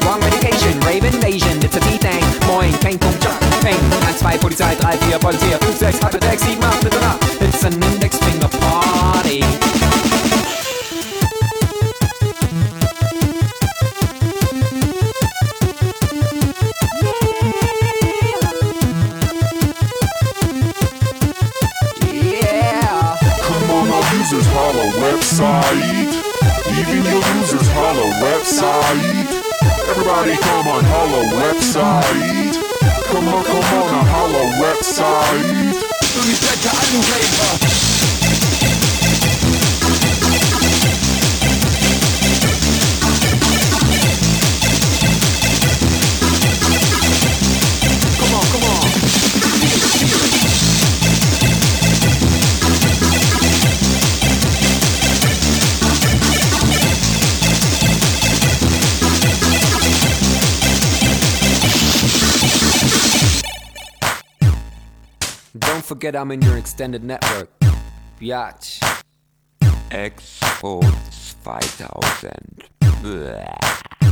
wrong medication. Rave invasion, it's a D-Thing. Moin, kein Punkt, Jump, Peng. 1, 2, Polizei, 3, 4, Polizei, 5, 6, 8, 6, 7, 8, Mitternacht. It's an index finger party. Yeah. Come on, users, holla website. Even your users, holla website. Everybody, come on, holla website. Come on, come on, a holla website. Forget I'm in your extended network. Biatch. Expo 2000. Bäh.